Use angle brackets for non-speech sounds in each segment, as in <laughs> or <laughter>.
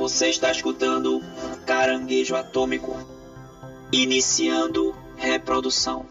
Você está escutando Caranguejo Atômico. Iniciando reprodução.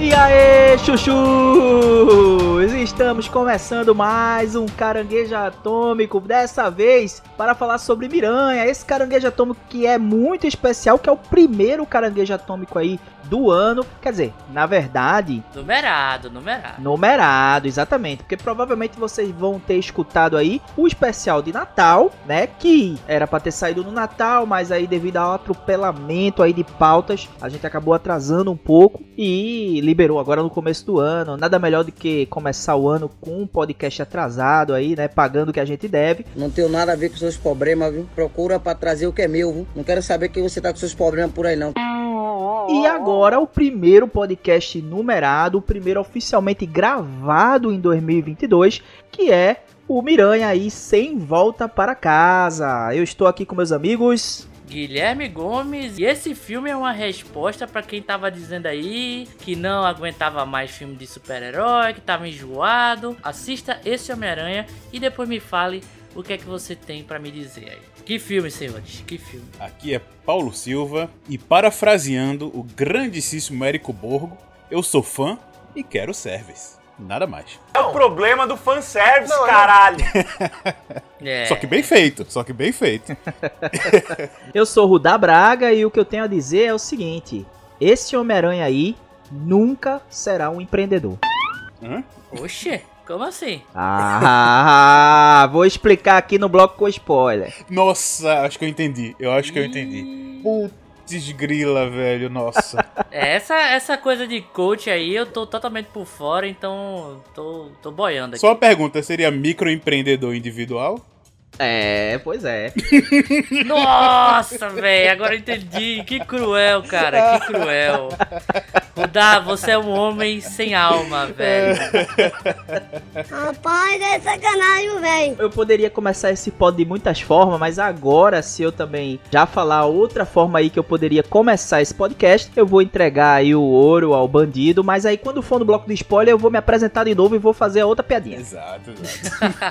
E aí, chuchus! Estamos começando mais um caranguejo atômico, dessa vez para falar sobre Miranha, esse caranguejo atômico que é muito especial, que é o primeiro caranguejo atômico aí do ano. Quer dizer, na verdade. Numerado, numerado. Numerado, exatamente. Porque provavelmente vocês vão ter escutado aí o especial de Natal, né? Que era para ter saído no Natal, mas aí devido ao atropelamento aí de pautas, a gente acabou atrasando um pouco e liberou agora no começo do ano. Nada melhor do que começar o ano com um podcast atrasado aí, né? Pagando o que a gente deve. Não tenho nada a ver com seus problemas, viu? Procura para trazer o que é meu, viu? Não quero saber que você tá com seus problemas por aí, não. E agora o primeiro podcast numerado, o primeiro oficialmente gravado em 2022, que é o Miranha aí sem volta para casa. Eu estou aqui com meus amigos Guilherme Gomes, e esse filme é uma resposta para quem tava dizendo aí que não aguentava mais filme de super-herói, que tava enjoado. Assista esse Homem-Aranha e depois me fale o que é que você tem para me dizer aí. Que filme, senhores? Que filme? Aqui é Paulo Silva e parafraseando o grandíssimo Érico Borgo, eu sou fã e quero service. Nada mais. É o problema do fanservice, caralho. <laughs> É. Só que bem feito, só que bem feito. <laughs> Eu sou Rudá Braga e o que eu tenho a dizer é o seguinte: esse Homem-Aranha aí nunca será um empreendedor. Hã? Oxê, como assim? Ah, vou explicar aqui no bloco com spoiler. Nossa, acho que eu entendi. Eu acho que eu entendi. Putz grila, velho, nossa. <laughs> É, Essa, essa coisa de coach aí, eu tô totalmente por fora, então tô, tô boiando aqui. Só uma pergunta, seria microempreendedor individual? É, pois é. <laughs> Nossa, velho, agora eu entendi. Que cruel, cara, que cruel. Rudá, você é um homem sem alma, velho. <laughs> Rapaz, é sacanagem, velho. Eu poderia começar esse pod de muitas formas, mas agora, se eu também já falar outra forma aí que eu poderia começar esse podcast, eu vou entregar aí o ouro ao bandido, mas aí quando for no bloco de spoiler, eu vou me apresentar de novo e vou fazer a outra piadinha. Exato, exato.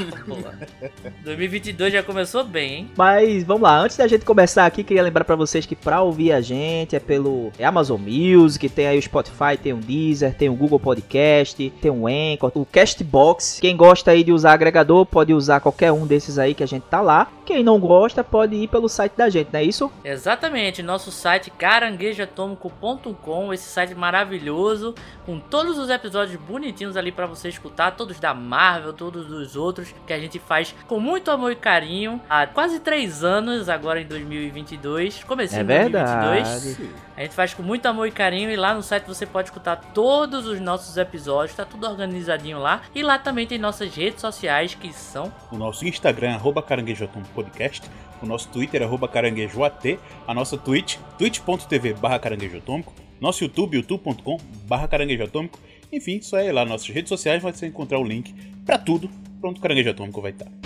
<laughs> 2022 já começou bem, hein? Mas vamos lá, antes da gente começar aqui, queria lembrar pra vocês que pra ouvir a gente é pelo é Amazon Music, tem aí o Spotify, tem o Deezer, tem o Google Podcast, tem o Anchor, o Castbox. Quem gosta aí de usar agregador pode usar qualquer um desses aí que a gente tá lá. Quem não gosta pode ir pelo site da gente, não é isso? Exatamente, nosso site caranguejoatômico.com, esse site maravilhoso, com todos os episódios bonitinhos ali pra você escutar, todos da Marvel, todos dos outros, que a gente faz com muito amor e carinho há quase três anos, agora em 2022, comecinho É verdade. 2022. A gente faz com muito amor e carinho e lá no site você pode escutar todos os nossos episódios, tá tudo organizadinho lá. E lá também tem nossas redes sociais que são O nosso Instagram, arroba caranguejoatômico podcast. O nosso Twitter, arroba caranguejoat. A nossa Twitch, twitch.tv barra caranguejoatômico. Nosso YouTube, youtube.com barra caranguejoatômico. Enfim, só é lá nas nossas redes sociais, vai você encontrar o link pra tudo. Pronto, o Caranguejo Atômico vai estar.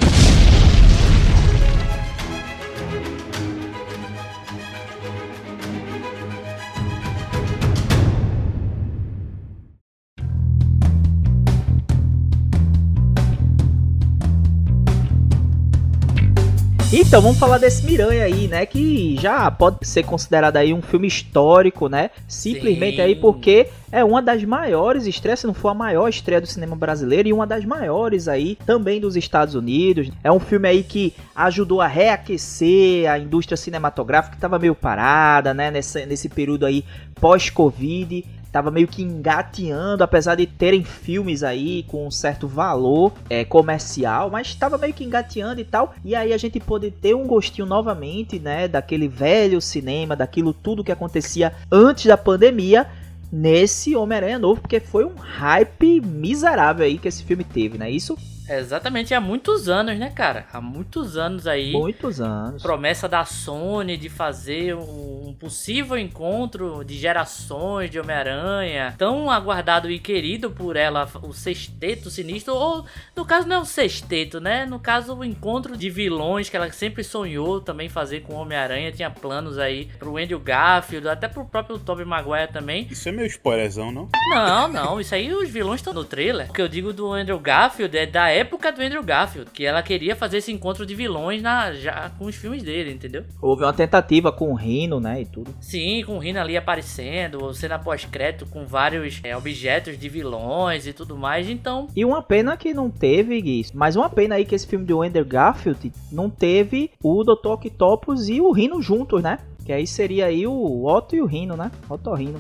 Então, vamos falar desse Miranha aí, né? Que já pode ser considerado aí um filme histórico, né? Simplesmente Sim. aí porque é uma das maiores estreias, se não for a maior estreia do cinema brasileiro e uma das maiores aí também dos Estados Unidos. É um filme aí que ajudou a reaquecer a indústria cinematográfica que estava meio parada, né? Nesse, nesse período aí pós-Covid. Tava meio que engateando, apesar de terem filmes aí com um certo valor é, comercial, mas tava meio que engateando e tal. E aí a gente pôde ter um gostinho novamente, né? Daquele velho cinema, daquilo tudo que acontecia antes da pandemia nesse Homem-Aranha novo, porque foi um hype miserável aí que esse filme teve, não é isso? Exatamente, há muitos anos, né, cara? Há muitos anos aí. Muitos anos. Promessa da Sony de fazer um possível encontro de gerações de Homem-Aranha. Tão aguardado e querido por ela, o sexteto sinistro. Ou, no caso, não é o sexteto, né? No caso, o encontro de vilões que ela sempre sonhou também fazer com o Homem-Aranha. Tinha planos aí pro Andrew Garfield, até pro próprio Tobey Maguire também. Isso é meio spoilerzão, não? Não, não, isso aí os vilões estão no trailer. O que eu digo do Andrew Garfield é da época do Andrew Garfield, que ela queria fazer esse encontro de vilões na, já com os filmes dele, entendeu? Houve uma tentativa com o Rino, né, e tudo. Sim, com o Rino ali aparecendo, cena pós-crédito com vários é, objetos de vilões e tudo mais, então... E uma pena que não teve, Gui, mas uma pena aí que esse filme de Andrew Garfield não teve o Dr. Octopus e o Rino juntos, né? Que aí seria aí o Otto e o Rino, né? Otto Rino.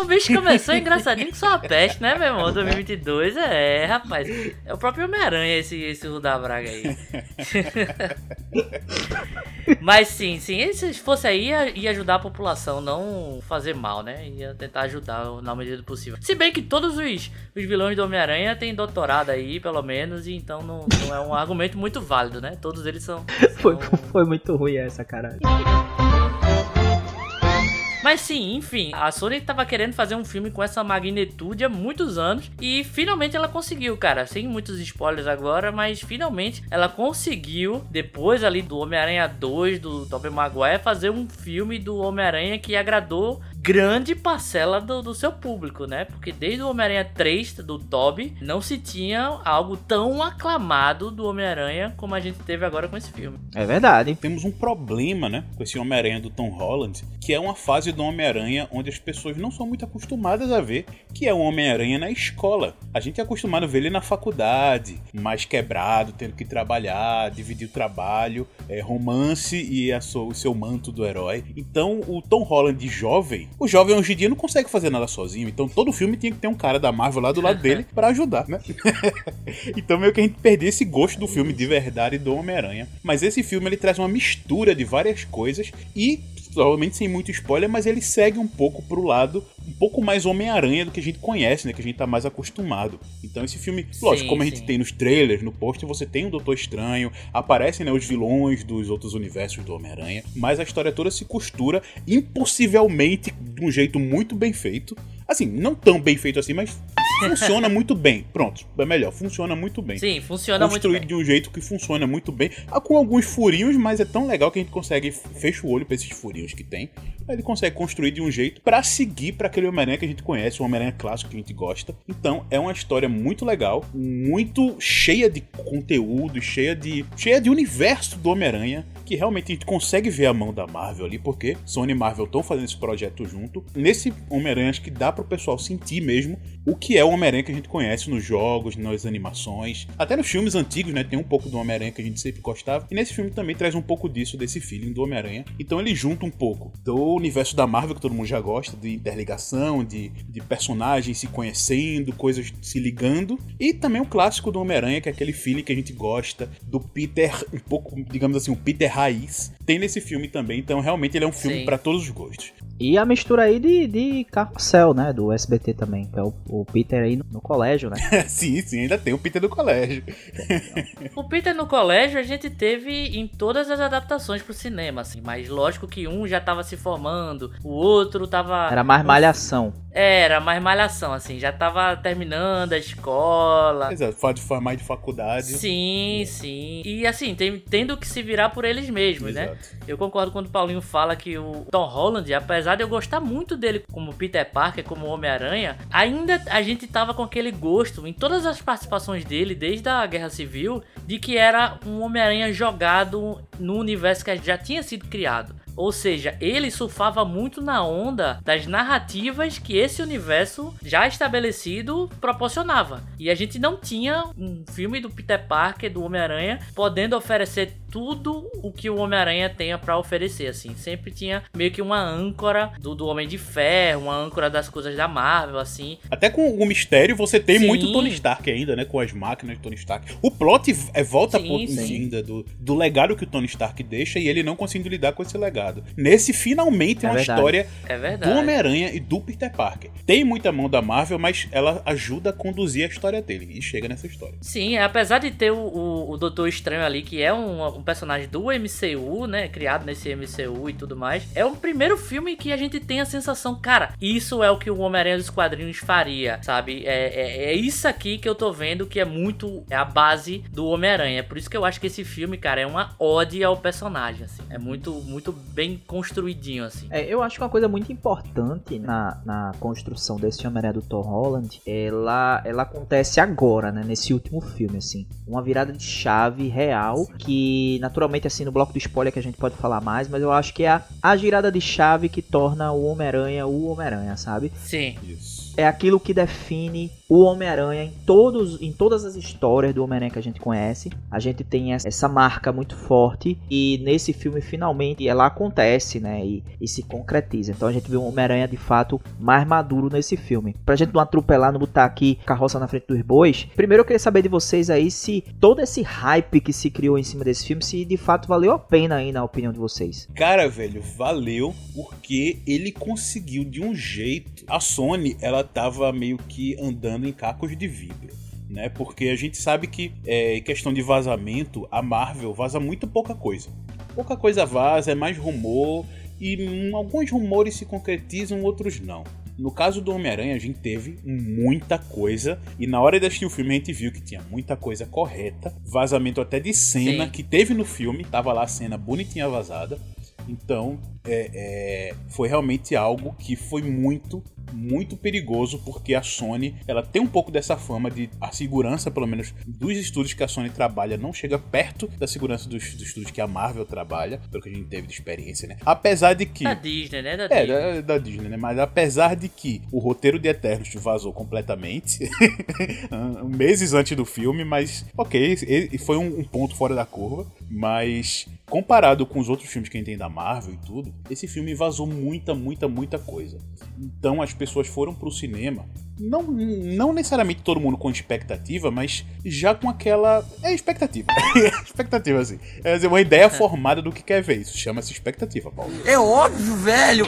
O bicho começou engraçadinho com sua peste, né, meu irmão? 2022 é, rapaz. É o próprio Homem-Aranha esse, esse Ruda Braga aí. <laughs> Mas sim, sim, se fosse aí, ia, ia, ajudar a população, não fazer mal, né? Ia tentar ajudar na medida do possível. Se bem que todos os, os vilões do Homem-Aranha têm doutorado aí, pelo menos, e então não, não é um argumento muito válido, né? Todos eles são. são... Foi, foi muito ruim essa, caralho. Mas sim, enfim, a Sony tava querendo fazer um filme com essa magnitude há muitos anos e finalmente ela conseguiu, cara. Sem muitos spoilers agora, mas finalmente ela conseguiu, depois ali do Homem-Aranha 2 do Tobey Maguire, fazer um filme do Homem-Aranha que agradou grande parcela do, do, seu público, né? Porque desde o Homem-Aranha 3 do Tobey não se tinha algo tão aclamado do Homem-Aranha como a gente teve agora com esse filme. É verdade. Temos um problema, né, com esse Homem-Aranha do Tom Holland, que é uma fase do Homem-Aranha onde as pessoas não são muito acostumadas a ver, que é o Homem-Aranha na escola. A gente é acostumado a ver ele na faculdade, mais quebrado, tendo que trabalhar, dividir o trabalho, é, romance e a so, o seu manto do herói. Então, o Tom Holland jovem o jovem hoje em dia não consegue fazer nada sozinho, então todo filme tinha que ter um cara da Marvel lá do lado dele <laughs> para ajudar, né? <laughs> então meio que a gente perdeu esse gosto do filme de verdade do Homem-Aranha. Mas esse filme ele traz uma mistura de várias coisas e provavelmente sem muito spoiler, mas ele segue um pouco pro lado um pouco mais Homem-Aranha do que a gente conhece, né? Que a gente tá mais acostumado. Então esse filme, lógico, sim, como a gente sim. tem nos trailers, no post, você tem o Doutor Estranho, aparecem né, os vilões dos outros universos do Homem-Aranha, mas a história toda se costura impossivelmente de um jeito muito bem feito. Assim, não tão bem feito assim, mas funciona muito bem. Pronto, é melhor, funciona muito bem. Sim, funciona Construído muito bem. de um jeito que funciona muito bem, ah, com alguns furinhos, mas é tão legal que a gente consegue fecha o olho para esses furinhos que tem. Ele consegue construir de um jeito para seguir para aquele Homem-Aranha que a gente conhece, o Homem-Aranha clássico que a gente gosta. Então, é uma história muito legal, muito cheia de conteúdo, cheia de cheia de universo do Homem-Aranha, que realmente a gente consegue ver a mão da Marvel ali, porque Sony e Marvel estão fazendo esse projeto junto. Nesse Homem-Aranha acho que dá pro pessoal sentir mesmo o que é o Homem-Aranha que a gente conhece nos jogos, nas animações, até nos filmes antigos, né? Tem um pouco do Homem-Aranha que a gente sempre gostava. E nesse filme também traz um pouco disso, desse feeling do Homem-Aranha. Então ele junta um pouco do universo da Marvel, que todo mundo já gosta, de interligação, de, de personagens se conhecendo, coisas se ligando. E também o clássico do Homem-Aranha, que é aquele feeling que a gente gosta, do Peter, um pouco, digamos assim, o Peter raiz. Tem nesse filme também, então realmente ele é um filme para todos os gostos. E a mistura aí de, de Carrossel, né? Do SBT também, que é o, o Peter aí no, no colégio, né? <laughs> sim, sim, ainda tem o Peter do colégio. o Peter no colégio a gente teve em todas as adaptações pro cinema, assim. Mas lógico que um já tava se formando, o outro tava. Era mais malhação. Era, mais malhação, assim. Já tava terminando a escola. Exato, de formar de faculdade. Sim, sim. E assim, tem, tendo que se virar por eles mesmos, né? Exato. né? Eu concordo quando o Paulinho fala que o Tom Holland, apesar de eu gostar muito dele como Peter Parker, como Homem-Aranha, ainda a gente tava com aquele gosto em todas as participações dele, desde a Guerra Civil, de que era um Homem-Aranha jogado no universo que já tinha sido criado. Ou seja, ele surfava muito na onda das narrativas que esse universo já estabelecido proporcionava. E a gente não tinha um filme do Peter Parker, do Homem-Aranha, podendo oferecer tudo o que o Homem-Aranha tenha para oferecer, assim. Sempre tinha meio que uma âncora do, do Homem de Ferro, uma âncora das coisas da Marvel, assim. Até com o mistério você tem Sim. muito Tony Stark ainda, né? Com as máquinas de Tony Stark. O plot é, volta Sim, por sim. ainda do, do legado que o Tony Stark deixa e ele não conseguindo lidar com esse legado. Nesse, finalmente, é uma verdade. história É do. Homem-Aranha e do Peter Parker. Tem muita mão da Marvel, mas ela ajuda a conduzir a história dele. E chega nessa história. Sim, apesar de ter o, o, o Doutor Estranho ali, que é um, um personagem do MCU, né? Criado nesse MCU e tudo mais. É o primeiro filme que a gente tem a sensação, cara, isso é o que o Homem-Aranha dos quadrinhos faria, sabe? É, é, é isso aqui que eu tô vendo que é muito é a base do Homem-Aranha. É por isso que eu acho que esse filme, cara, é uma ode ao personagem, assim. É muito, muito bem construidinho, assim. É, eu acho que uma coisa muito importante na, na construção desse Homem-Aranha do Tom Holland, ela, ela acontece agora, né, nesse último filme, assim. Uma virada de chave real, que naturalmente, assim, no bloco do spoiler que a gente pode falar mais, mas eu acho que é a, a girada de chave que torna o Homem-Aranha o Homem-Aranha, sabe? Sim. Isso. É aquilo que define o Homem-Aranha em, todos, em todas as histórias do Homem-Aranha que a gente conhece. A gente tem essa- marca muito forte e nesse filme finalmente ela acontece, né? E, e se concretiza. Então a gente vê um Homem-Aranha de fato mais maduro nesse filme. Pra gente não atropelar, não botar aqui carroça na frente dos bois. Primeiro eu queria saber de vocês aí se todo esse hype que se criou em cima desse filme, se de fato valeu a pena aí na opinião de vocês. Cara, velho, valeu porque ele conseguiu de um jeito. A Sony, ela tava meio que andando em cacos de vidro. Né? Porque a gente sabe que, é, em questão de vazamento, a Marvel vaza muito pouca coisa. Pouca coisa vaza, é mais rumor, e hum, alguns rumores se concretizam, outros não. No caso do Homem-Aranha, a gente teve muita coisa, e na hora de assistir o filme a gente viu que tinha muita coisa correta, vazamento até de cena Sim. que teve no filme, tava lá a cena bonitinha vazada. Então, é, é, foi realmente algo que foi muito, muito perigoso, porque a Sony, ela tem um pouco dessa fama de a segurança, pelo menos dos estúdios que a Sony trabalha, não chega perto da segurança dos, dos estúdios que a Marvel trabalha, pelo que a gente teve de experiência, né? Apesar de que Da Disney, né? Da é, Disney. da, da Disney, né? Mas apesar de que o roteiro de Eternos vazou completamente, <laughs> meses antes do filme, mas ok, foi um, um ponto fora da curva, mas comparado com os outros filmes que a gente tem da Marvel e tudo, esse filme vazou muita, muita, muita coisa. Então as pessoas foram pro cinema, não, não necessariamente todo mundo com expectativa, mas já com aquela. É expectativa. <laughs> expectativa, assim. É dizer, uma ideia formada do que quer ver. Isso chama-se expectativa, Paulo. É óbvio, velho.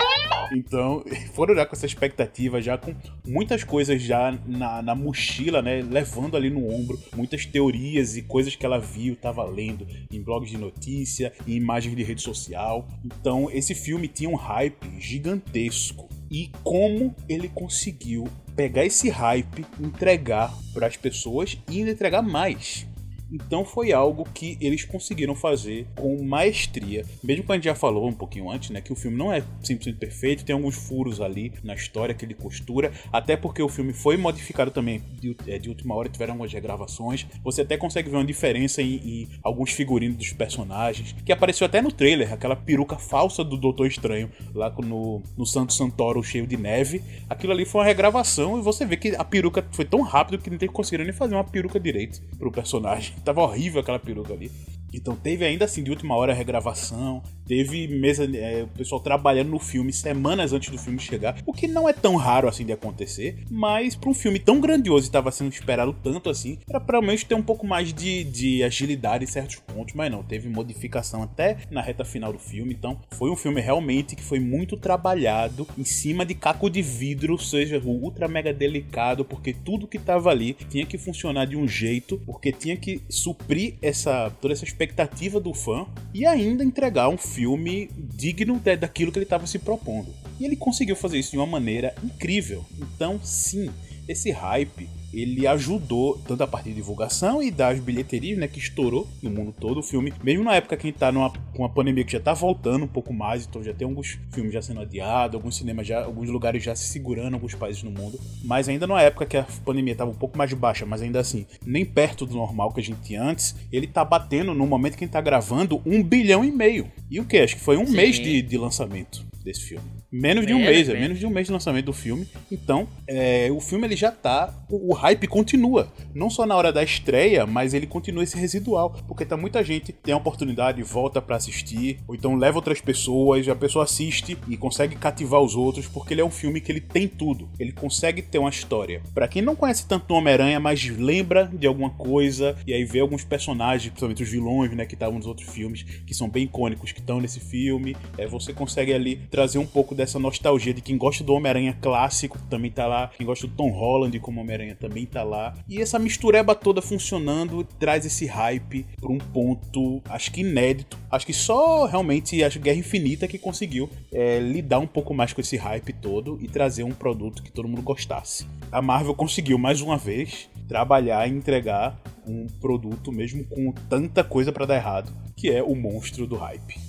Então, <laughs> foram já com essa expectativa, já com muitas coisas já na, na mochila, né? Levando ali no ombro, muitas teorias e coisas que ela viu, tava lendo em blogs de notícia, em imagens de rede social. Então, esse filme tinha um hype gigantesco. E como ele conseguiu pegar esse hype, entregar para as pessoas e ainda entregar mais. Então foi algo que eles conseguiram fazer com maestria. Mesmo que a gente já falou um pouquinho antes, né, que o filme não é 100% perfeito, tem alguns furos ali na história que ele costura, até porque o filme foi modificado também de, é, de última hora, tiveram algumas regravações. Você até consegue ver uma diferença em, em alguns figurinos dos personagens, que apareceu até no trailer, aquela peruca falsa do Doutor Estranho, lá no, no Santo Santoro cheio de neve. Aquilo ali foi uma regravação e você vê que a peruca foi tão rápido que não conseguiram nem fazer uma peruca direito pro personagem. Tava horrível aquela peruca ali. Então teve ainda assim de última hora a regravação, teve mesa, é, o pessoal trabalhando no filme semanas antes do filme chegar, o que não é tão raro assim de acontecer, mas para um filme tão grandioso e estava sendo esperado tanto assim, era pra menos ter um pouco mais de, de agilidade em certos pontos, mas não, teve modificação até na reta final do filme, então foi um filme realmente que foi muito trabalhado em cima de caco de vidro, ou seja, ultra mega delicado, porque tudo que tava ali tinha que funcionar de um jeito, porque tinha que suprir essa toda essa expectativa do fã e ainda entregar um filme digno de- daquilo que ele estava se propondo. E ele conseguiu fazer isso de uma maneira incrível. Então, sim, esse hype ele ajudou tanto a parte de divulgação e das bilheterias, né, que estourou no mundo todo o filme. Mesmo na época que a gente tá numa com uma pandemia que já tá voltando um pouco mais, então já tem alguns filmes já sendo adiados, alguns cinemas já, alguns lugares já se segurando, alguns países no mundo. Mas ainda numa época que a pandemia tava um pouco mais baixa, mas ainda assim, nem perto do normal que a gente tinha antes, ele tá batendo no momento que a gente tá gravando um bilhão e meio. E o que? Acho que foi um Sim. mês de, de lançamento desse filme. Menos de um mês, é menos. menos de um mês de lançamento do filme. Então, é, o filme ele já tá. O, o hype continua. Não só na hora da estreia, mas ele continua esse residual. Porque tá muita gente tem a oportunidade, volta para assistir, ou então leva outras pessoas, a pessoa assiste e consegue cativar os outros, porque ele é um filme que ele tem tudo. Ele consegue ter uma história. Para quem não conhece tanto o Homem-Aranha, mas lembra de alguma coisa, e aí vê alguns personagens, principalmente os vilões, né, que estavam nos outros filmes, que são bem icônicos, que estão nesse filme, é, você consegue ali trazer um pouco dessa nostalgia de quem gosta do Homem-Aranha clássico, também tá lá, quem gosta do Tom Holland como Homem-Aranha também tá lá. E essa mistureba toda funcionando traz esse hype pra um ponto, acho que inédito. Acho que só realmente a Guerra Infinita que conseguiu é, lidar um pouco mais com esse hype todo e trazer um produto que todo mundo gostasse. A Marvel conseguiu mais uma vez trabalhar e entregar um produto mesmo com tanta coisa para dar errado, que é o monstro do hype.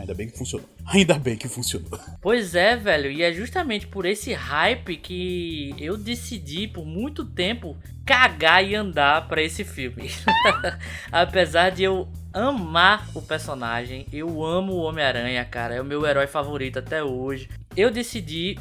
Ainda bem que funcionou. Ainda bem que funcionou. Pois é, velho, e é justamente por esse hype que eu decidi por muito tempo cagar e andar para esse filme. <laughs> Apesar de eu amar o personagem, eu amo o Homem-Aranha, cara, é o meu herói favorito até hoje. Eu decidi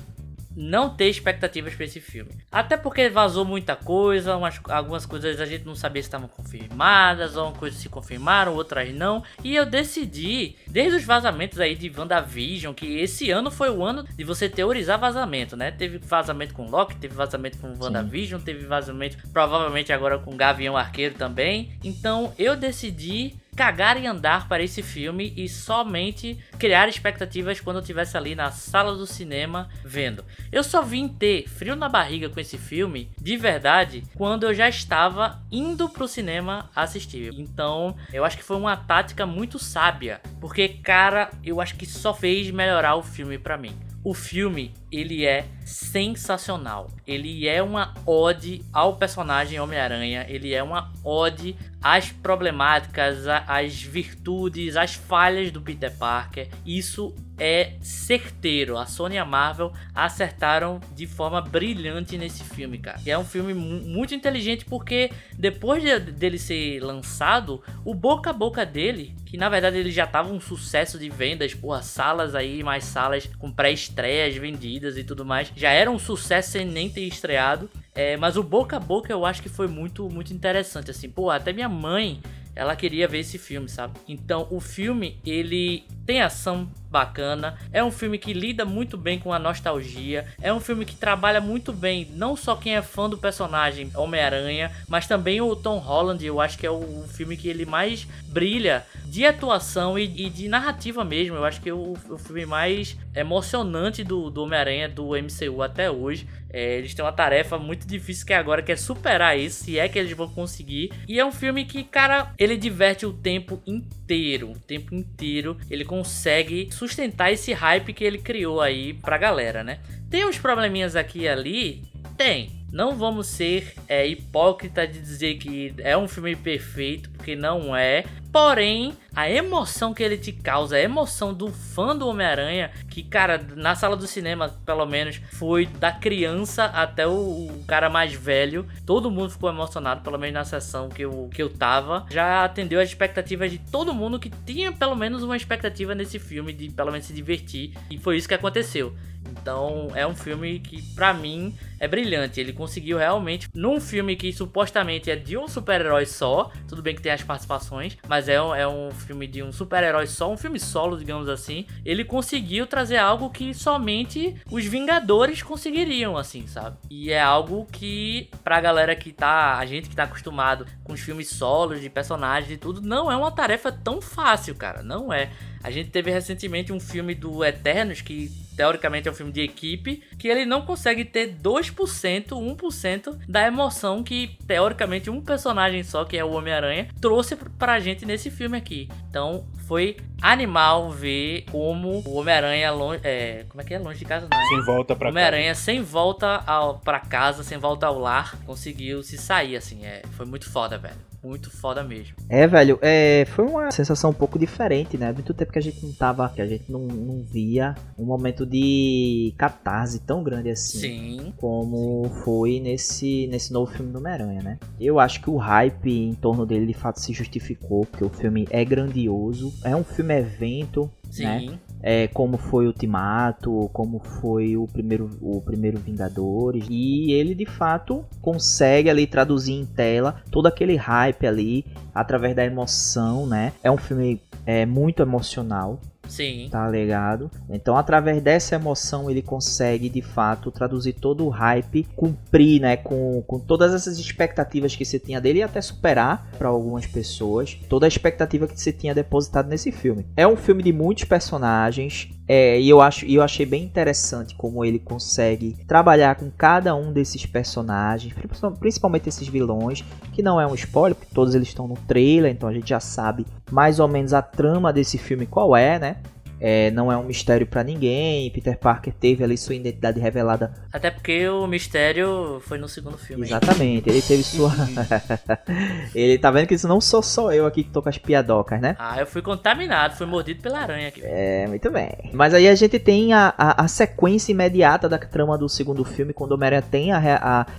não ter expectativas para esse filme. Até porque vazou muita coisa, umas, algumas coisas a gente não sabia se estavam confirmadas, algumas coisas se confirmaram, outras não. E eu decidi, desde os vazamentos aí de WandaVision, que esse ano foi o ano de você teorizar vazamento, né? Teve vazamento com Loki, teve vazamento com WandaVision, Sim. teve vazamento provavelmente agora com Gavião Arqueiro também. Então eu decidi cagar e andar para esse filme e somente criar expectativas quando eu estivesse ali na sala do cinema vendo. Eu só vim ter frio na barriga com esse filme, de verdade, quando eu já estava indo pro cinema assistir. Então, eu acho que foi uma tática muito sábia, porque cara, eu acho que só fez melhorar o filme para mim. O filme, ele é sensacional. Ele é uma ode ao personagem Homem-Aranha, ele é uma ode às problemáticas, às virtudes, às falhas do Peter Parker. Isso é certeiro. A Sony e a Marvel acertaram de forma brilhante nesse filme, cara. E é um filme muito inteligente porque depois de, dele ser lançado, o boca a boca dele, que na verdade ele já tava um sucesso de vendas, porra, salas aí, mais salas com pré-estreias vendidas e tudo mais, já era um sucesso sem nem ter estreado. É, mas o boca a boca eu acho que foi muito, muito interessante, assim, pô, até minha mãe ela queria ver esse filme, sabe? Então, o filme, ele tem ação bacana, é um filme que lida muito bem com a nostalgia, é um filme que trabalha muito bem não só quem é fã do personagem Homem-Aranha, mas também o Tom Holland, eu acho que é o filme que ele mais brilha de atuação e, e de narrativa mesmo, eu acho que é o, o filme mais emocionante do, do Homem-Aranha do MCU até hoje. É, eles têm uma tarefa muito difícil que é agora, que é superar isso, se é que eles vão conseguir. E é um filme que, cara, ele diverte o tempo inteiro. O tempo inteiro ele consegue sustentar esse hype que ele criou aí pra galera, né? Tem uns probleminhas aqui e ali? Tem. Não vamos ser é, hipócrita de dizer que é um filme perfeito, porque não é. Porém, a emoção que ele te causa, a emoção do fã do Homem-Aranha, que, cara, na sala do cinema, pelo menos, foi da criança até o, o, cara mais velho. Todo mundo ficou emocionado, pelo menos na sessão que eu, que eu tava. Já atendeu as expectativas de todo mundo que tinha pelo menos uma expectativa nesse filme, de pelo menos se divertir. E foi isso que aconteceu. Então é um filme que para mim é brilhante. Ele conseguiu realmente num filme que supostamente é de um super-herói só, tudo bem que tem as participações, mas é um, é um filme de um super-herói só, um filme solo, digamos assim. Ele conseguiu trazer algo que somente os Vingadores conseguiriam, assim, sabe? E é algo que pra galera que tá, a gente que tá acostumado com os filmes solos de personagens e tudo, não é uma tarefa tão fácil, cara, não é. A gente teve recentemente um filme do Eternos que teoricamente é um filme de equipe, que ele não consegue ter 2%, 1% da emoção que teoricamente um personagem só, que é o Homem-Aranha, trouxe pra gente nesse filme aqui. Então foi animal ver como o Homem-Aranha longe. É, como é que é? Longe de casa, não. É? Sem volta pra Homem-Aranha sem volta ao, pra casa, sem volta ao lar, conseguiu se sair, assim. É, foi muito foda, velho muito foda mesmo. É, velho, é, foi uma sensação um pouco diferente, né? Muito tempo que a gente não tava, que a gente não, não via um momento de catarse tão grande assim. Sim. Como sim. foi nesse, nesse novo filme do Homem-Aranha, né? Eu acho que o hype em torno dele de fato se justificou, porque o filme é grandioso, é um filme evento, né? Sim. né? É, como foi Ultimato, como foi o primeiro, o primeiro Vingadores. E ele de fato consegue ali traduzir em tela todo aquele hype ali através da emoção, né? É um filme é, muito emocional. Sim. Tá ligado? Então, através dessa emoção, ele consegue de fato traduzir todo o hype, cumprir, né, com, com todas essas expectativas que você tinha dele e até superar para algumas pessoas toda a expectativa que você tinha depositado nesse filme. É um filme de muitos personagens, é, e eu acho, e eu achei bem interessante como ele consegue trabalhar com cada um desses personagens, principalmente esses vilões, que não é um spoiler, porque todos eles estão no trailer, então a gente já sabe mais ou menos a trama desse filme qual é, né? É, não é um mistério para ninguém. Peter Parker teve ali sua identidade revelada. Até porque o mistério foi no segundo filme. Exatamente, ele teve sua. <laughs> <laughs> ele tá vendo que isso não sou só eu aqui que tô com as piadocas, né? Ah, eu fui contaminado, fui mordido pela aranha aqui. É, muito bem. Mas aí a gente tem a, a, a sequência imediata da trama do segundo filme, quando o Homem-Aranha tem a,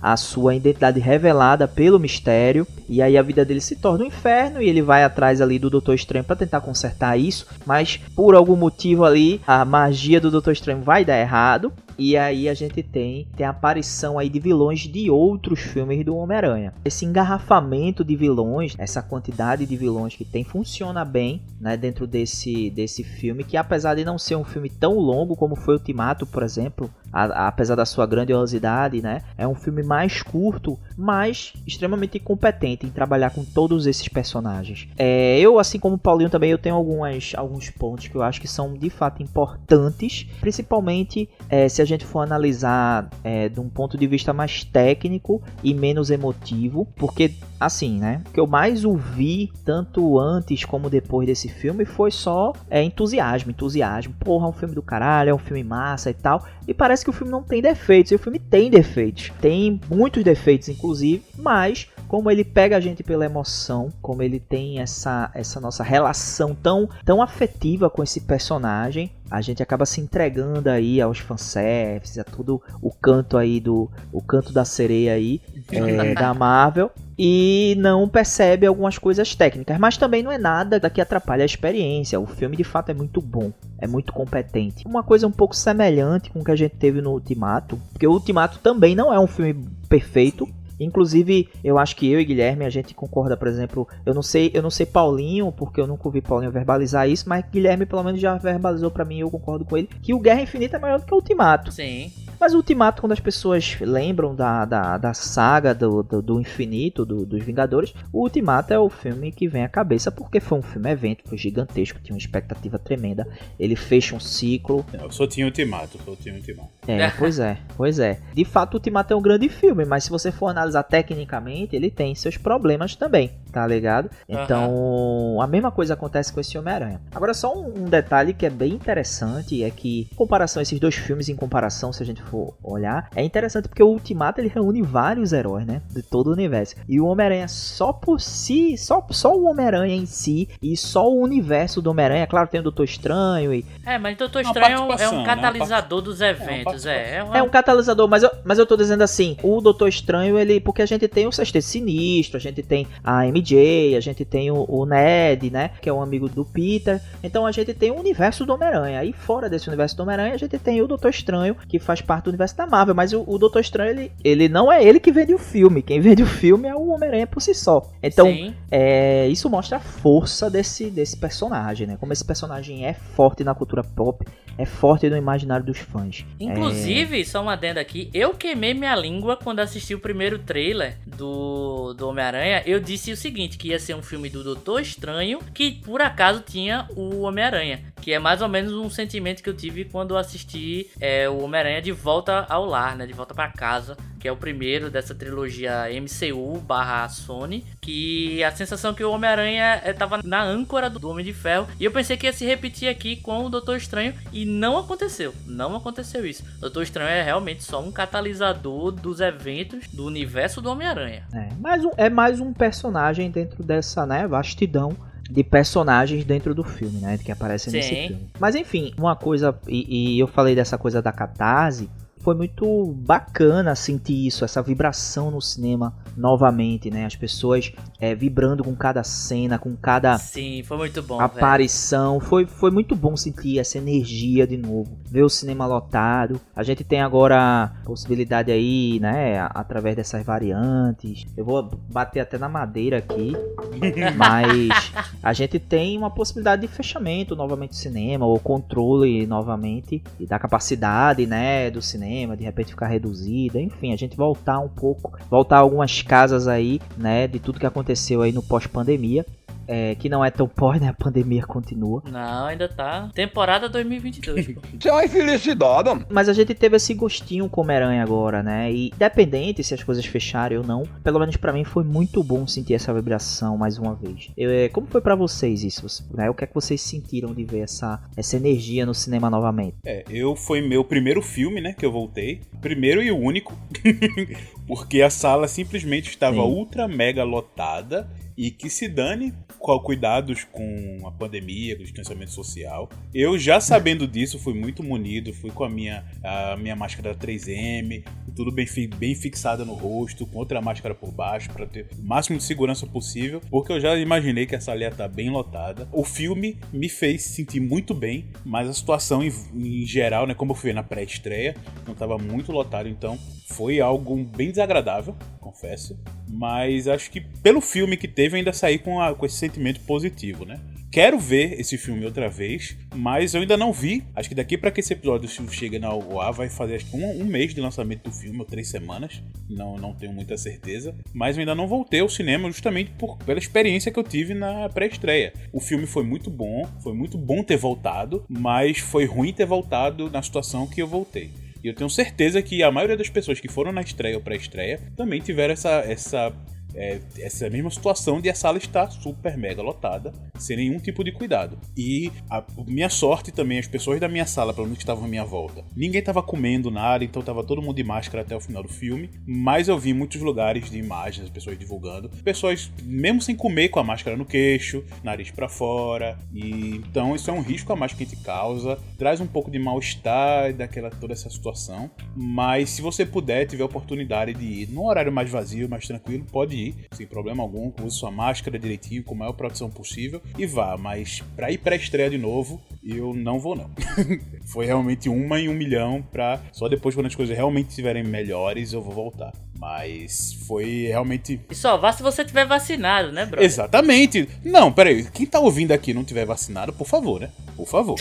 a, a sua identidade revelada pelo mistério. E aí a vida dele se torna um inferno e ele vai atrás ali do Doutor Estranho para tentar consertar isso. Mas por algum motivo motivo ali, a magia do Doutor Estranho vai dar errado. E aí a gente tem, tem a aparição aí de vilões de outros filmes do Homem-Aranha. Esse engarrafamento de vilões, essa quantidade de vilões que tem, funciona bem né, dentro desse, desse filme, que apesar de não ser um filme tão longo como foi Ultimato, por exemplo, a, apesar da sua grandiosidade, né? É um filme mais curto, mas extremamente competente em trabalhar com todos esses personagens. É, eu, assim como o Paulinho, também eu tenho algumas, alguns pontos que eu acho que são de fato importantes, principalmente é, se a gente for analisar é, de um ponto de vista mais técnico e menos emotivo, porque assim, né? O que eu mais ouvi, tanto antes como depois desse filme, foi só é, entusiasmo, entusiasmo. Porra, é um filme do caralho, é um filme massa e tal. E parece que o filme não tem defeitos. E o filme tem defeitos. Tem muitos defeitos, inclusive, mas como ele pega a gente pela emoção, como ele tem essa, essa nossa relação tão, tão afetiva com esse personagem, a gente acaba se entregando aí aos fanservices, a todo o canto aí do o canto da sereia aí é, da Marvel e não percebe algumas coisas técnicas, mas também não é nada que atrapalhe a experiência. O filme de fato é muito bom, é muito competente. Uma coisa um pouco semelhante com o que a gente teve no Ultimato, porque o Ultimato também não é um filme perfeito, Inclusive, eu acho que eu e Guilherme a gente concorda, por exemplo, eu não sei, eu não sei Paulinho, porque eu nunca ouvi Paulinho verbalizar isso, mas Guilherme pelo menos já verbalizou para mim, eu concordo com ele, que o Guerra Infinita é maior do que o Ultimato. Sim. Mas o Ultimato, quando as pessoas lembram da, da, da saga do, do, do infinito, do, dos Vingadores, o Ultimato é o filme que vem à cabeça, porque foi um filme evento, foi gigantesco, tinha uma expectativa tremenda. Ele fecha um ciclo. Eu só tinha Ultimato, só tinha Ultimato. É, pois é, pois é. De fato, o Ultimato é um grande filme, mas se você for analisar tecnicamente, ele tem seus problemas também, tá ligado? Então, uhum. a mesma coisa acontece com esse Homem-Aranha. Agora, só um, um detalhe que é bem interessante é que, em comparação, esses dois filmes, em comparação, se a gente for olhar, é interessante porque o Ultimato ele reúne vários heróis, né? De todo o universo. E o Homem-Aranha só por si, só, só o Homem-Aranha em si e só o universo do Homem-Aranha, claro, tem o Doutor Estranho e. É, mas o Doutor Estranho é um né? catalisador né? dos eventos, é. É, uma... é, um catalisador, mas eu, mas eu tô dizendo assim, o Doutor Estranho, ele. Porque a gente tem o Sexteto Sinistro, a gente tem a MJ, a gente tem o, o Ned, né? Que é um amigo do Peter. Então a gente tem o universo do Homem-Aranha. Aí fora desse universo do Homem-Aranha, a gente tem o Doutor Estranho, que faz parte do universo da Marvel, mas o, o Doutor Estranho, ele, ele não é ele que vende o filme. Quem vende o filme é o Homem-Aranha por si só. Então, é, isso mostra a força desse, desse personagem, né? Como esse personagem é forte na cultura pop, é forte no imaginário dos fãs. Inclusive, é... só uma adenda aqui, eu queimei minha língua quando assisti o primeiro trailer do, do Homem-Aranha. Eu disse o seguinte, que ia ser um filme do Doutor Estranho, que por acaso tinha o Homem-Aranha. Que é mais ou menos um sentimento que eu tive quando assisti é, o Homem-Aranha de volta ao lar, né? De volta para casa, que é o primeiro dessa trilogia MCU barra Sony. Que a sensação que o Homem-Aranha estava é, na âncora do Homem de Ferro. E eu pensei que ia se repetir aqui com o Doutor Estranho. E não aconteceu. Não aconteceu isso. Doutor Estranho é realmente só um catalisador dos eventos do universo do Homem-Aranha. É, mais um, é mais um personagem dentro dessa né, vastidão de personagens dentro do filme, né? Que aparecem Sim. nesse filme. Mas enfim, uma coisa, e, e, eu falei dessa coisa da catarse, foi muito bacana sentir isso, essa vibração no cinema novamente, né? As pessoas é, vibrando com cada cena, com cada Sim, foi muito bom. aparição. Foi, foi muito bom sentir essa energia de novo. Ver o cinema lotado. A gente tem agora possibilidade aí, né? Através dessas variantes. Eu vou bater até na madeira aqui. <laughs> mas a gente tem uma possibilidade de fechamento novamente do cinema, ou controle novamente e da capacidade, né? Do cinema, de repente ficar reduzida. Enfim, a gente voltar um pouco, voltar algumas casas aí, né? De tudo que aconteceu aí no pós-pandemia é, que não é tão <laughs> pós, né? A pandemia continua. Não, ainda tá. Temporada 2022. <laughs> Isso é uma infelicidade. Mas a gente teve esse gostinho com Homem-Aranha agora, né? E independente se as coisas fecharem ou não, pelo menos para mim foi muito bom sentir essa vibração mais uma vez. Eu, é, como foi para vocês isso? Né? O que é que vocês sentiram de ver essa, essa energia no cinema novamente? É, eu foi meu primeiro filme, né? Que eu voltei. Primeiro e o único. <laughs> porque a sala simplesmente estava Sim. ultra mega lotada e que se dane com cuidados com a pandemia, com o distanciamento social. Eu já sabendo disso, fui muito munido, fui com a minha, a minha máscara 3M, tudo bem, bem fixada no rosto, com outra máscara por baixo, para ter o máximo de segurança possível, porque eu já imaginei que essa ali ia estar tá bem lotada. O filme me fez sentir muito bem, mas a situação em, em geral, né, como eu fui na pré-estreia, não estava muito lotado, então foi algo bem desagradável, confesso. Mas acho que pelo filme que teve, ainda saí com, a, com esse sentimento positivo, né? Quero ver esse filme outra vez, mas eu ainda não vi. Acho que daqui para que esse episódio chegue na UA vai fazer um, um, mês de lançamento do filme, ou três semanas. Não, não tenho muita certeza. Mas eu ainda não voltei ao cinema justamente por, pela experiência que eu tive na pré-estreia. O filme foi muito bom, foi muito bom ter voltado, mas foi ruim ter voltado na situação que eu voltei. E eu tenho certeza que a maioria das pessoas que foram na estreia ou pré-estreia também tiveram essa, essa é, essa mesma situação de a sala estar super mega lotada, sem nenhum tipo de cuidado. E a minha sorte também, as pessoas da minha sala, pelo menos que estavam à minha volta, ninguém estava comendo nada, então estava todo mundo de máscara até o final do filme. Mas eu vi muitos lugares de imagens, as pessoas divulgando, pessoas mesmo sem comer com a máscara no queixo, nariz para fora. E então isso é um risco a mais que a gente causa, traz um pouco de mal-estar daquela toda essa situação. Mas se você puder, tiver a oportunidade de ir num horário mais vazio, mais tranquilo, pode ir ir, sem problema algum, use sua máscara direitinho, com a maior proteção possível e vá. Mas pra ir pra estreia de novo, eu não vou não. <laughs> Foi realmente uma em um milhão pra só depois quando as coisas realmente estiverem melhores eu vou voltar. Mas foi realmente. E só vá se você tiver vacinado, né, bro? Exatamente. Não, peraí. Quem tá ouvindo aqui não tiver vacinado, por favor, né? Por favor.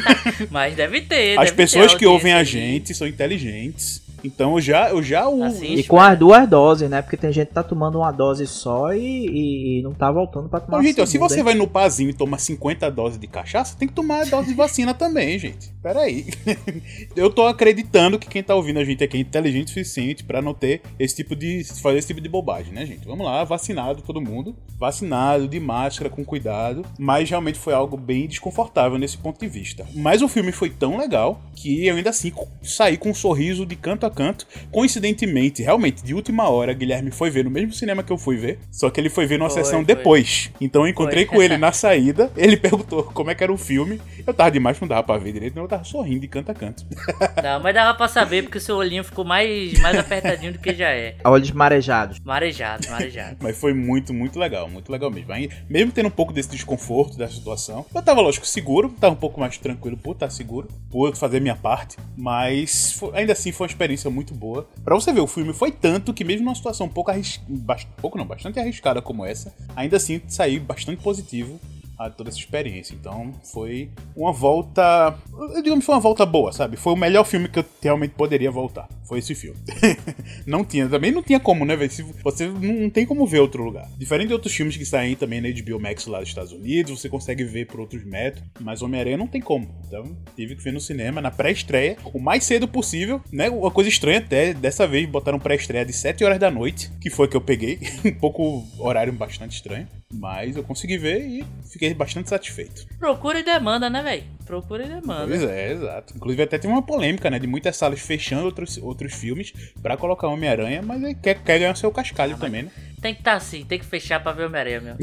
<laughs> Mas deve ter. As deve pessoas ter que ouvem a gente são inteligentes então eu já, eu já uso. Assiste, e com as duas doses, né? Porque tem gente que tá tomando uma dose só e, e, e não tá voltando pra tomar não, gente, ó, se você vai no pazinho e toma 50 doses de cachaça, tem que tomar a dose de vacina também, gente. Pera aí. <laughs> eu tô acreditando que quem tá ouvindo a gente aqui é inteligente o suficiente para não ter esse tipo de. fazer esse tipo de bobagem, né, gente? Vamos lá, vacinado todo mundo. Vacinado, de máscara, com cuidado. Mas realmente foi algo bem desconfortável nesse ponto de vista. Mas o filme foi tão legal que eu ainda assim saí com um sorriso de canto a canto. Coincidentemente, realmente, de última hora, Guilherme foi ver no mesmo cinema que eu fui ver, só que ele foi ver numa foi, sessão foi. depois. Então eu encontrei foi. com ele na <laughs> saída, ele perguntou como é que era o filme. Eu tava demais, não dava pra ver direito, eu tava sorrindo de canto a canto. <laughs> Não, mas dava pra saber porque o seu olhinho ficou mais, mais apertadinho do que já é. <laughs> Olhos marejados. Marejados, marejados. mas foi muito, muito legal, muito legal mesmo. Aí, mesmo tendo um pouco desse desconforto dessa situação, eu tava, lógico, seguro, tava um pouco mais tranquilo por estar seguro, por fazer minha parte, mas foi, ainda assim foi uma experiência experiência muito boa. Para você ver, o filme foi tanto que mesmo numa situação pouco arriscada, pouco não, bastante arriscada como essa, ainda assim saí bastante positivo a toda essa experiência. Então foi uma volta. Eu digamos que foi uma volta boa, sabe? Foi o melhor filme que eu realmente poderia voltar. Foi esse filme. <laughs> não tinha, também não tinha como, né, velho? Você não tem como ver outro lugar. Diferente de outros filmes que saem também na HBO Max lá dos Estados Unidos, você consegue ver por outros métodos, mas Homem-Aranha não tem como. Então tive que ver no cinema, na pré-estreia, o mais cedo possível, né? Uma coisa estranha até, dessa vez botaram pré-estreia de 7 horas da noite, que foi que eu peguei. <laughs> um pouco horário bastante estranho. Mas eu consegui ver e fiquei bastante satisfeito. Procura e demanda, né, velho? Procura e demanda. Pois é, exato. Inclusive até tem uma polêmica, né? De muitas salas fechando outros, outros filmes para colocar Homem-Aranha, mas aí quer, quer ganhar seu cascalho ah, também, né? Tem que estar tá assim, tem que fechar pra ver Homem-Aranha, meu.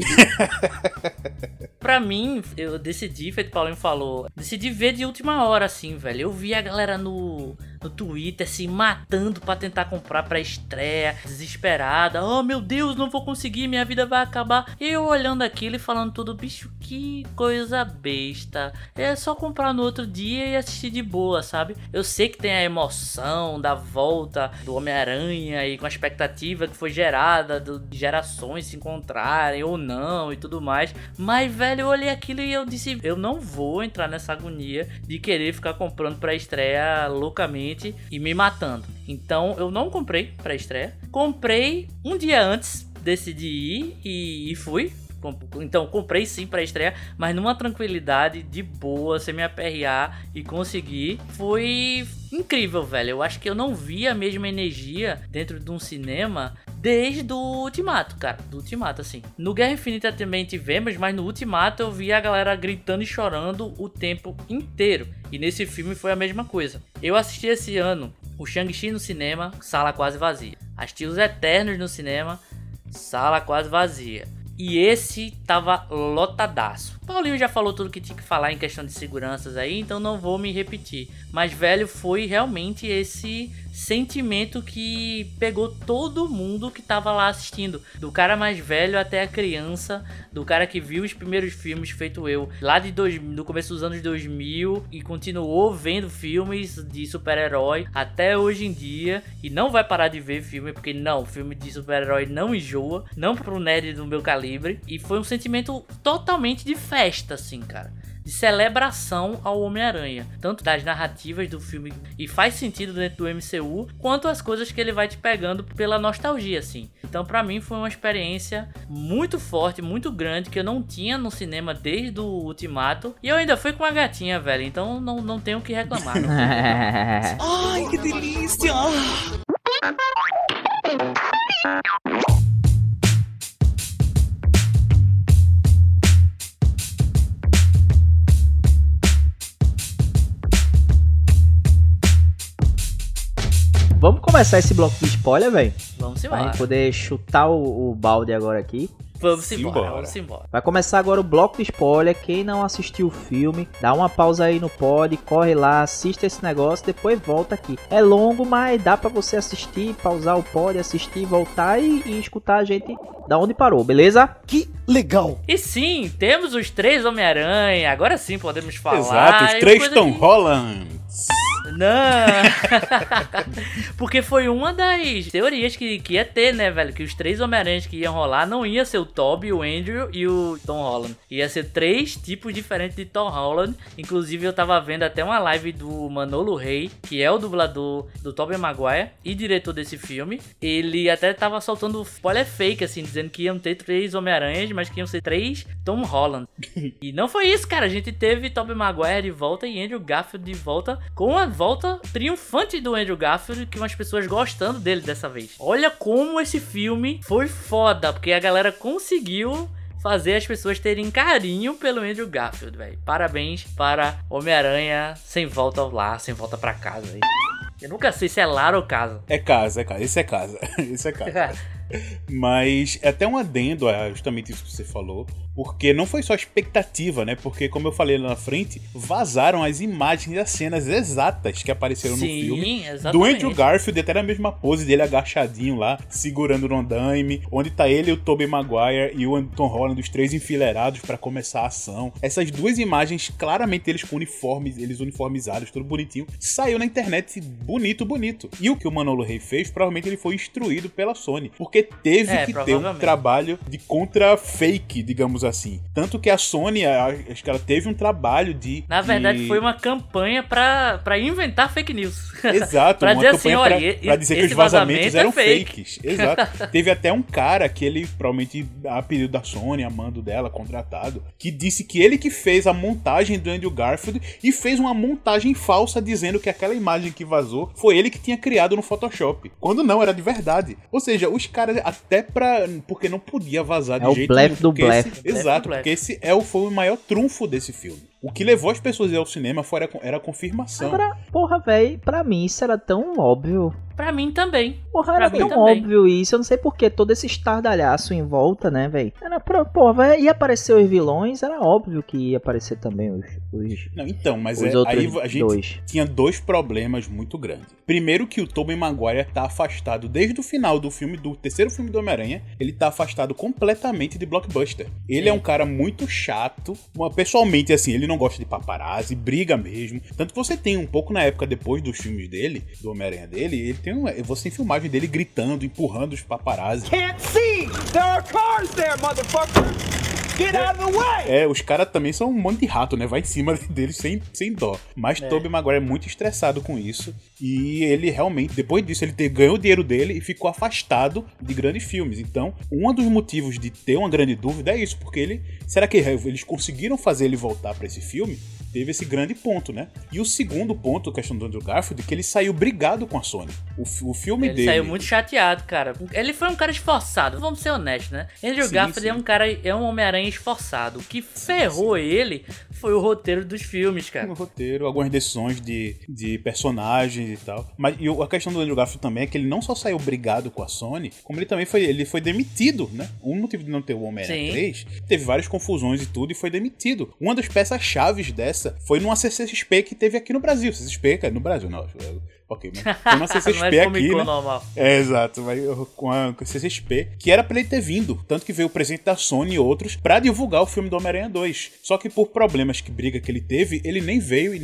<laughs> pra mim, eu decidi, feito o Paulinho falou, decidi ver de última hora, assim, velho. Eu vi a galera no no Twitter se matando para tentar comprar pra estreia, desesperada. Oh meu Deus, não vou conseguir, minha vida vai acabar. E eu olhando aquilo e falando tudo, bicho, que coisa besta. É só comprar no outro dia e assistir de boa, sabe? Eu sei que tem a emoção da volta do Homem-Aranha e com a expectativa que foi gerada de gerações se encontrarem ou não e tudo mais. Mas, velho, eu olhei aquilo e eu disse: eu não vou entrar nessa agonia de querer ficar comprando pra estreia loucamente e me matando. Então eu não comprei pra estreia. Comprei um dia antes, decidi ir e, e fui. Então comprei sim para estreia, mas numa tranquilidade, de boa, sem me aperrear e conseguir. Foi incrível, velho. Eu acho que eu não vi a mesma energia dentro de um cinema desde o Ultimato, cara. Do Ultimato, assim. No Guerra Infinita também tivemos, mas no Ultimato eu vi a galera gritando e chorando o tempo inteiro. E nesse filme foi a mesma coisa. Eu assisti esse ano o Shang-Chi no cinema, sala quase vazia. Assisti os Eternos no cinema, sala quase vazia. E esse tava lotadaço. Paulinho já falou tudo que tinha que falar em questão de seguranças aí, então não vou me repetir. Mas, velho, foi realmente esse sentimento que pegou todo mundo que tava lá assistindo. Do cara mais velho até a criança, do cara que viu os primeiros filmes feito eu, lá de dois, do começo dos anos 2000 e continuou vendo filmes de super-herói até hoje em dia e não vai parar de ver filme porque não, filme de super-herói não enjoa, não pro nerd do meu calibre e foi um sentimento totalmente de festa assim, cara de celebração ao Homem-Aranha, tanto das narrativas do filme e faz sentido dentro do MCU, quanto as coisas que ele vai te pegando pela nostalgia, assim. Então, para mim foi uma experiência muito forte, muito grande que eu não tinha no cinema desde o Ultimato e eu ainda fui com a gatinha, velho. Então, não, não tenho o que reclamar. <laughs> Ai, que delícia! <laughs> Vamos começar esse bloco de spoiler, velho? Vamos Pra embora. gente poder chutar o, o balde agora aqui. Vamos embora, Simbora. vamos embora. Vai começar agora o bloco de spoiler. Quem não assistiu o filme, dá uma pausa aí no pod, corre lá, assiste esse negócio, depois volta aqui. É longo, mas dá pra você assistir, pausar o pod, assistir, voltar e, e escutar a gente da onde parou, beleza? Que legal! E sim, temos os três Homem-Aranha. Agora sim podemos falar. Exato, os três Tom que- Holland. Não! <laughs> Porque foi uma das teorias que, que ia ter, né, velho? Que os três Homem-Aranhas que iam rolar não ia ser o Toby, o Andrew e o Tom Holland. Ia ser três tipos diferentes de Tom Holland. Inclusive, eu tava vendo até uma live do Manolo Rey, que é o dublador do Tobey Maguire e diretor desse filme. Ele até tava soltando spoiler fake, assim, dizendo que iam ter três Homem-Aranhas, mas que iam ser três Tom Holland. <laughs> E não foi isso, cara. A gente teve Tobey Maguire de volta e Andrew Garfield de volta, com a volta triunfante do Andrew Garfield, que umas pessoas gostando dele dessa vez. Olha como esse filme foi foda, porque a galera conseguiu fazer as pessoas terem carinho pelo Andrew Garfield, velho. Parabéns para Homem-Aranha sem volta ao lar, sem volta pra casa. aí. Eu nunca sei se é lar ou casa. É casa, é casa. Esse é casa. <laughs> Esse é casa. <laughs> Mas é até um adendo a justamente isso que você falou, porque não foi só expectativa, né? Porque, como eu falei lá na frente, vazaram as imagens das cenas exatas que apareceram no filme. Sim, Do exatamente. Andrew Garfield, até na mesma pose dele agachadinho lá, segurando no andaime, onde tá ele, o Tobey Maguire e o Tom Holland, os três enfileirados pra começar a ação. Essas duas imagens, claramente eles com uniformes, eles uniformizados, tudo bonitinho, saiu na internet bonito, bonito. E o que o Manolo Rey fez, provavelmente ele foi instruído pela Sony, porque teve É, que ter um trabalho de contra-fake, digamos assim. Tanto que a Sony, a- acho que ela teve um trabalho de... Na verdade, de- foi uma campanha pra, pra inventar fake news. <laughs> Exato, Pra uma dizer assim, campanha olha, pra, pra dizer que os vazamentos vazamento é eram fake. fakes. Exato. <laughs> Teve até um cara que ele, provavelmente a pedido da Sony, a mando dela, contratado, que disse que ele que fez a montagem do Andrew Garfield e fez uma montagem falsa dizendo que aquela imagem que vazou foi ele que tinha criado no Photoshop. Quando não, era de verdade. Ou seja, os caras até pra... porque não podia vazar de É o jeito nenhum. do porque blefe. esse- Blefe do Exato, blefe. porque esse é o, foi o maior trunfo desse filme. O que levou as pessoas a ir ao cinema foi, era a confirmação. Agora, porra, velho, pra mim isso era tão óbvio. Pra mim também. Porra, era tão também. óbvio isso. Eu não sei porque todo esse estardalhaço em volta, né, velho? Era pra, porra, vai- ia aparecer os vilões, era óbvio que ia aparecer também os, os, Não, então, mas os é, outros aí a gente dois. tinha dois problemas muito grandes. Primeiro que o Tobey Maguire tá afastado desde o final do filme, do terceiro filme do Homem-Aranha, ele tá afastado completamente de blockbuster. Ele é um cara muito chato, uma- pessoalmente assim, ele não gosta de paparazzi, briga mesmo. Tanto que você tem um pouco na época depois dos filmes dele, do Homem-Aranha dele, ele tem um, você tem filmagem dele gritando, empurrando os paparazzi. Can't see! There are cars there, motherfucker! Get out of the way! É, os caras também são um monte de rato, né? Vai em cima <laughs> deles sem, sem dó. Mas É. Tobey Maguire é muito estressado com isso. E ele realmente, depois disso, ele ter, ganhou o dinheiro dele e ficou afastado de grandes filmes. Então, um dos motivos de ter uma grande dúvida é isso, porque ele. Será que eles conseguiram fazer ele voltar pra esse filme? Teve esse grande ponto, né? E o segundo ponto, a questão do Andrew Garfield, é que ele saiu brigado com a Sony. O, o filme Ele dele. saiu muito chateado, cara. Ele foi um cara esforçado, vamos ser honestos, né? Andrew Sim, Garfield sim. é um cara, é um Homem-Aranha esforçado. O que ferrou ele foi o roteiro dos filmes, cara. no roteiro, algumas decisões de, de personagens e tal. Mas e o- a questão do Andrew Garfield também é que ele não só saiu brigado com a Sony, como ele também foi, ele foi demitido, né? Um motivo de não ter o Homem-Aranha Sim. 3, teve várias confusões e tudo e foi demitido. Uma das peças chaves dessa foi numa CCXP que teve aqui no Brasil. CCXP, no Brasil, não. É- Ok, mas <laughs> foi uma CCXP é aqui, né? normal. É, exato, mas eu- com a CCXP, que era pra ele ter vindo, tanto que veio o presidente da Sony e outros pra divulgar o filme do Homem-Aranha 2. Só que por problemas que briga que ele teve, ele nem veio e,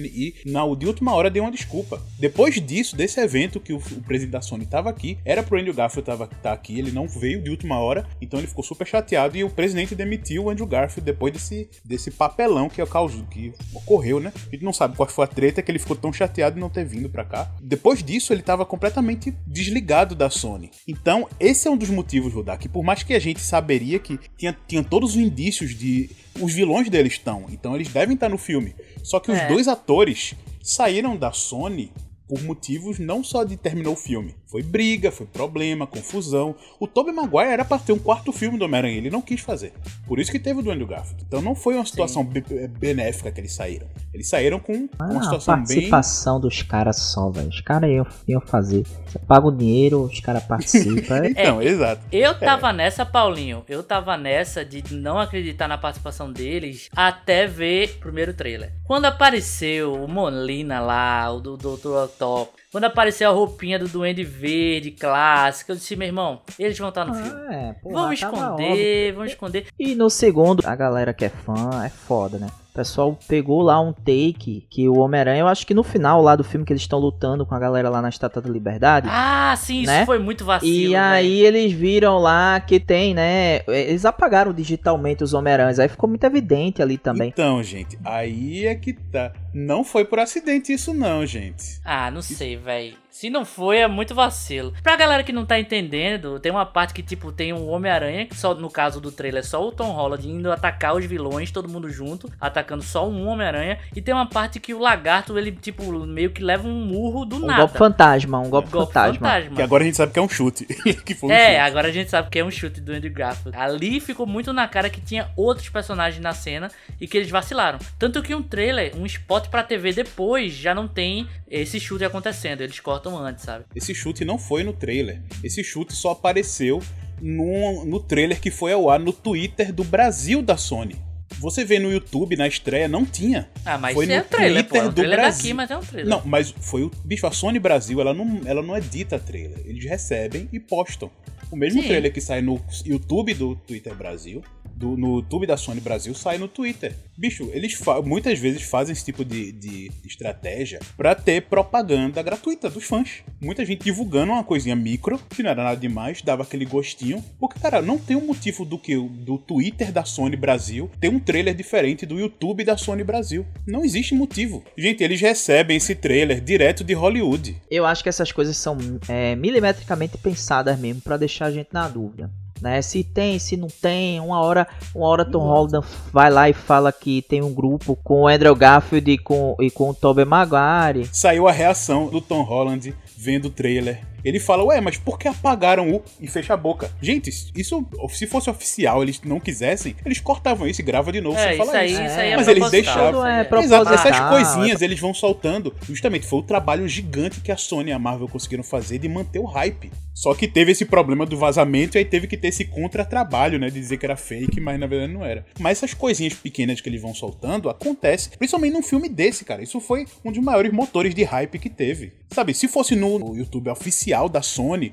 e na de última hora deu uma desculpa. Depois disso, desse evento que o, o presidente da Sony tava aqui, era pro Andrew Garfield tava, tá aqui, ele não veio de última hora, então ele ficou super chateado e o presidente demitiu o Andrew Garfield depois desse, desse papelão que, causou, que ocorreu, né? A gente não sabe qual foi a treta que ele ficou tão chateado de não ter vindo pra cá. Depois disso, ele tava completamente desligado da Sony. Então, esse é um dos motivos, Rudá, que por mais que a gente saberia que tinha, tinha todos os indícios de. Os vilões deles estão, então eles devem estar no filme. Só que os É. dois atores saíram da Sony por motivos não só de terminou o filme. Foi briga, foi problema, confusão. O Tobey Maguire era pra ter um quarto filme do Homem-Aranha, ele não quis fazer. Por isso que teve o do Andrew Garfield. Então não foi uma situação eh, benéfica que eles saíram. Eles saíram com Ah, uma situação bem participação dos caras só, velho. Os caras iam, iam fazer. Você paga o dinheiro, os caras participam. <laughs> é Então, exato. Eu tava nessa, Paulinho. Eu tava nessa de não acreditar na participação deles até ver o primeiro trailer. Quando apareceu o Molina lá, o do Dr. Octopus, quando apareceu a roupinha do Duende Verde clássica, eu disse, meu irmão, eles vão estar no filme. Ah, é, porra, Vamos tava esconder, vamos esconder. E no segundo, a galera que é fã é foda, né? O pessoal pegou lá um take que o Homem-Aranha, eu acho que no final lá do filme que eles estão lutando com a galera lá na Estátua da Liberdade. Ah, sim, isso Né? foi muito vacilo. e aí eles viram lá que tem, né? Eles apagaram digitalmente os Homem-Aranhas. Aí ficou muito evidente ali também. Então, gente, aí é que tá. Não foi por acidente isso não, gente. Ah, não sei, velho. Se não foi, é muito vacilo. Pra galera que não tá entendendo, tem uma parte que, tipo, tem um Homem-Aranha, que só no caso do trailer é só o Tom Holland indo atacar os vilões, todo mundo junto, atacando só um Homem-Aranha. E tem uma parte que o lagarto, ele, tipo, meio que leva um murro do Um nada. golpe fantasma, um golpe, Golpe fantasma. fantasma. Que agora a gente sabe que é um chute. <laughs> que foi um É, chute. agora a gente sabe que é um chute do Andrew Garfield. Ali ficou muito na cara que tinha outros personagens na cena e que eles vacilaram. Tanto que um trailer, um spot pra TV depois, já não tem esse chute acontecendo. Eles cortam antes, sabe? Esse chute não foi no trailer. Esse chute só apareceu no, no trailer que foi ao ar no Twitter do Brasil da Sony. Você vê no YouTube, na estreia, não tinha. Ah, mas Foi isso é no um trailer, pô. Twitter É um do trailer Brasil. daqui, mas é um trailer. Não, mas foi o. Bicho, a Sony Brasil, ela não, ela não edita trailer. Eles recebem e postam. O mesmo Sim. trailer que sai no YouTube do Twitter Brasil, do- no YouTube da Sony Brasil, sai no Twitter. Bicho, eles muitas vezes fazem esse tipo de, de estratégia pra ter propaganda gratuita dos fãs. Muita gente divulgando uma coisinha micro, que não era nada demais, dava aquele gostinho. Porque, cara, não tem um motivo do que do Twitter da Sony Brasil ter um trailer diferente do YouTube da Sony Brasil. Não existe motivo. Gente, eles recebem esse trailer direto de Hollywood. Eu acho que essas coisas são é, milimetricamente pensadas mesmo pra deixar a gente na dúvida. Né? Se tem, se não tem, uma hora, uma hora Tom Holland vai lá e fala que tem um grupo com o Andrew Garfield e com, e com o Tobey Maguire. Saiu a reação do Tom Holland vendo o trailer. Ele fala, ué, mas por que apagaram o e fecha a boca? Gente, isso, se fosse oficial, eles não quisessem, eles cortavam isso e grava de novo É, sem isso falar aí, isso. isso aí é Mas eles deixavam. isso É é. Exato, essas coisinhas eles vão soltando. Justamente, foi o trabalho gigante que a Sony e a Marvel conseguiram fazer de manter o hype. Só que teve esse problema do vazamento e aí teve que ter esse contra-trabalho, né? De dizer que era fake, mas na verdade não era. Mas essas coisinhas pequenas que eles vão soltando, acontece. Principalmente num filme desse, cara. Isso foi um dos maiores motores de hype que teve. Sabe, se fosse no YouTube oficial da Sony,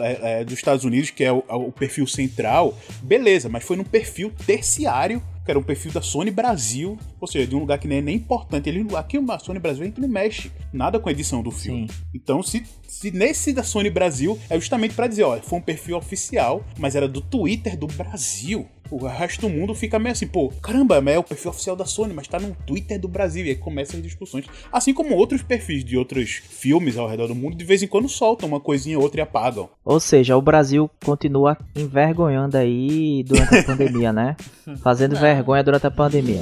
é, é, dos Estados Unidos, que é o, o perfil central, beleza, mas foi num perfil terciário que era um perfil da Sony Brasil, ou seja, de um lugar que nem é nem importante. Ele, aqui a Sony Brasil a gente não mexe nada com a edição do filme. Sim. Então, se, se nesse da Sony Brasil, é justamente pra dizer, ó, foi um perfil oficial, mas era do Twitter do Brasil. O resto do mundo fica meio assim, pô, caramba, mas é o perfil oficial da Sony, mas tá no Twitter do Brasil. E aí começam as discussões. Assim como outros perfis de outros filmes ao redor do mundo, de vez em quando soltam uma coisinha ou outra e apagam. Ou seja, o Brasil continua envergonhando aí durante a <laughs> pandemia, né? Fazendo vergonha durante a pandemia.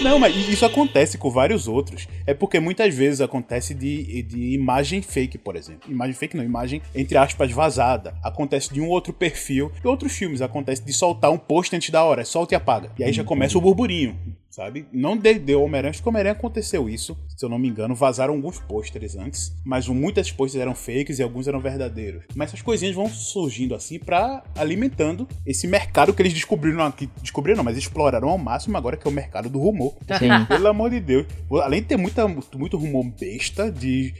Não, mas isso acontece com vários outros. É porque muitas vezes acontece de, de imagem fake, por exemplo. Imagem fake não, imagem, entre aspas, vazada. Acontece de um outro perfil. E outros filmes acontece de soltar um post antes da hora. Solta e apaga. E aí já começa o burburinho. Sabe? Não de, de Homem-Aranha, acho que Homem-Aranha aconteceu isso. Se eu não me engano, vazaram alguns pôsteres antes. Mas muitas pôsteres eram fakes e alguns eram verdadeiros. Mas essas coisinhas vão surgindo assim pra alimentando esse mercado que eles descobriram aqui. Descobriram, não, mas exploraram ao máximo agora que é o mercado do rumor. Sim. <laughs> Pelo amor de Deus. Além de ter muita, muito rumor besta de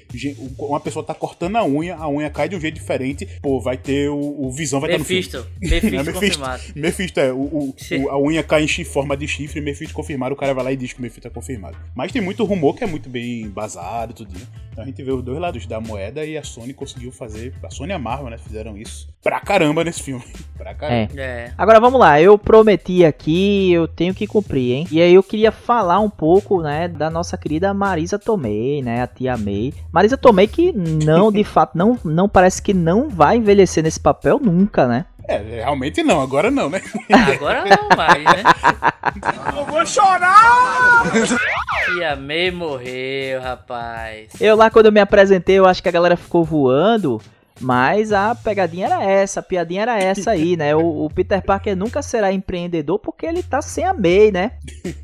uma pessoa tá cortando a unha, a unha cai de um jeito diferente, pô, vai ter o, o Visão vai estar no filme. <laughs> Mephisto. É, Mephisto confirmado. Mephisto, é. O, o- a unha cai em forma de chifre, Mephisto confirmado, o cara vai lá e diz que o Mephisto é confirmado. Mas tem muito rumor que é muito bem embasado, tudo. Então a gente vê os dois lados da moeda e a Sony conseguiu fazer. A Sony e a Marvel, né? Fizeram isso pra caramba nesse filme. <laughs> pra caramba. É. É. Agora vamos lá, eu prometi aqui, eu tenho que cumprir, hein? E aí eu queria falar um pouco, né, da nossa querida Marisa Tomei, né, a tia May. Marisa Tomei que não, de <laughs> fato, não, não parece que não vai envelhecer nesse papel nunca, né? É, realmente não, agora não, né? Agora não mais, né? Eu vou chorar! Tia May morreu, rapaz. Eu lá quando eu me apresentei, eu acho que a galera ficou voando, mas a pegadinha era essa, a piadinha era essa aí, né? O, o Peter Parker nunca será empreendedor porque ele tá sem a May, né?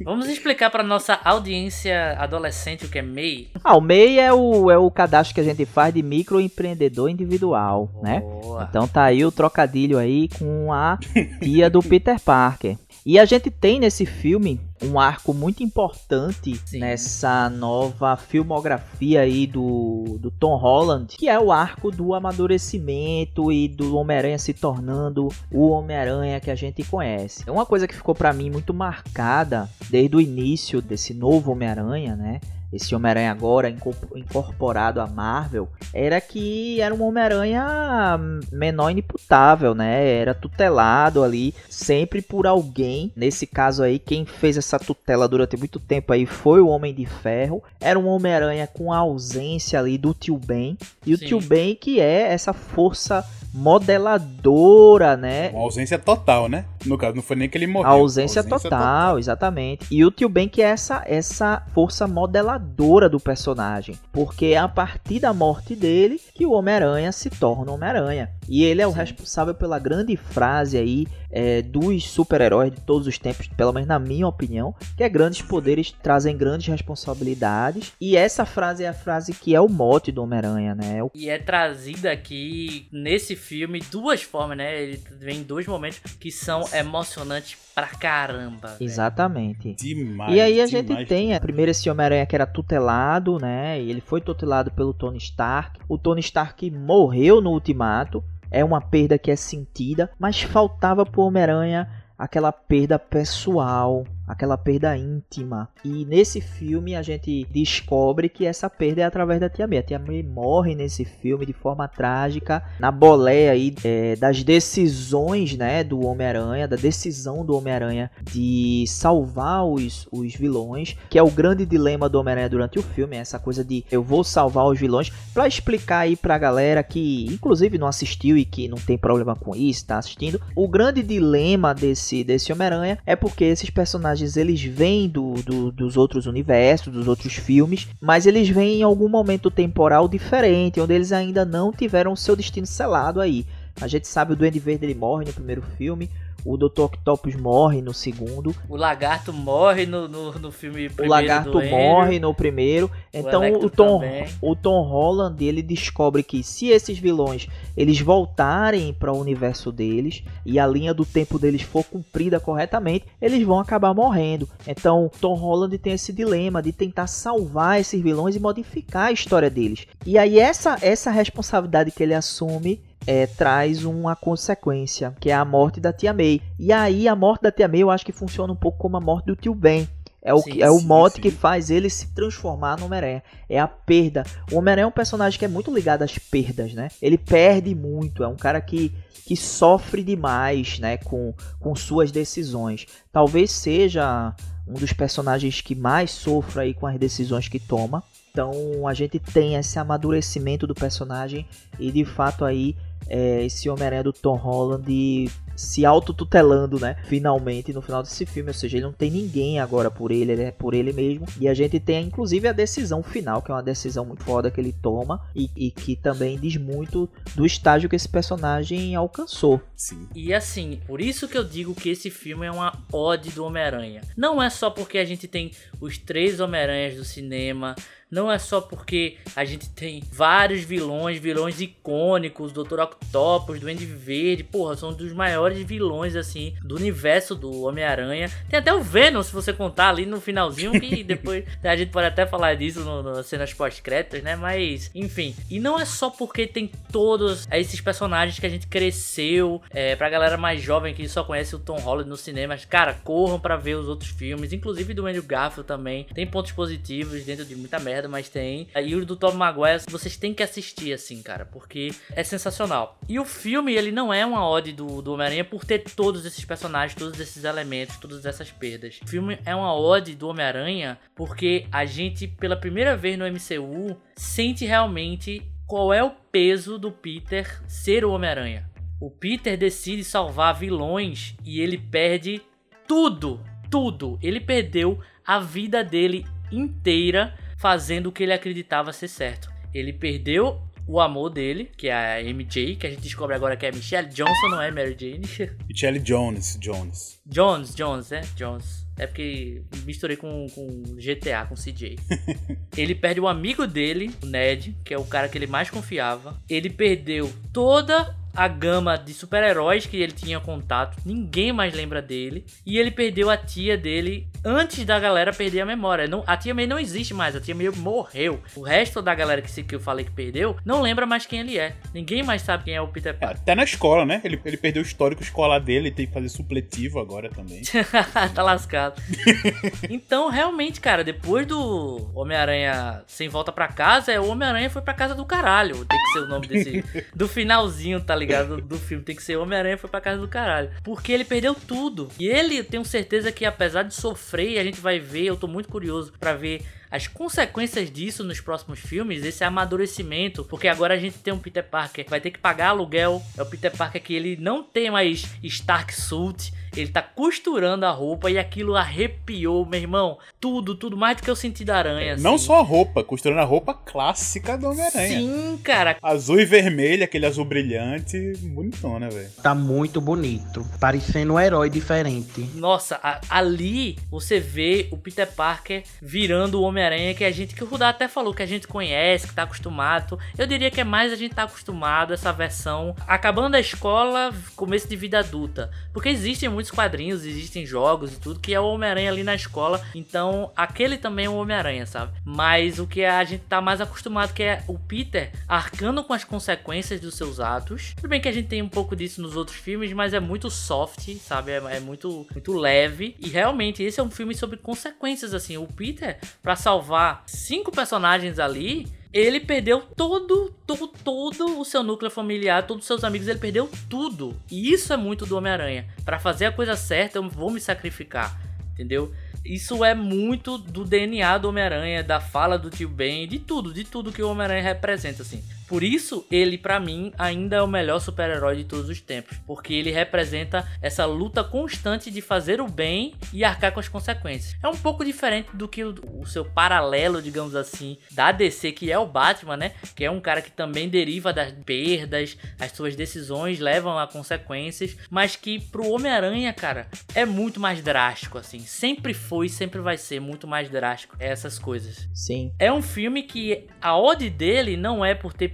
Vamos explicar pra nossa audiência adolescente o que é MEI? Ah, o MEI é o, é o cadastro que a gente faz de microempreendedor individual, né? Boa. Então tá aí o trocadilho aí com a tia do Peter Parker. E a gente tem nesse filme um arco muito importante Sim. nessa nova filmografia aí do, do Tom Holland, que é o arco do amadurecimento e do Homem-Aranha se tornando o Homem-Aranha que a gente conhece. É uma coisa que ficou pra mim muito marcada desde o início desse novo Homem-Aranha, né? Esse Homem-Aranha agora inco- incorporado à Marvel, era que era um Homem-Aranha menor inimputável, né? Era tutelado ali sempre por alguém. Nesse caso aí, quem fez essa tutela durante muito tempo aí foi o Homem de Ferro. Era um Homem-Aranha com a ausência ali do Tio Ben. E o Sim. Tio Ben que é essa força modeladora, né? Uma ausência total, né? No caso, não foi nem que ele morreu. A ausência, total, total. exatamente. E o Tio Ben que é essa, essa força modeladora do personagem. Porque é a partir da morte dele que o Homem-Aranha se torna Homem-Aranha. E ele é o Sim. responsável pela grande frase aí é, dos super-heróis de todos os tempos, pelo menos na minha opinião, que é grandes poderes trazem grandes responsabilidades. E essa frase é a frase que é o mote do Homem-Aranha, né? O- E é trazida aqui nesse filme duas formas, né? Ele vem em dois momentos que são emocionantes pra caramba. Exatamente. Demais. E aí a gente demais, tem, é, demais. primeiro esse Homem-Aranha que era tutelado, né? E ele foi tutelado pelo Tony Stark. O Tony Stark morreu no Ultimato. É uma perda que é sentida, mas faltava pro Homem-Aranha aquela perda pessoal, aquela perda íntima. E nesse filme a gente descobre que essa perda é através da Tia May. A Tia May morre nesse filme de forma trágica, na boleia aí é, das decisões, né, do Homem-Aranha, da decisão do Homem-Aranha de salvar os, os vilões, que é o grande dilema do Homem-Aranha durante o filme, essa coisa de eu vou salvar os vilões, Pra explicar aí pra galera que inclusive não assistiu e que não tem problema com isso, tá assistindo, o grande dilema desse, desse Homem-Aranha é porque esses personagens personagens eles vêm do, do, dos outros universos, dos outros filmes, mas eles vêm em algum momento temporal diferente, onde eles ainda não tiveram o seu destino selado aí. A gente sabe o Duende Verde ele morre no primeiro filme, o Dr. Octopus morre no segundo. O lagarto morre no, no, no filme primeiro O lagarto morre no primeiro. Então Electro o, Tom, também. o Tom Holland ele descobre que se esses vilões eles voltarem para o universo deles e a linha do tempo deles for cumprida corretamente, eles vão acabar morrendo. Então Tom Holland tem esse dilema de tentar salvar esses vilões e modificar a história deles. E aí essa essa responsabilidade que ele assume é, traz uma consequência, que é a morte da tia May. E aí a morte da tia May eu acho que funciona um pouco como a morte do tio Ben. É o, Sim, que- é o sim, mote sim. que faz ele se transformar no Homem-Aranha. É a perda. O Homem-Aranha é um personagem que é muito ligado às perdas, né? Ele perde muito. É um cara que, que sofre demais, né? Com, com suas decisões. Talvez seja um dos personagens que mais sofra aí com as decisões que toma. Então a gente tem esse amadurecimento do personagem e de fato aí é, esse Homem-Aranha do Tom Holland se autotutelando, né? Finalmente no final desse filme, ou seja, ele não tem ninguém agora por ele, ele é por ele mesmo. E a gente tem inclusive a decisão final, que é uma decisão muito foda que ele toma e, e que também diz muito do estágio que esse personagem alcançou. Sim. E assim, por isso que eu digo que esse filme é uma ode do Homem-Aranha. Não é só porque a gente tem os três Homem-Aranhas do cinema, não é só porque a gente tem vários vilões, vilões icônicos, Dr. Octopus, Duende Verde, porra, são dos maiores vilões, assim, do universo do Homem-Aranha. Tem até o Venom, se você contar ali no finalzinho, que <laughs> depois a gente pode até falar disso no, no- nas cenas pós-créditos, né? Mas, enfim. E não é só porque tem todos esses personagens que a gente cresceu, é, pra galera mais jovem que só conhece o Tom Holland no cinema, cara, corram pra ver os outros filmes, inclusive do Andrew Garfield também. Tem pontos positivos dentro de muita merda, mas tem. E o do Tom Maguire, vocês têm que assistir, assim, cara, porque é sensacional. E o filme, ele não é uma ode do, do Homem-Aranha por ter todos esses personagens, todos esses elementos, todas essas perdas. O filme é uma ode do Homem-Aranha porque a gente, pela primeira vez no MCU, sente realmente qual é o peso do Peter ser o Homem-Aranha. O Peter decide salvar vilões e ele perde tudo, tudo. Ele perdeu a vida dele inteira fazendo o que ele acreditava ser certo. Ele perdeu o amor dele, que é a MJ, que a gente descobre agora que é Michelle Johnson, não é Mary Jane. <laughs> Michelle Jones, Jones. Jones, Jones, né? Jones. É porque misturei com, com GTA, com CJ. <laughs> ele perde o amigo dele, o Ned, que é o cara que ele mais confiava. Ele perdeu toda a gama de super-heróis que ele tinha contato. Ninguém mais lembra dele. E ele perdeu a tia dele antes da galera perder a memória. Não, a tia May não existe mais. A tia May morreu. O resto da galera que, se- que eu falei que perdeu não lembra mais quem ele é. Ninguém mais sabe quem é o Peter É, Parker. Até na escola, né? Ele, ele perdeu o histórico escolar dele, tem que fazer supletivo agora também. <laughs> tá lascado. <laughs> então, realmente, cara, depois do Homem-Aranha sem volta pra casa, é o Homem-Aranha foi pra casa do caralho. Tem que ser o nome desse. <laughs> do finalzinho, tá ligado? Do, do filme. Tem que ser Homem-Aranha foi pra casa do caralho. Porque ele perdeu tudo. E ele, eu tenho certeza que apesar de sofrer, e a gente vai ver, eu tô muito curioso pra ver as consequências disso nos próximos filmes, esse amadurecimento, porque agora a gente tem um Peter Parker que vai ter que pagar aluguel, é o Peter Parker que ele não tem mais Stark Suit, ele tá costurando a roupa e aquilo arrepiou, meu irmão, tudo, tudo mais do que eu senti da aranha. Não assim. só a roupa, costurando a roupa clássica do Homem-Aranha. Sim, cara, Azul e vermelho, aquele azul brilhante, bonitona, velho. Tá muito bonito. Parecendo um herói diferente. Nossa, a- ali você vê o Peter Parker virando o Homem-Aranha que a gente, que o Rudá até falou que a gente conhece, que tá acostumado. Eu diria que é mais a gente tá acostumado a essa versão acabando a escola, começo de vida adulta. Porque existem muitos quadrinhos, existem jogos e tudo que é o Homem-Aranha ali na escola. Então, aquele também é o Homem-Aranha, sabe? Mas o que a gente tá mais acostumado que é o Peter arcando com as consequências dos seus atos. Tudo bem que a gente tem um pouco disso nos outros filmes, mas é muito soft, sabe? É, é muito, muito leve. E realmente, esse é um filme sobre consequências, assim. O Peter, pra salvar cinco personagens ali, ele perdeu todo, todo, todo o seu núcleo familiar, todos os seus amigos, ele perdeu tudo. E isso é muito do Homem-Aranha. Pra fazer a coisa certa, eu vou me sacrificar, entendeu? Isso é muito do DNA do Homem-Aranha, da fala do tio Ben, de tudo, de tudo que o Homem-Aranha representa, assim. Por isso, ele para mim ainda é o melhor super-herói de todos os tempos, porque ele representa essa luta constante de fazer o bem e arcar com as consequências. É um pouco diferente do que o, o seu paralelo, digamos assim, da DC, que é o Batman, né? Que é um cara que também deriva das perdas, as suas decisões levam a consequências, mas que pro Homem-Aranha, cara, é muito mais drástico assim. Sempre foi, sempre vai ser muito mais drástico essas coisas. Sim. É um filme que a ode dele não é por ter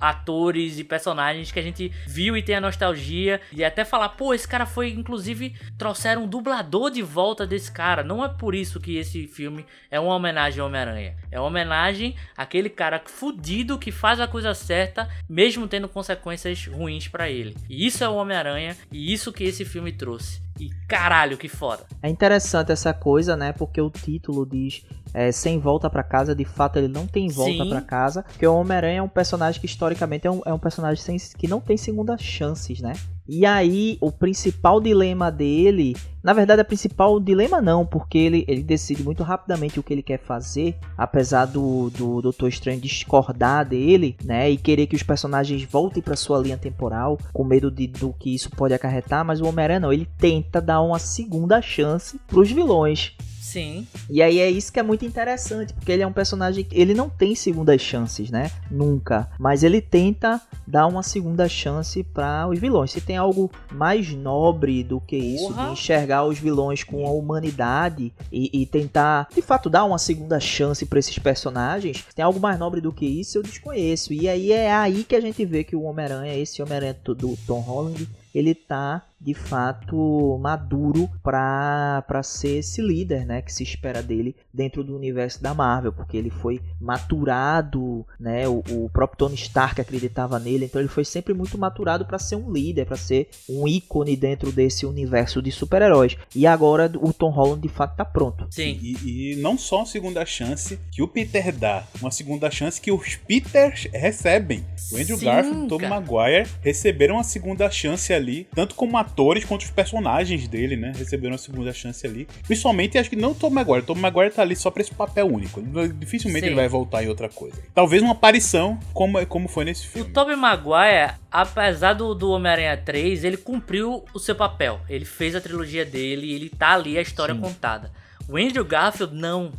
atores e personagens que a gente viu e tem a nostalgia e até falar, pô, esse cara foi inclusive trouxeram um dublador de volta desse cara. Não é por isso que esse filme é uma homenagem ao Homem-Aranha. É uma homenagem àquele cara fudido que faz a coisa certa, mesmo tendo consequências ruins para ele. E isso é o Homem-Aranha e isso que esse filme trouxe. E caralho, que foda. É interessante essa coisa, né? Porque o título diz é, sem volta para casa, de fato ele não tem volta para casa, porque o Homem-Aranha é um personagem que historicamente é um, é um personagem sem, que não tem segunda chances, né? E aí, o principal dilema dele, na verdade, o principal dilema não, porque ele, ele decide muito rapidamente o que ele quer fazer, apesar do, do Doutor Estranho discordar dele, né, e querer que os personagens voltem para sua linha temporal, com medo de, do que isso pode acarretar, mas o Homem-Aranha não, ele tenta dar uma segunda chance pros vilões. Sim. E aí é isso que é muito interessante, porque ele é um personagem que ele não tem segundas chances, né? Nunca. Mas ele tenta dar uma segunda chance para os vilões. Se tem algo mais nobre do que isso, Porra. de enxergar os vilões com a humanidade e, e tentar, de fato, dar uma segunda chance para esses personagens, se tem algo mais nobre do que isso, eu desconheço. E aí é aí que a gente vê que o Homem-Aranha, esse Homem-Aranha do Tom Holland, ele tá de fato maduro para ser esse líder, né, que se espera dele dentro do universo da Marvel, porque ele foi maturado, né, o, o próprio Tony Stark acreditava nele, então ele foi sempre muito maturado para ser um líder, para ser um ícone dentro desse universo de super-heróis. E agora o Tom Holland de fato tá pronto. Sim. E, e não só uma segunda chance que o Peter dá, uma segunda chance que os Peters recebem. O Andrew Sim, Garfield e o cara. Maguire receberam uma segunda chance ali, tanto como atores quanto os personagens dele, né? Receberam uma segunda chance ali. Principalmente, acho que não o Tobey Maguire. O Tobey Maguire tá ali só pra esse papel único. Dificilmente Sim. ele vai voltar em outra coisa. Talvez uma aparição, como, como foi nesse O filme. Tobey Maguire, apesar do, do Homem-Aranha 3, ele cumpriu o seu papel. Ele fez a trilogia dele, ele tá ali a história Sim. contada. O Andrew Garfield não.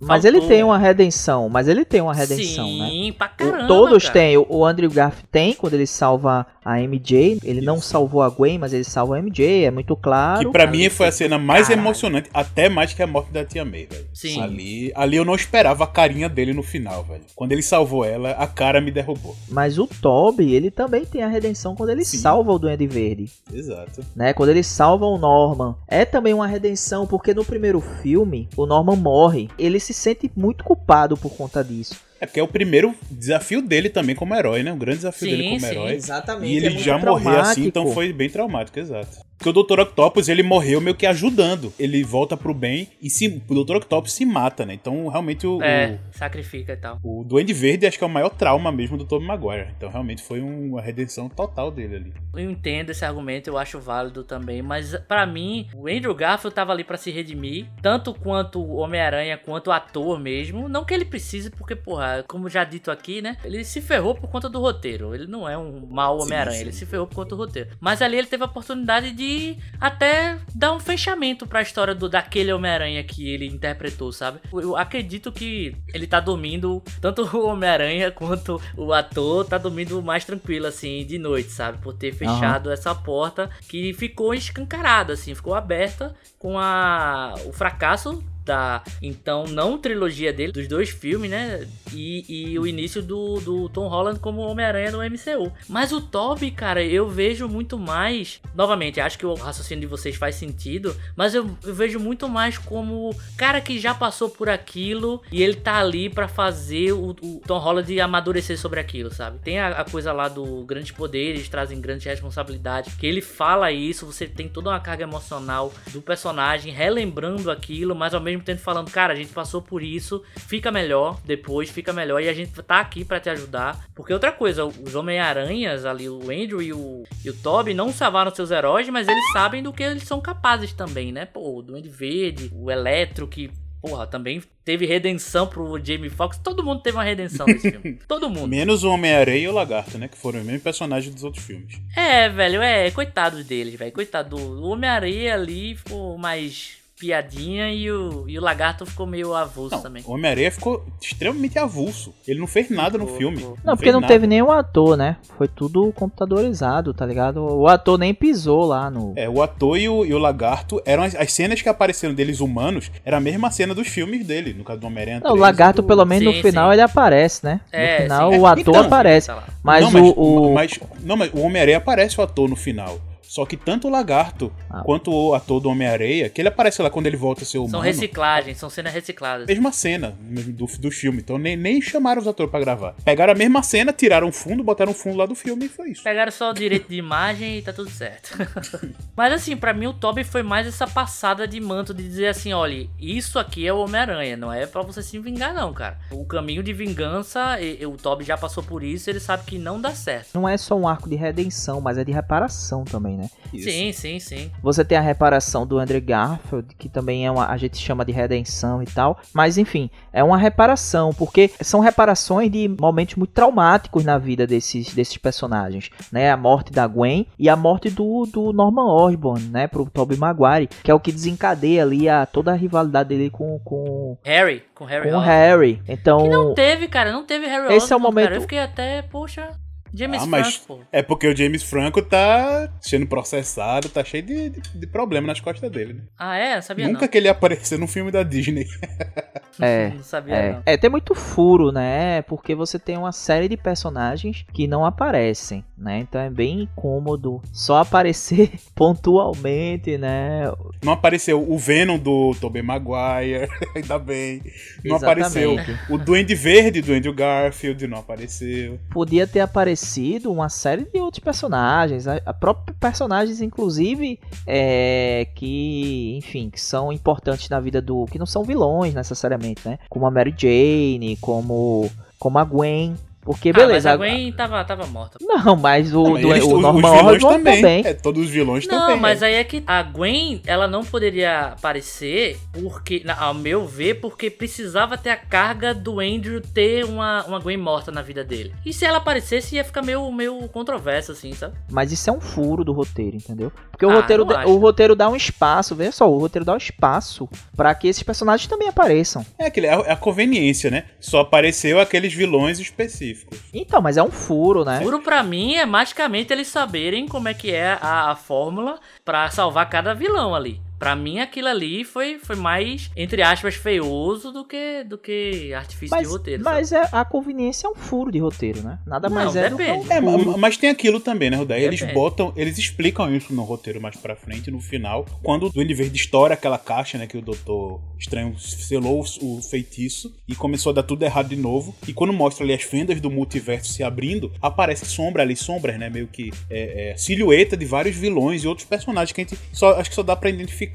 Mas Faltou. ele tem uma redenção, mas ele tem uma redenção, né? Sim, pra O- caramba. Todos cara. têm. O- O Andrew Garfield tem quando ele salva a MJ. Ele não salvou a Gwen, mas ele salva a MJ. É muito claro. Que pra mim foi a cena mais Caralho. emocionante, até mais que a morte da tia May, velho. Sim. Ali, ali eu não esperava a carinha dele no final, velho. Quando ele salvou ela, a cara me derrubou. Mas o Toby, ele também tem a redenção quando ele Sim. salva o Duende Verde, Exato. né? Quando ele salva o Norman. É também uma redenção porque no primeiro filme o Norman morre. Ele se sente muito culpado por conta disso. É porque é o primeiro desafio dele também como herói, né? O grande desafio Sim, dele como sim. herói. Exatamente. E ele já morreu assim, então foi bem traumático, exato. Porque o Dr. Octopus, ele morreu meio que ajudando. Ele volta pro bem e se, o Dr. Octopus se mata, né? Então, realmente, o, É, sacrifica e tal. o, o Duende Verde acho que é o maior trauma mesmo do Tobey Maguire. Então, realmente, foi um- uma redenção total dele ali. Eu entendo esse argumento, eu acho válido também, mas pra mim, o Andrew Garfield tava ali pra se redimir, tanto quanto o Homem-Aranha, quanto o ator mesmo. Não que ele precise, porque, porra, como já dito aqui, né? Ele se ferrou por conta do roteiro. Ele não é um mau Homem-Aranha, ele se ferrou por conta do roteiro. Mas ali ele teve a oportunidade de até dar um fechamento pra história do, daquele Homem-Aranha que ele interpretou, sabe? Eu acredito que ele tá dormindo, tanto o Homem-Aranha quanto o ator, tá dormindo mais tranquilo, assim, de noite, sabe? Por ter fechado essa porta que ficou escancarada, assim, ficou aberta com a, o fracasso da então não trilogia dele, dos dois filmes, né? E, e o início do, do Tom Holland como Homem-Aranha no MCU. Mas o Toby, cara, eu vejo muito mais. Novamente, acho que o raciocínio de vocês faz sentido, mas eu, eu vejo muito mais como cara que já passou por aquilo e ele tá ali pra fazer o, o Tom Holland amadurecer sobre aquilo, sabe? Tem a, a coisa lá do grandes poderes trazem grandes responsabilidades, que ele fala isso, você tem toda uma carga emocional do personagem relembrando aquilo, mas ao mesmo tempo falando, cara, a gente passou por isso, fica melhor depois, fica melhor e a gente tá aqui pra te ajudar. Porque outra coisa, os Homem-Aranhas ali, o Andrew e o, e o Toby não salvaram seus heróis, mas eles sabem do que eles são capazes também, né? Pô, o Duende Verde, o Eletro que porra, também teve redenção pro Jamie Foxx. Todo mundo teve uma redenção nesse filme. <laughs> Todo mundo. Menos o Homem-Aranha e o Lagarto, né? Que foram os mesmos personagens dos outros filmes. É, velho, é, coitado deles, velho. Coitado do o Homem-Aranha ali ficou mais piadinha e o, e o lagarto ficou meio avulso Não, também. o Homem-Aranha ficou extremamente avulso. Ele não fez nada no Ficou, filme. ficou. Não, porque fez não nada. teve nenhum ator, né? Foi tudo computadorizado, tá ligado? O ator nem pisou lá no. É, o ator e o, e o lagarto eram as, as cenas que apareceram deles humanos, era a mesma cena dos filmes dele, no caso do Homem-Aranha. Não, o 3, lagarto, do- pelo menos Sim, no final, sim. ele aparece, né? É, no final, sim. o ator Então, aparece. Tá. Mas, não, mas, o. o- mas- não, mas o Homem-Aranha aparece o ator no final. Só que tanto o lagarto Ah. quanto o ator do Homem-Aranha, que ele aparece lá quando ele volta a ser humano. São reciclagens, são cenas recicladas. Mesma cena do, do filme, então nem, nem chamaram os atores pra gravar. Pegaram a mesma cena, tiraram o fundo, botaram o fundo lá do filme e foi isso. Pegaram só o direito de imagem e tá tudo certo. <laughs> Mas assim, pra mim o Toby foi mais essa passada de manto de dizer assim, olha, isso aqui é o Homem-Aranha, não é pra você se vingar não, cara. O caminho de vingança, e- e o Toby já passou por isso, ele sabe que não dá certo. Não é só um arco de redenção, mas é de reparação também, né? Isso. Sim, sim, sim. Você tem a reparação do Andrew Garfield, que também é uma, a gente chama de redenção e tal. Mas enfim, é uma reparação, porque são reparações de momentos muito traumáticos na vida desses, desses personagens, né? A morte da Gwen e a morte do, do Norman Osborn, né? Pro Tobey Maguire, que é o que desencadeia ali a, toda a rivalidade dele com, com, Harry, com Harry com Osborn. Harry. Então, Que não teve, cara, não teve Harry Esse é o Osborn, momento- cara. Eu fiquei até, poxa, James Ah, mas Franco, é porque o James Franco tá sendo processado, tá cheio de, de, de problema nas costas dele. Né? Ah, é? Sabia Nunca não. que ele ia aparecer num filme da Disney. <laughs> é. Não sabia É, não. é, tem muito furo, né? Porque você tem uma série de personagens que não aparecem, né? Então é bem incômodo só aparecer <laughs> pontualmente, né? Não apareceu o Venom do Tobey Maguire, <laughs> ainda bem. Não Exatamente. apareceu o Duende Verde do Andrew Garfield, não apareceu. Podia ter aparecido uma série de outros personagens, a, a próprios personagens, inclusive, é, que, enfim, que são importantes na vida do. que não são vilões necessariamente, né? Como a Mary Jane, como, como a Gwen. Porque, Ah, beleza. mas a Gwen tava, tava morta. Não, mas o, Não, mas do, eles- o os- Norman os também. também. É, todos os vilões Não, também. mas é. aí é que a Gwen, ela não poderia aparecer, porque, ao meu ver, porque precisava ter a carga do Andrew ter uma, uma Gwen morta na vida dele. E se ela aparecesse, ia ficar meio, meio controverso, assim, sabe? Mas isso é um furo do roteiro, entendeu? Porque o Ah, roteiro, não dá- o roteiro dá um espaço, veja só, o roteiro dá um espaço pra que esses personagens também apareçam. É, aquele, é a- é a conveniência, né? Só apareceu aqueles vilões específicos. Então, mas é um furo, né? Furo pra mim é magicamente eles saberem como é que é a, a fórmula pra salvar cada vilão ali. Pra mim, aquilo ali foi, foi mais, entre aspas, feioso do que, do que artifício Mas, de roteiro. mas é, a conveniência é um furo de roteiro, né? Nada Não, mais é do que um depende. É, mas tem aquilo também, né, Rudai? Eles Depende. botam, eles explicam isso no roteiro mais pra frente, no final, quando o Duende Verde estoura aquela caixa, né, que o Doutor Estranho selou o feitiço e começou a dar tudo errado de novo. E quando mostra ali as fendas do multiverso se abrindo, aparece sombra ali, sombras, né, meio que é, é, silhueta de vários vilões e outros personagens que a gente só acho que só dá pra identificar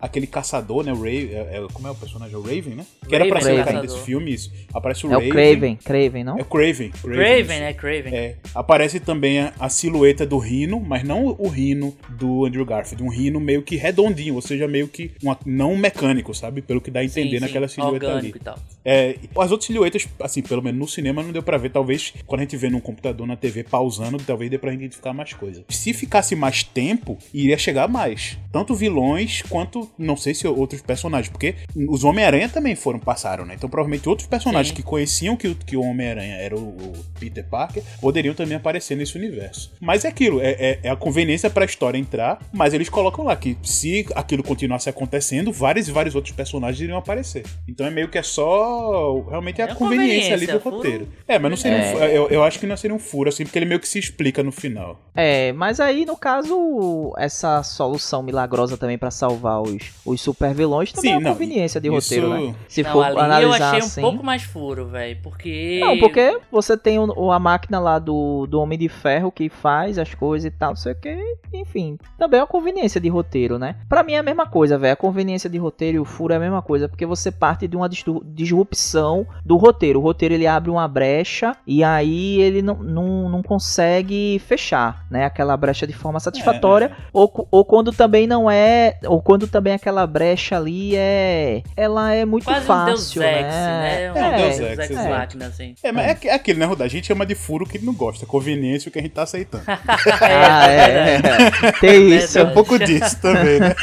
aquele caçador, né, o Ray, é- é- como é o personagem? É o Raven, né? Que era pra Raven, ser o cara desse filme, isso. Aparece o É o Raven. Craven, Craven, não? É o Craven. Craven, isso. né? Craven. É, aparece também a, a silhueta do Rino, mas não o Rino do Andrew Garfield, um Rino meio que redondinho, ou seja, meio que uma- não mecânico, sabe? Pelo que dá a Sim, entender sim, naquela silhueta ali. e tal. É, as outras silhuetas, assim, pelo menos no cinema não deu pra ver, talvez quando a gente vê num computador na TV pausando, talvez dê pra identificar mais coisas. Se ficasse mais tempo, iria chegar mais. Tanto vilões quanto, não sei se outros personagens, porque os Homem-Aranha também foram, passaram, né? Então provavelmente outros personagens Sim. que conheciam que, o- que o Homem-Aranha era o, o Peter Parker poderiam também aparecer nesse universo. Mas é aquilo, é, é- é a conveniência pra história entrar, mas eles colocam lá que se aquilo continuasse acontecendo, vários e vários outros personagens iriam aparecer. Então é meio que é só realmente é a É conveniência ali do conveniência, furo. roteiro. É, mas não seria um É. eu, eu acho que não seria um furo assim, porque ele meio que se explica no final. É, mas aí, no caso, essa solução milagrosa também pra salvar os, os super vilões também Sim, é uma não, conveniência de isso- roteiro, né? Se não, for ali analisar eu achei assim. um pouco mais furo, velho. Porque. Não, porque você tem o- a máquina lá do, do Homem de Ferro que faz as coisas e tal, não sei o que. Enfim, também é uma conveniência de roteiro, né? Pra mim é a mesma coisa, velho. A conveniência de roteiro e o furo é a mesma coisa, porque você parte de uma disru- disrupção do roteiro. O roteiro ele abre uma brecha e aí ele não, não, não consegue fechar, né? Aquela brecha de forma satisfatória. Ou, cu- ou quando também não é ou quando também aquela brecha ali é. Ela é muito Quase um fácil, Deus Ex, né? né? Um É, Deus Deus Ex, Ex, é. Machina, assim. É, mas é, é aquele, né, Rudá? A gente chama de furo que ele não gosta. Conveniência o que a gente tá aceitando. <laughs> Ah, é, é. Tem isso. É um pouco disso também, né?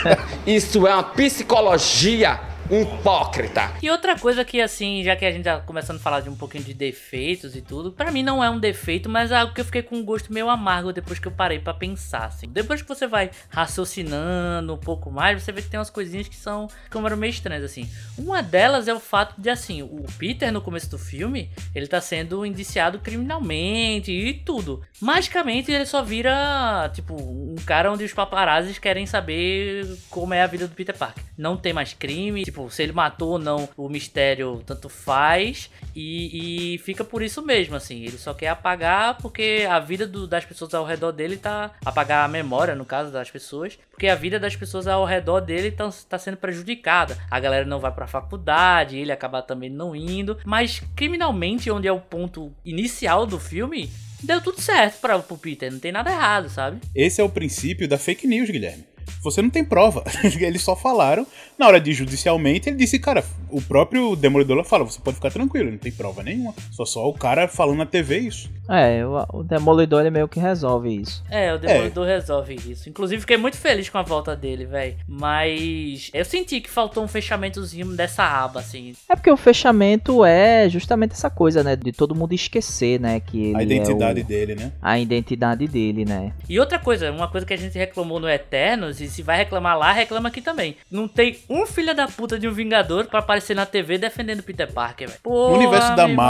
Isso é uma psicologia hipócrita. E outra coisa que, assim, já que a gente tá começando a falar de um pouquinho de defeitos e tudo, pra mim não é um defeito, mas é algo que eu fiquei com um gosto meio amargo depois que eu parei pra pensar, assim. Depois que você vai raciocinando um pouco mais, você vê que tem umas coisinhas que são como eram meio estranhas, assim. Uma delas é o fato de, assim, o Peter no começo do filme, ele tá sendo indiciado criminalmente e tudo. Magicamente ele só vira, tipo, um cara onde os paparazzis querem saber como é a vida do Peter Parker. Não tem mais crime, tipo, se ele matou ou não, o mistério tanto faz e, e fica por isso mesmo, assim. Ele só quer apagar porque a vida do- das pessoas ao redor dele tá. Apagar a memória, no caso das pessoas, porque a vida das pessoas ao redor dele tá, tá sendo prejudicada. A galera não vai pra faculdade, ele acaba também não indo, mas criminalmente, onde é o ponto inicial do filme. Deu tudo certo pra, pro Peter, não tem nada errado, sabe? Esse é o princípio da fake news, Guilherme. Você não tem prova. <laughs> Eles só falaram. Na hora de judicialmente, ele disse, cara, o próprio Demolidor fala, você pode ficar tranquilo, não tem prova nenhuma. Só só o cara falando na TV isso. É, o, o Demolidor ele meio que resolve isso. É, o Demolidor resolve isso. Inclusive, fiquei muito feliz com a volta dele, velho. Mas eu senti que faltou um fechamentozinho dessa aba, assim. É porque o fechamento é justamente essa coisa, né? De todo mundo esquecer, né? Que ele A identidade é o- dele, né? A identidade dele, né? E outra coisa, uma coisa que a gente reclamou no Eternos, e se vai reclamar lá, reclama aqui também. Não tem um filho da puta de um Vingador pra aparecer na TV defendendo Peter Parker, velho. No universo da irmão.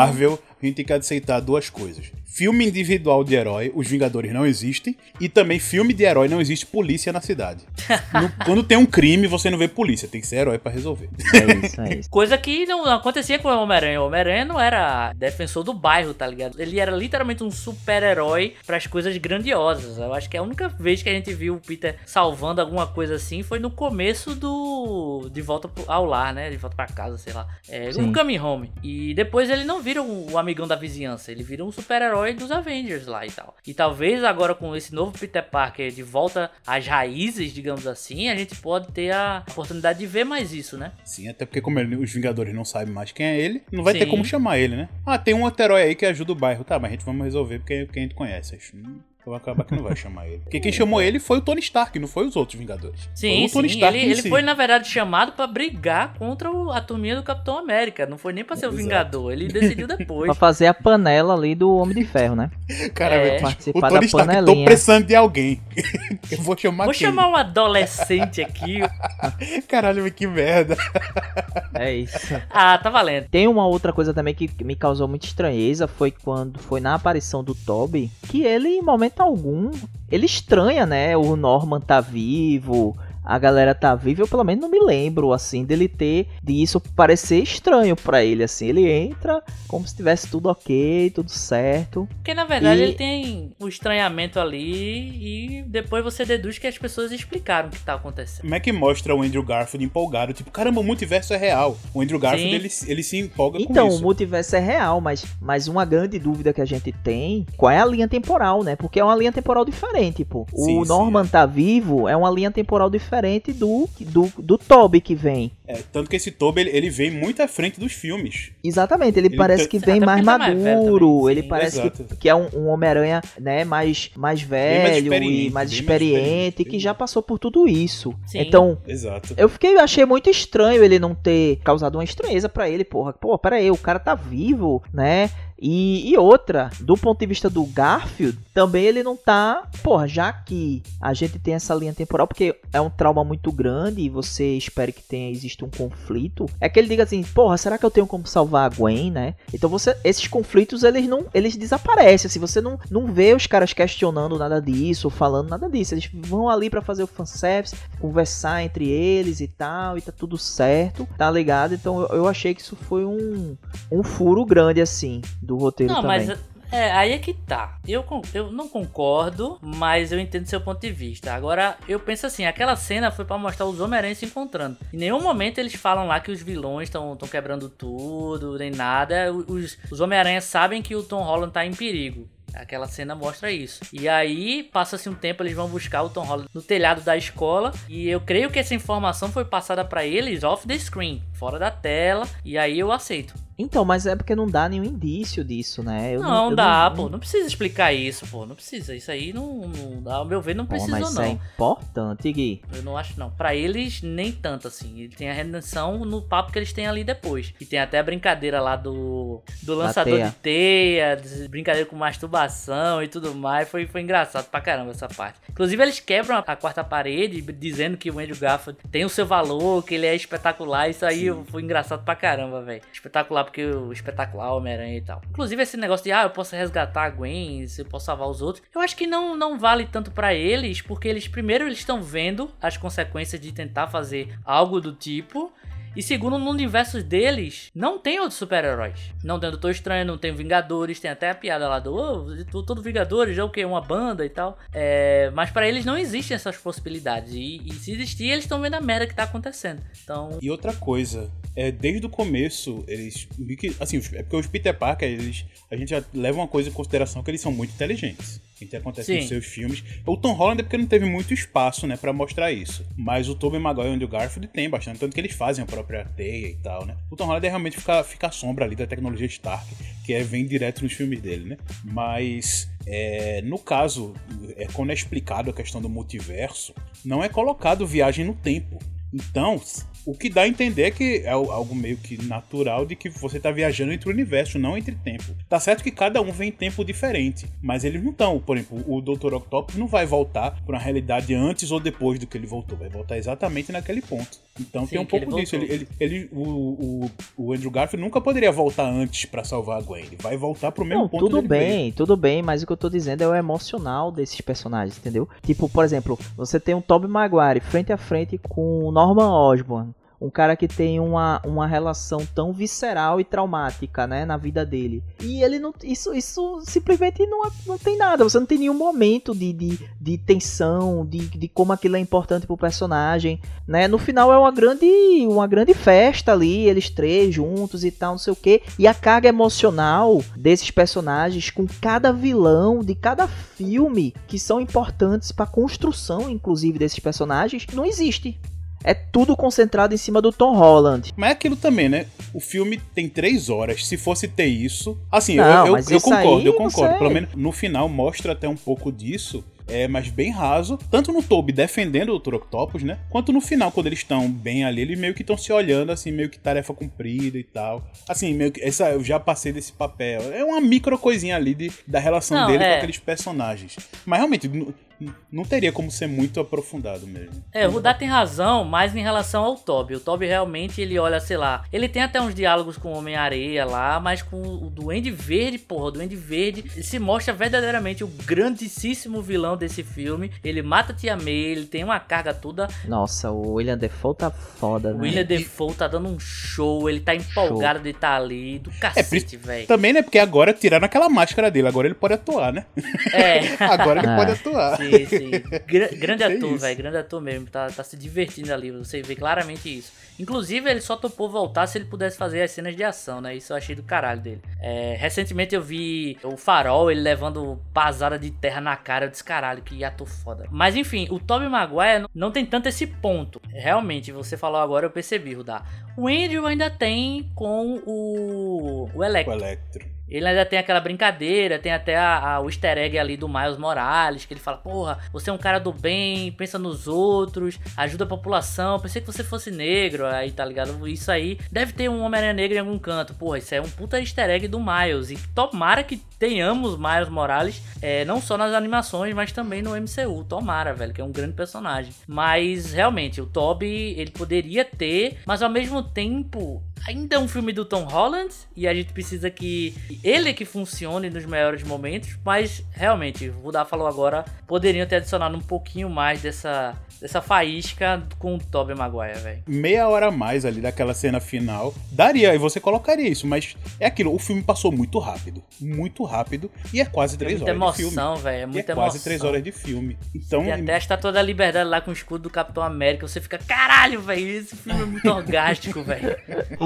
A gente tem que aceitar duas coisas. Filme individual de herói, os Vingadores não existem. E também filme de herói, não existe polícia na cidade. <laughs> No- quando tem um crime, você não vê polícia, tem que ser herói pra resolver. É isso, é isso. <laughs> Coisa que não acontecia com o Homem-Aranha. O Homem-Aranha não era defensor do bairro, tá ligado? Ele era literalmente um super-herói pras coisas grandiosas. Eu acho que a única vez que a gente viu o Peter salvando alguma coisa assim foi no começo do. De volta ao lar, né? De volta pra casa, sei lá. É, Sim. um Coming Home. E depois ele não vira um- o amigão da vizinhança. Ele vira um super-herói dos Avengers lá e tal. E talvez agora com esse novo Peter Parker de volta às raízes, digamos assim, a gente pode ter a oportunidade de ver mais isso, né? Sim, até porque como ele- os Vingadores não sabem mais quem é ele, não vai ter Sim. como chamar ele, né? Ah, tem um outro herói aí que ajuda o bairro. Tá, mas a gente vamos resolver porque quem a gente conhece. Acho, vai acabar que não vai chamar ele. Porque quem chamou ele foi o Tony Stark, não foi os outros Vingadores. Foi Sim, o Tony sim. Stark Ele, ele si. foi, na verdade, chamado pra brigar contra o- a turminha do Capitão América. Não foi nem pra ser o Exato. Vingador. Ele decidiu depois. <laughs> Pra fazer a panela ali do Homem de Ferro, né? Cara, É. o Participar Tony Stark, tô panelinha. precisando de alguém. <laughs> Eu vou chamar Vou quem? chamar um adolescente aqui. <laughs> Caralho, que merda. É isso. Ah, tá valendo. Tem uma outra coisa também que me causou muita estranheza, foi quando foi na aparição do Toby, que ele, em momento algum, ele estranha, né? O Norman tá vivo, a galera tá viva, eu pelo menos não me lembro, assim, dele ter, disso parecer estranho pra ele, assim. Ele entra como se tivesse tudo ok, tudo certo. Porque, na verdade, E- ele tem o estranhamento ali e depois você deduz que as pessoas explicaram o que tá acontecendo. Como é que mostra o Andrew Garfield empolgado? Tipo, caramba, o multiverso é real. O Andrew Garfield, Sim. ele, ele se empolga Então, com o isso. multiverso é real, mas, mas uma grande dúvida que a gente tem, qual é a linha temporal, né? Porque é uma linha temporal diferente, pô. Sim, o sim, Norman é. tá vivo, é uma linha temporal diferente do, do, do Toby que vem. É, tanto que esse Toby, ele, ele vem muito à frente dos filmes. Exatamente, ele, Ele parece tá- que Até vem porque mais tá mais maduro, também, ele parece que, Exato. que é um, um Homem-Aranha, né, mais, mais velho experiente, e mais bem mais experiente, experiente. que já passou por tudo isso. Sim. Então, Exato. eu fiquei, eu achei muito estranho ele não ter causado uma estranheza pra ele, porra. Pô, pera aí, o cara tá vivo, né? E, e outra, do ponto de vista do Garfield, também ele não tá. Porra, já que a gente tem essa linha temporal, porque é um trauma muito grande e você espera que tenha existe um conflito, é que ele diga assim, porra, será que eu tenho como salvar a Gwen, né? Então você. Esses conflitos, eles não. Eles desaparecem. Assim, você não, não vê os caras questionando nada disso, ou falando nada disso. Eles vão ali pra fazer o fanservice, conversar entre eles e tal, e tá tudo certo, tá ligado? Então eu, eu achei que isso foi um, um furo grande, assim, do roteiro Não, também. mas é, aí é que tá. Eu, eu não concordo, mas eu entendo seu ponto de vista. Agora, eu penso assim, aquela cena foi pra mostrar os Homem-Aranha se encontrando. Em nenhum momento eles falam lá que os vilões estão quebrando tudo, nem nada. Os, os Homem-Aranha sabem que o Tom Holland tá em perigo. Aquela cena mostra isso. E aí, passa-se um tempo, eles vão buscar o Tom Holland no telhado da escola. E eu creio que essa informação foi passada para eles off the screen, fora da tela. E aí eu aceito. Então, mas é porque não dá nenhum indício disso, né? Eu não, eu dá, pô. Não precisa explicar isso, pô. Não precisa. Isso aí não, não dá. Ao meu ver, não Pô, precisa, mas não. é importante, Gui. Eu não acho, não. Pra eles, nem tanto assim. Ele tem a redenção no papo que eles têm ali depois. E tem até a brincadeira lá do, do lançador teia. de teia, de- brincadeira com masturbação e tudo mais. Foi, foi engraçado pra caramba essa parte. Inclusive, eles quebram a, quarta parede, dizendo que o Andrew Garfield tem o seu valor, que ele é espetacular. Isso aí foi engraçado pra caramba, velho. Espetacular porque o espetacular Homem-Aranha e tal. Inclusive, esse negócio de, ah, eu posso resgatar a Gwen, se eu posso salvar os outros. Eu acho que não, não vale tanto pra eles, porque eles, primeiro, eles estão vendo as consequências de tentar fazer algo do tipo. E segundo, no universo deles, não tem outros super-heróis. Não tem o Doutor Estranho, não tem Vingadores, tem até a piada lá do oh, todo Vingadores, é o que? Uma banda e tal. É, mas pra eles não existem essas possibilidades. E, e se existir, eles estão vendo a merda que tá acontecendo. Então, E outra coisa, é, desde o começo, eles. Assim, é porque os Peter Parker, eles, a gente já leva uma coisa em consideração que eles são muito inteligentes. O que acontece Sim. nos seus filmes. O Tom Holland é porque não teve muito espaço, né, pra mostrar isso. Mas o Tobey Maguire e o Andrew Garfield tem bastante, tanto que eles fazem a própria teia e tal, né. O Tom Holland é realmente fica, fica a sombra ali da tecnologia Stark, que é, vem direto nos filmes dele, né. Mas, é, no caso, é, quando é explicado a questão do multiverso, não é colocado viagem no tempo. Então, o que dá a entender é que é al- algo meio que natural de que você tá viajando entre o universo, não entre tempo. Tá certo que cada um vem em tempo diferente, mas eles não estão. Por exemplo, o Dr. Octopus não vai voltar pra uma realidade antes ou depois do que ele voltou, vai voltar exatamente naquele ponto. Então Sim, tem um que ele pouco disso. Ele, ele, ele- o, o, o Andrew Garfield nunca poderia voltar antes pra salvar a Gwen. Ele vai voltar pro mesmo Não, ponto tudo dele mesmo. bem, tudo bem, mas o que eu tô dizendo é o emocional desses personagens, entendeu? Tipo, por exemplo, você tem um Tobey Maguire frente a frente com o Norman Osborn. Um cara que tem uma, uma relação tão visceral e traumática, né, na vida dele. E ele não. Isso, isso simplesmente não, não tem nada. Você não tem nenhum momento de, de, de tensão, de, de como aquilo é importante pro personagem. Né? No final é uma grande, uma grande festa ali, eles três juntos e tal, não sei o que. E a carga emocional desses personagens com cada vilão de cada filme que são importantes pra construção, inclusive, desses personagens, não existe. É tudo concentrado em cima do Tom Holland. Mas é aquilo também, né? O filme tem três horas. Se fosse ter isso. Assim, Não, eu, eu, eu concordo, aí eu concordo. Pelo menos no final mostra até um pouco disso. É, mas bem raso. Tanto no Toby defendendo o Dr. Octopus, né? Quanto no final, quando eles estão bem ali, eles meio que estão se olhando, assim, meio que tarefa cumprida e tal. Assim, meio que. Essa, eu já passei desse papel. É uma micro coisinha ali de, da relação Não, dele é. com aqueles personagens. Mas realmente, não teria como ser muito aprofundado mesmo. É, o Rudá tem razão, mas em relação ao Toby. O Toby realmente, ele olha, sei lá, ele tem até uns diálogos com o Homem-Areia lá, mas com o Duende Verde, porra, o Duende Verde ele se mostra verdadeiramente o grandíssimo vilão desse filme. Ele mata a Tia May, ele tem uma carga toda. Nossa, o William Defoe tá foda, O né? William Defoe tá dando um show, ele tá empolgado de estar ali, do cacete, velho. Também, né? Porque agora tiraram aquela máscara dele, agora ele pode atuar, né? É. <laughs> Agora ele Ah. pode atuar. Sim, sim. <laughs> Gra- <laughs> grande É ator, velho. Grande ator mesmo. Tá, tá se divertindo ali. Você vê claramente isso. Inclusive, ele só topou voltar se ele pudesse fazer as cenas de ação, né? Isso eu achei do caralho dele. É, recentemente eu vi o Farol, ele levando pasada de terra na cara. Eu disse, caralho, que ator foda. Mas enfim, o Tobey Maguire não- tem tanto esse ponto. Realmente, você falou agora, eu percebi, Rudá. O Andrew ainda tem com o, o O Electro. Ele ainda tem aquela brincadeira, tem até a, a- o easter egg ali do Miles Morales, que ele fala, porra, você é um cara do bem, pensa nos outros, ajuda a população, pensei que você fosse negro, aí tá ligado? Isso aí deve ter um Homem-Aranha negro em algum canto. Porra, isso é um puta easter egg do Miles. E tomara que tenhamos Miles Morales, é, não só nas animações, mas também no MCU. Tomara, velho, que é um grande personagem. Mas realmente, o Toby, ele poderia ter, mas ao mesmo tempo, ainda é um filme do Tom Holland e a gente precisa que ele que funcione nos melhores momentos, mas realmente, o Rudá falou agora, poderiam ter adicionado um pouquinho mais dessa dessa faísca com o Tobey Maguire, velho. Meia hora a mais ali daquela cena final. Daria, e você colocaria isso, mas é aquilo, o filme passou muito rápido. Muito rápido. E é quase É três muita horas de filme. emoção, velho, é E é muita quase emoção. três horas de filme. Então, E até a Estátua da Liberdade lá com o escudo do Capitão América, você fica, caralho, velho, esse filme é muito <laughs> orgástico, velho. <laughs>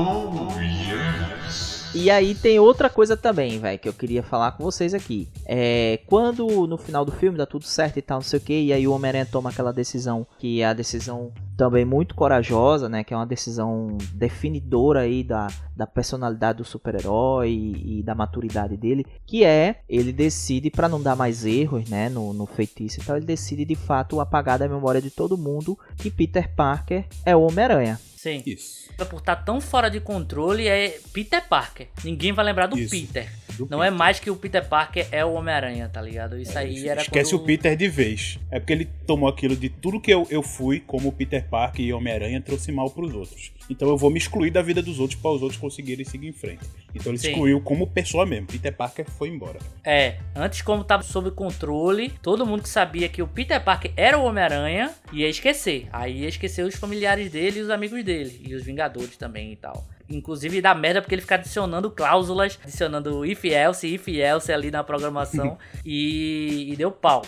E aí tem outra coisa também, velho, que eu queria falar com vocês aqui. É, quando no final do filme dá tudo certo e tal, não sei o que, e aí o Homem-Aranha toma aquela decisão, que é a decisão também muito corajosa, né, que é uma decisão definidora aí da, da personalidade do super-herói e, e da maturidade dele, que é, ele decide, para não dar mais erros, né, no, no feitiço e tal, ele decide de fato apagar da memória de todo mundo que Peter Parker é o Homem-Aranha. Sim. Isso. Por estar tão fora de controle, é Peter Parker. Ninguém vai lembrar do Isso. Peter. Do Não Peter. é mais que o Peter Parker é o Homem-Aranha, tá ligado? Isso aí era Esquece quando... o Peter de vez. É porque ele tomou aquilo de tudo que eu, eu fui, como Peter Parker e Homem-Aranha, trouxe mal pros outros. Então eu vou me excluir da vida dos outros para os outros conseguirem seguir em frente. Então ele Sim. excluiu como pessoa mesmo. Peter Parker foi embora. É, antes como tava sob controle, todo mundo que sabia que o Peter Parker era o Homem-Aranha ia esquecer. Aí ia esquecer os familiares dele e os amigos dele. E os Vingadores também e tal. Inclusive dá merda porque ele fica adicionando cláusulas, adicionando if else, if else ali na programação. <laughs> e, e deu pau.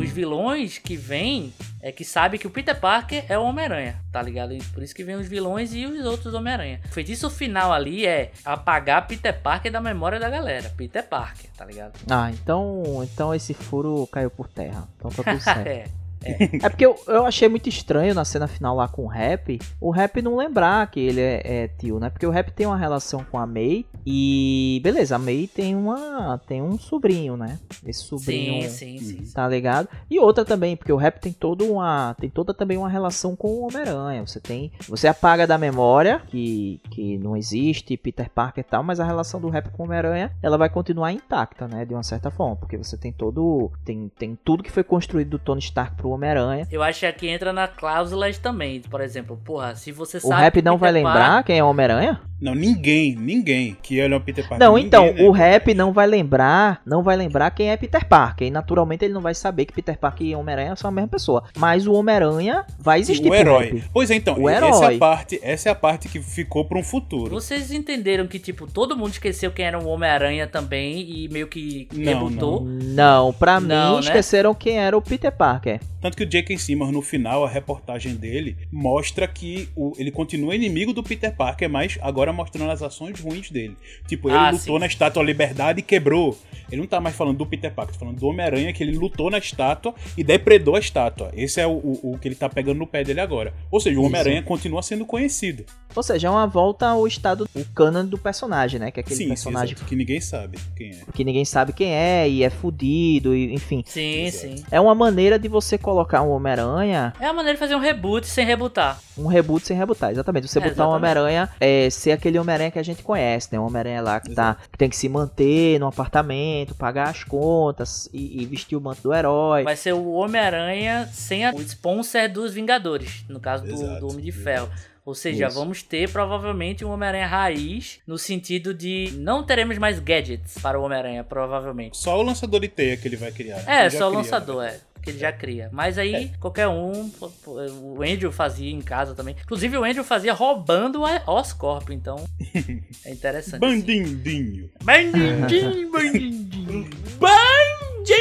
Os vilões que vêm é que sabe que o Peter Parker é o Homem-Aranha, tá ligado? E por isso que vem os vilões e os outros Homem-Aranha. O feitiço final ali é apagar Peter Parker da memória da galera. Peter Parker, tá ligado? Ah, então, então esse furo caiu por terra. Então tá tudo <laughs> certo. é. É porque eu, eu achei muito estranho na cena final lá com o Rap, o Rap não lembrar que ele é, é tio, né? Porque o Rap tem uma relação com a May e beleza, a May tem uma tem um sobrinho, né? Esse sobrinho Sim, sim, sim. tá ligado? E outra também, porque o Rap tem toda uma tem toda também uma relação com o Homem-Aranha. Você tem, você apaga da memória que que não existe Peter Parker e tal, mas a relação do Rap com o Homem-Aranha, ela vai continuar intacta, né, de uma certa forma, porque você tem todo tem tem tudo que foi construído do Tony Stark pro Homem-Aranha. Eu acho que aqui entra na cláusulas também. Por exemplo, porra, se você O sabe. Rap que não vai Peter lembrar quem é o Homem-Aranha? Não, ninguém, ninguém que ele é o Peter Parker. Não, ninguém, então, né? o Rap não vai lembrar, não vai lembrar quem é Peter Parker. E naturalmente ele não vai saber que Peter Parker e Homem-Aranha são a mesma pessoa. Mas o Homem-Aranha vai existir o herói. Rap. Pois é, então, O essa é herói. a parte, essa é a parte que ficou para um futuro. Vocês entenderam que, tipo, todo mundo esqueceu quem era o Homem-Aranha também e meio que Não, rebutou? Não, pra Não, mim né? esqueceram quem era o Peter Parker. Tanto que o J.K. Simmons, no final, a reportagem dele, mostra que o- ele continua inimigo do Peter Parker, mas agora mostrando as ações ruins dele. Tipo, ele Ah, lutou sim. na Estátua da Liberdade e quebrou. Ele não tá mais falando do Peter Parker, tá falando do Homem-Aranha, que ele lutou na estátua e depredou a estátua. Esse é o, o- o que ele tá pegando no pé dele agora. Ou seja, o. Homem-Aranha continua sendo conhecido. Ou seja, é uma volta ao estado, o canon do personagem, né? Que é aquele sim, personagem sim, que ninguém sabe quem é. que ninguém sabe quem é e é fudido, e, enfim. Sim, Exato. sim. É uma maneira de você colocar um Homem-Aranha É a maneira de fazer um reboot sem rebutar. Um reboot sem rebutar, exatamente. Você É, botar um exatamente. Homem-Aranha, é, ser aquele Homem-Aranha que a gente conhece, né? Um Homem-Aranha lá que, tá, que tem que se manter no apartamento, pagar as contas e, e vestir o manto do herói. Vai ser o Homem-Aranha sem a- o sponsor dos Vingadores, no caso do, Exato, do Homem de exato. Ferro. Ou seja, Isso. vamos ter provavelmente um Homem-Aranha raiz, no sentido de não teremos mais gadgets para o Homem-Aranha, provavelmente. Só o lançador de teia que ele vai criar. É, só o cria, lançador, né? é. Que ele já cria. Mas aí, qualquer um. O Andrew fazia em casa também. Inclusive, o Andrew fazia roubando a Oscorp, então. <laughs> É interessante. Bandindinho. Bandindim, <laughs> bandindim. Bandindim.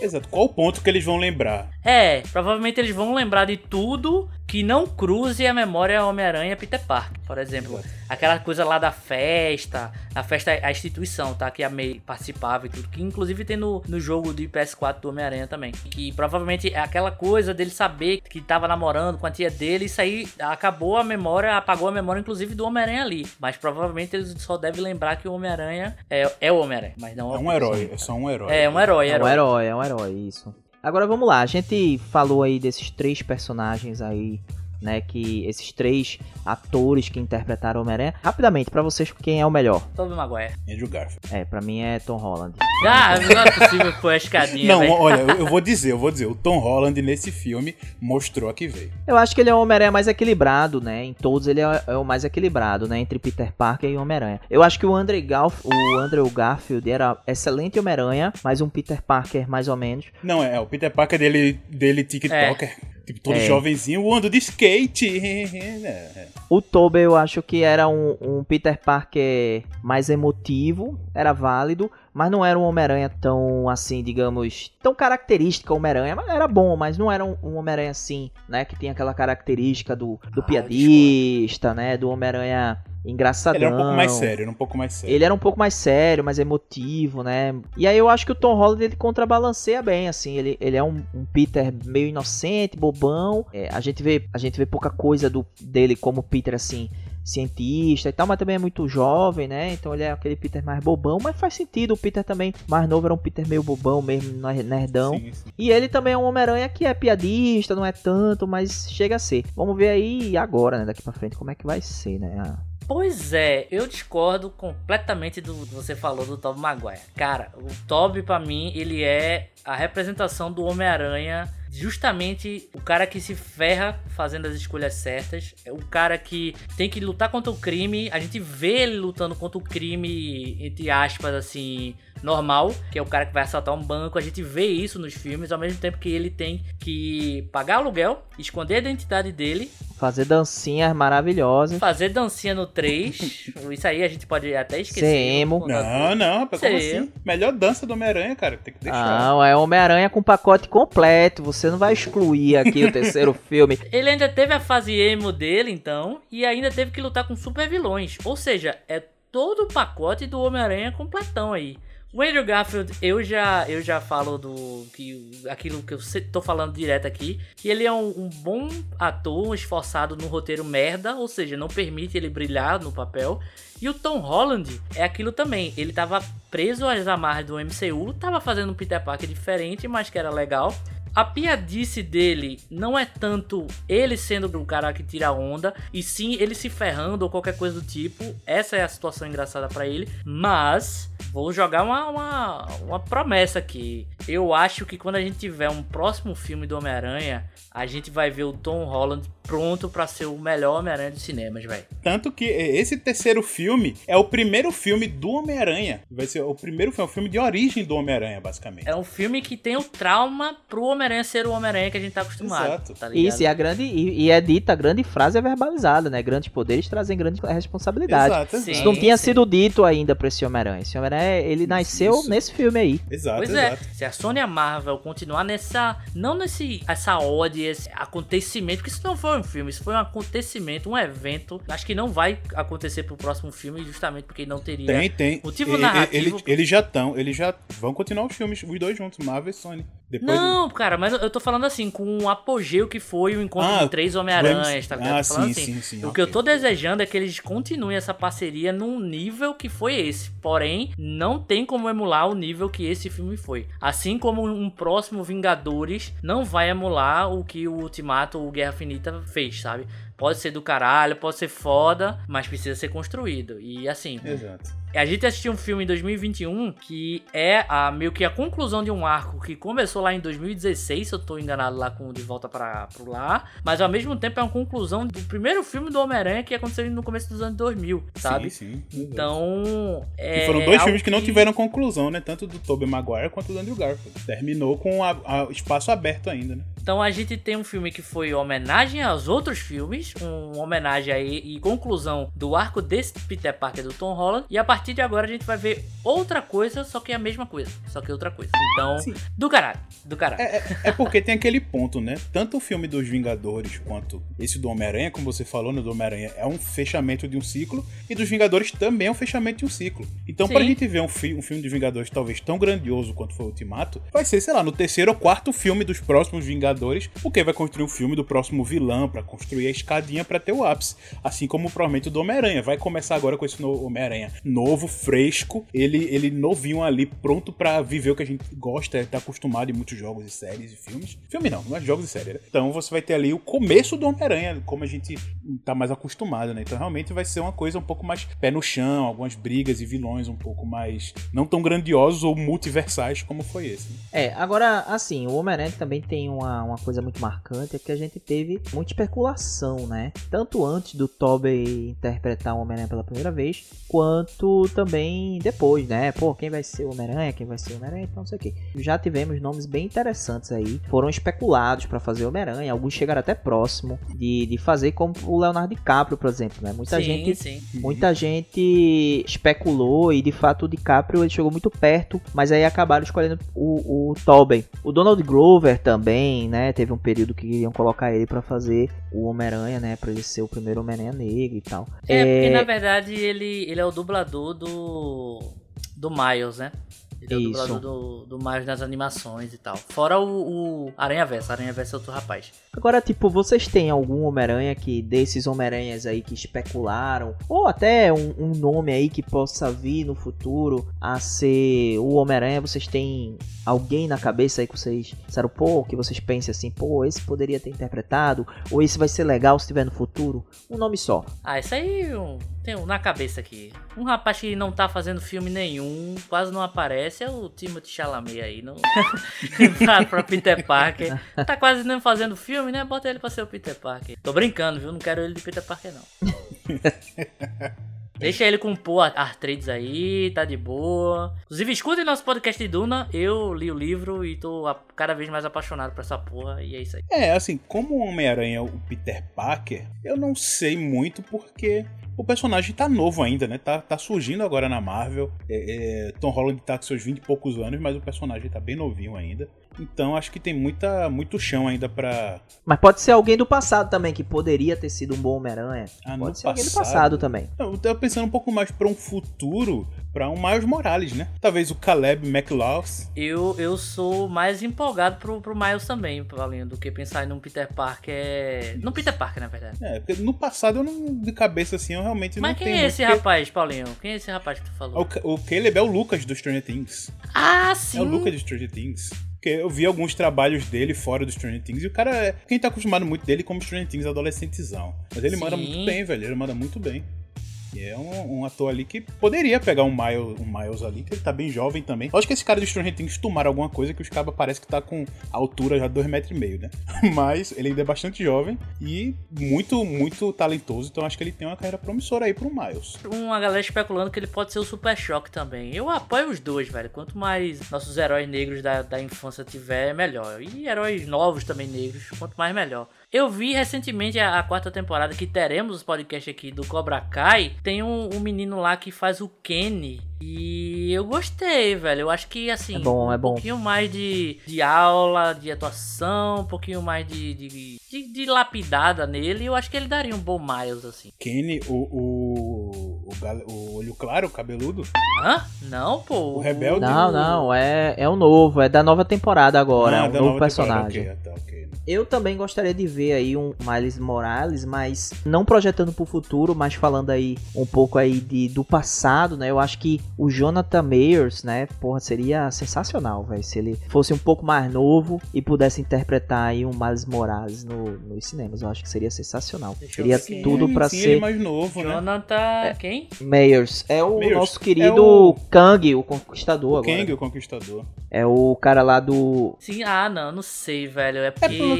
Exato. Qual o ponto que eles vão lembrar? É, provavelmente eles vão lembrar de tudo que não cruze a memória Homem-Aranha Peter Parker. Por exemplo, aquela coisa lá da festa, a festa, a instituição, tá? Que a May participava e tudo. Que inclusive tem no, no jogo de PS4 do Homem-Aranha também. Que provavelmente é aquela coisa dele saber que tava namorando com a tia dele. Isso aí acabou a memória, apagou a memória, inclusive, do Homem-Aranha ali. Mas provavelmente eles só devem lembrar que o Homem-Aranha é, é o Homem-Aranha. Mas não É um herói, é só um herói. É um herói, É um herói. herói, é um herói, isso. Agora vamos lá, a gente falou aí desses três personagens aí, né? Que esses três atores que interpretaram o Homem-Aranha. Rapidamente, pra vocês, quem é o melhor? Tobey Maguire. Andrew Garfield. É, pra mim é Tom Holland. Ah, não é possível pôr a escadinha, Não, velho. olha, eu vou dizer, eu vou dizer. O Tom Holland nesse filme mostrou a que veio. Eu acho que ele é o Homem-Aranha mais equilibrado, né? Em todos ele é, é o mais equilibrado, né? Entre Peter Parker e Homem-Aranha. Eu acho que o Andrew, Garf o Andrew Garfield era excelente Homem-Aranha, mas um Peter Parker mais ou menos. Não, é, o Peter Parker dele, dele TikToker. Tipo, todo É. jovenzinho, eu ando de skate. O Tobey eu acho que era um, um Peter Parker mais emotivo, era válido, mas não era um Homem-Aranha tão assim, digamos, tão característica Homem-Aranha. Era bom, mas não era um, um Homem-Aranha assim, né? Que tinha aquela característica do, do Ah, piadista, né? Do Homem-Aranha engraçadão. Ele era um pouco mais sério, era um pouco mais sério. Ele era um pouco mais sério, mais emotivo, né? E aí eu acho que o Tom Holland ele contrabalanceia bem, assim. Ele, ele é um, um Peter meio inocente, bobão. É, a gente vê a gente vê pouca coisa do dele como Peter assim cientista e tal, mas também é muito jovem, né? Então ele é aquele Peter mais bobão, mas faz sentido. O Peter também, mais novo, era um Peter meio bobão mesmo, nerdão. Sim, sim. E ele também é um Homem-Aranha que é piadista, não é tanto, mas chega a ser. Vamos ver aí agora, né? Daqui pra frente, como é que vai ser, né? Ah, Pois é, eu discordo completamente do que você falou do Tobey Maguire. Cara, o Tobey pra mim, ele é a representação do Homem-Aranha, justamente o cara que se ferra fazendo as escolhas certas, é o cara que tem que lutar contra o crime, a gente vê ele lutando contra o crime, entre aspas, assim, normal, que é o cara que vai assaltar um banco. A gente vê isso nos filmes, ao mesmo tempo que ele tem que pagar aluguel, esconder a identidade dele, fazer dancinhas maravilhosas. fazer dancinha no 3. <laughs> isso aí a gente pode até esquecer. Ser emo. Não, não, rapaz, como Sim. assim? Melhor dança do Homem-Aranha, cara. Tem que deixar. Não, é Homem-Aranha com pacote completo. Você não vai excluir aqui o terceiro <laughs> filme. Ele ainda teve a fase emo dele, então, e ainda teve que lutar com super vilões. Ou seja, é todo o pacote do Homem-Aranha completão aí. O Andrew Garfield, eu já, eu já falo do que aquilo que eu tô falando direto aqui, que ele é um, um bom ator, um esforçado no roteiro merda, ou seja, não permite ele brilhar no papel. E o Tom Holland é aquilo também. Ele tava preso às amarras do MCU, tava fazendo um Peter Parker diferente, mas que era legal. A piadice dele não é tanto ele sendo o cara que tira onda, e sim ele se ferrando ou qualquer coisa do tipo. Essa é a situação engraçada pra ele. Mas vou jogar uma, uma, uma promessa aqui. Eu acho que quando a gente tiver um próximo filme do Homem-Aranha, a gente vai ver o Tom Holland pronto pra ser o melhor Homem-Aranha dos cinemas, velho. Tanto que esse terceiro filme é o primeiro filme do Homem-Aranha. Vai ser o primeiro filme, o filme de origem do Homem-Aranha, basicamente. É um filme que tem o trauma pro Homem-Aranha ser o Homem-Aranha que a gente tá acostumado. Exato. Tá ligado? Isso, e a grande e, e é dita, a grande frase é verbalizada, né? Grandes poderes trazem grande responsabilidade. Exato, Sim. Isso não tinha sim. sido dito ainda pra esse Homem-Aranha. Esse Homem-Aranha, ele nasceu Isso. nesse filme aí. Exato, Pois é, exato. se a Sony e a Marvel continuar nessa. Não nesse. essa ode, esse acontecimento, porque isso não foi um filme, isso foi um acontecimento, um evento. Acho que não vai acontecer pro próximo filme, justamente porque não teria. Tem, tem. Motivo narrativo. Eles, eles já estão, eles já vão continuar os filmes, os dois juntos, Marvel e Sony. Depois Não, cara, mas eu- tô falando assim, com o apogeu que foi o encontro Ah, de três Homem-Aranhas, tá ligado? Ah, Tô falando sim, assim. sim, sim, O ok. que eu tô desejando é que eles continuem essa parceria num nível que foi esse. Porém, não tem como emular o nível que esse filme foi. Assim como um próximo Vingadores não vai emular o que o Ultimato ou Guerra Finita fez, sabe? Pode ser do caralho, pode ser foda, mas precisa ser construído. E assim, Exato. A gente assistiu um filme em 2021 que é a, meio que a conclusão de um arco que começou lá em 2016, se eu tô enganado lá com De Volta para pro Lar, mas ao mesmo tempo é uma conclusão do primeiro filme do Homem-Aranha que aconteceu no começo dos anos 2000, sabe? Sim, sim. Então, é E foram dois filmes que não tiveram conclusão, né? Tanto do Tobey Maguire quanto do Andrew Garfield. Terminou com a- a- o espaço aberto ainda, né? Então a gente tem um filme que foi homenagem aos outros filmes, um homenagem aí e conclusão do arco desse Peter Parker do Tom Holland. E a partir de agora a gente vai ver outra coisa, só que é a mesma coisa, só que outra coisa. Então, Sim. do caralho, do caralho. É porque tem aquele ponto, né? Tanto o filme dos Vingadores quanto esse do Homem-Aranha, como você falou, né? Do Homem-Aranha é um fechamento de um ciclo, e dos Vingadores também é um fechamento de um ciclo. Então, Sim. pra gente ver um, fi- um filme dos Vingadores talvez tão grandioso quanto foi o Ultimato, vai ser, sei lá, no terceiro ou quarto filme dos próximos Vingadores, porque vai construir um filme do próximo vilão, pra construir a escadinha pra ter o ápice. Assim como provavelmente o do Homem-Aranha. Vai começar agora com esse Homem-Aranha novo, fresco, ele, ele novinho ali, pronto pra viver o que a gente gosta, tá acostumado em muitos jogos e séries e filmes. Filme não, mas jogos e séries. né? Então você vai ter ali o começo do Homem-Aranha, como a gente tá mais acostumado, né? Então realmente vai ser uma coisa um pouco mais pé no chão, algumas brigas e vilões um pouco mais não tão grandiosos ou multiversais como foi esse. né? É, agora, assim, o Homem-Aranha também tem uma, uma coisa muito marcante, é que a gente teve muita especulação, né? Tanto antes do Tobey interpretar o Homem-Aranha pela primeira vez, quanto também depois, né? Pô, quem vai ser o Homem-Aranha, quem vai ser o Homem-Aranha, então não sei o que. Já tivemos nomes bem interessantes aí, foram especulados pra fazer o Homem-Aranha, alguns chegaram até próximo de, de fazer como o Leonardo DiCaprio, por exemplo, né? Muita sim, gente sim. Muita gente especulou e de fato o DiCaprio ele chegou muito perto, mas aí acabaram escolhendo o, o Tobey. O Donald Glover também, né? Teve um período que iam colocar ele pra fazer o Homem-Aranha, né? Pra ele ser o primeiro Homem-Aranha negro e tal. É, porque na verdade ele, ele é o dublador do. do Miles, né? Ele é o dublador do, do Miles nas animações e tal. Fora o, o Aranha Versa. Aranha Versa é outro rapaz. Agora, tipo, vocês têm algum Homem-Aranha que, desses Homem-Aranhas aí que especularam, ou até um, um nome aí que possa vir no futuro a ser o Homem-Aranha, vocês têm alguém na cabeça aí que vocês disseram, pô, que vocês pensem assim, pô, esse poderia ter interpretado, ou esse vai ser legal se tiver no futuro? Um nome só. Ah, isso aí um, um na cabeça aqui. Um rapaz que não tá fazendo filme nenhum, quase não aparece, é o Timothy Chalamet aí. No... <laughs> pra Peter Parker. Tá quase não fazendo filme, né? Bota ele pra ser o Peter Parker. Tô brincando, viu? Não quero ele de Peter Parker, não. <laughs> Deixa ele com o Paul Artrades aí, tá de boa. Inclusive, escutem nosso podcast de Duna. Eu li o livro e tô a- cada vez mais apaixonado por essa porra. E é isso aí. É, assim, como o Homem-Aranha é o Peter Parker, eu não sei muito porque o personagem tá novo ainda, né? Tá, tá surgindo agora na Marvel. É, é, Tom Holland tá com seus 20 e poucos anos, mas o personagem tá bem novinho ainda. Então acho que tem muita, muito chão ainda pra. Mas pode ser alguém do passado também, que poderia ter sido um bom Homem-Aranha. Ah, no pode ser alguém do passado. passado também. Eu tava pensando um pouco mais pra um futuro, pra um Miles Morales, né? Talvez o Caleb McLaws. Eu, eu sou mais empolgado pro, pro Miles também, Paulinho, do que pensar num Peter Parker. Num Peter Parker, na verdade. É, porque no passado eu não. De cabeça assim, eu realmente Mas não quem tenho. é esse porque rapaz, Paulinho? Quem é esse rapaz que tu falou? O, Ca- o Caleb é o Lucas do Stranger Things. Ah, sim! É o Lucas de Stranger Things. Porque eu vi alguns trabalhos dele fora do Stranger Things e o cara é. Quem tá acostumado muito dele como Stranger Things adolescentezão. Mas ele manda Sim. muito bem, velho. Ele manda muito bem. É um, um ator ali que poderia pegar um Miles, um Miles ali, que ele tá bem jovem também. Acho que esse cara do Stranger Things tomaram alguma coisa que os cabas parece que tá com altura já 2,5 metros, e meio, né? <laughs> Mas ele ainda é bastante jovem e muito, muito talentoso. Então acho que ele tem uma carreira promissora aí pro Miles. Uma galera especulando que ele pode ser o Super Choque também. Eu apoio os dois, velho. Quanto mais nossos heróis negros da, da infância tiver, melhor. E heróis novos também negros, quanto mais melhor. Eu vi recentemente a, a quarta temporada que teremos os podcasts aqui do Cobra Kai. Tem um, um menino lá que faz o Kenny. E eu gostei, velho. Eu acho que assim. É bom, é um bom. pouquinho mais de, de aula, de atuação, um pouquinho mais de, de, de, de lapidada nele. Eu acho que ele daria um bom Miles, assim. Kenny, o. O, o, o olho claro, o cabeludo. Hã? Não, pô. O Rebelde? Não, não, é, é o novo, é da nova temporada agora, é Ah, um da novo temporada, personagem. ok, tá, ok. Eu também gostaria de ver aí um Miles Morales, mas não projetando pro futuro, mas falando aí um pouco aí de, do passado, né? Eu acho que o Jonathan Mayers, né? Porra, seria sensacional, velho. Se ele fosse um pouco mais novo e pudesse interpretar aí um Miles Morales no, nos cinemas. Eu acho que seria sensacional. Seria tudo pra sim, ele é ser mais novo, né? Jonathan. Quem? Mayers. É o Mayers. nosso É querido o- Kang, o Conquistador O agora. Kang, o Conquistador. É o cara lá do Sim, ah, não, não sei, velho. É porque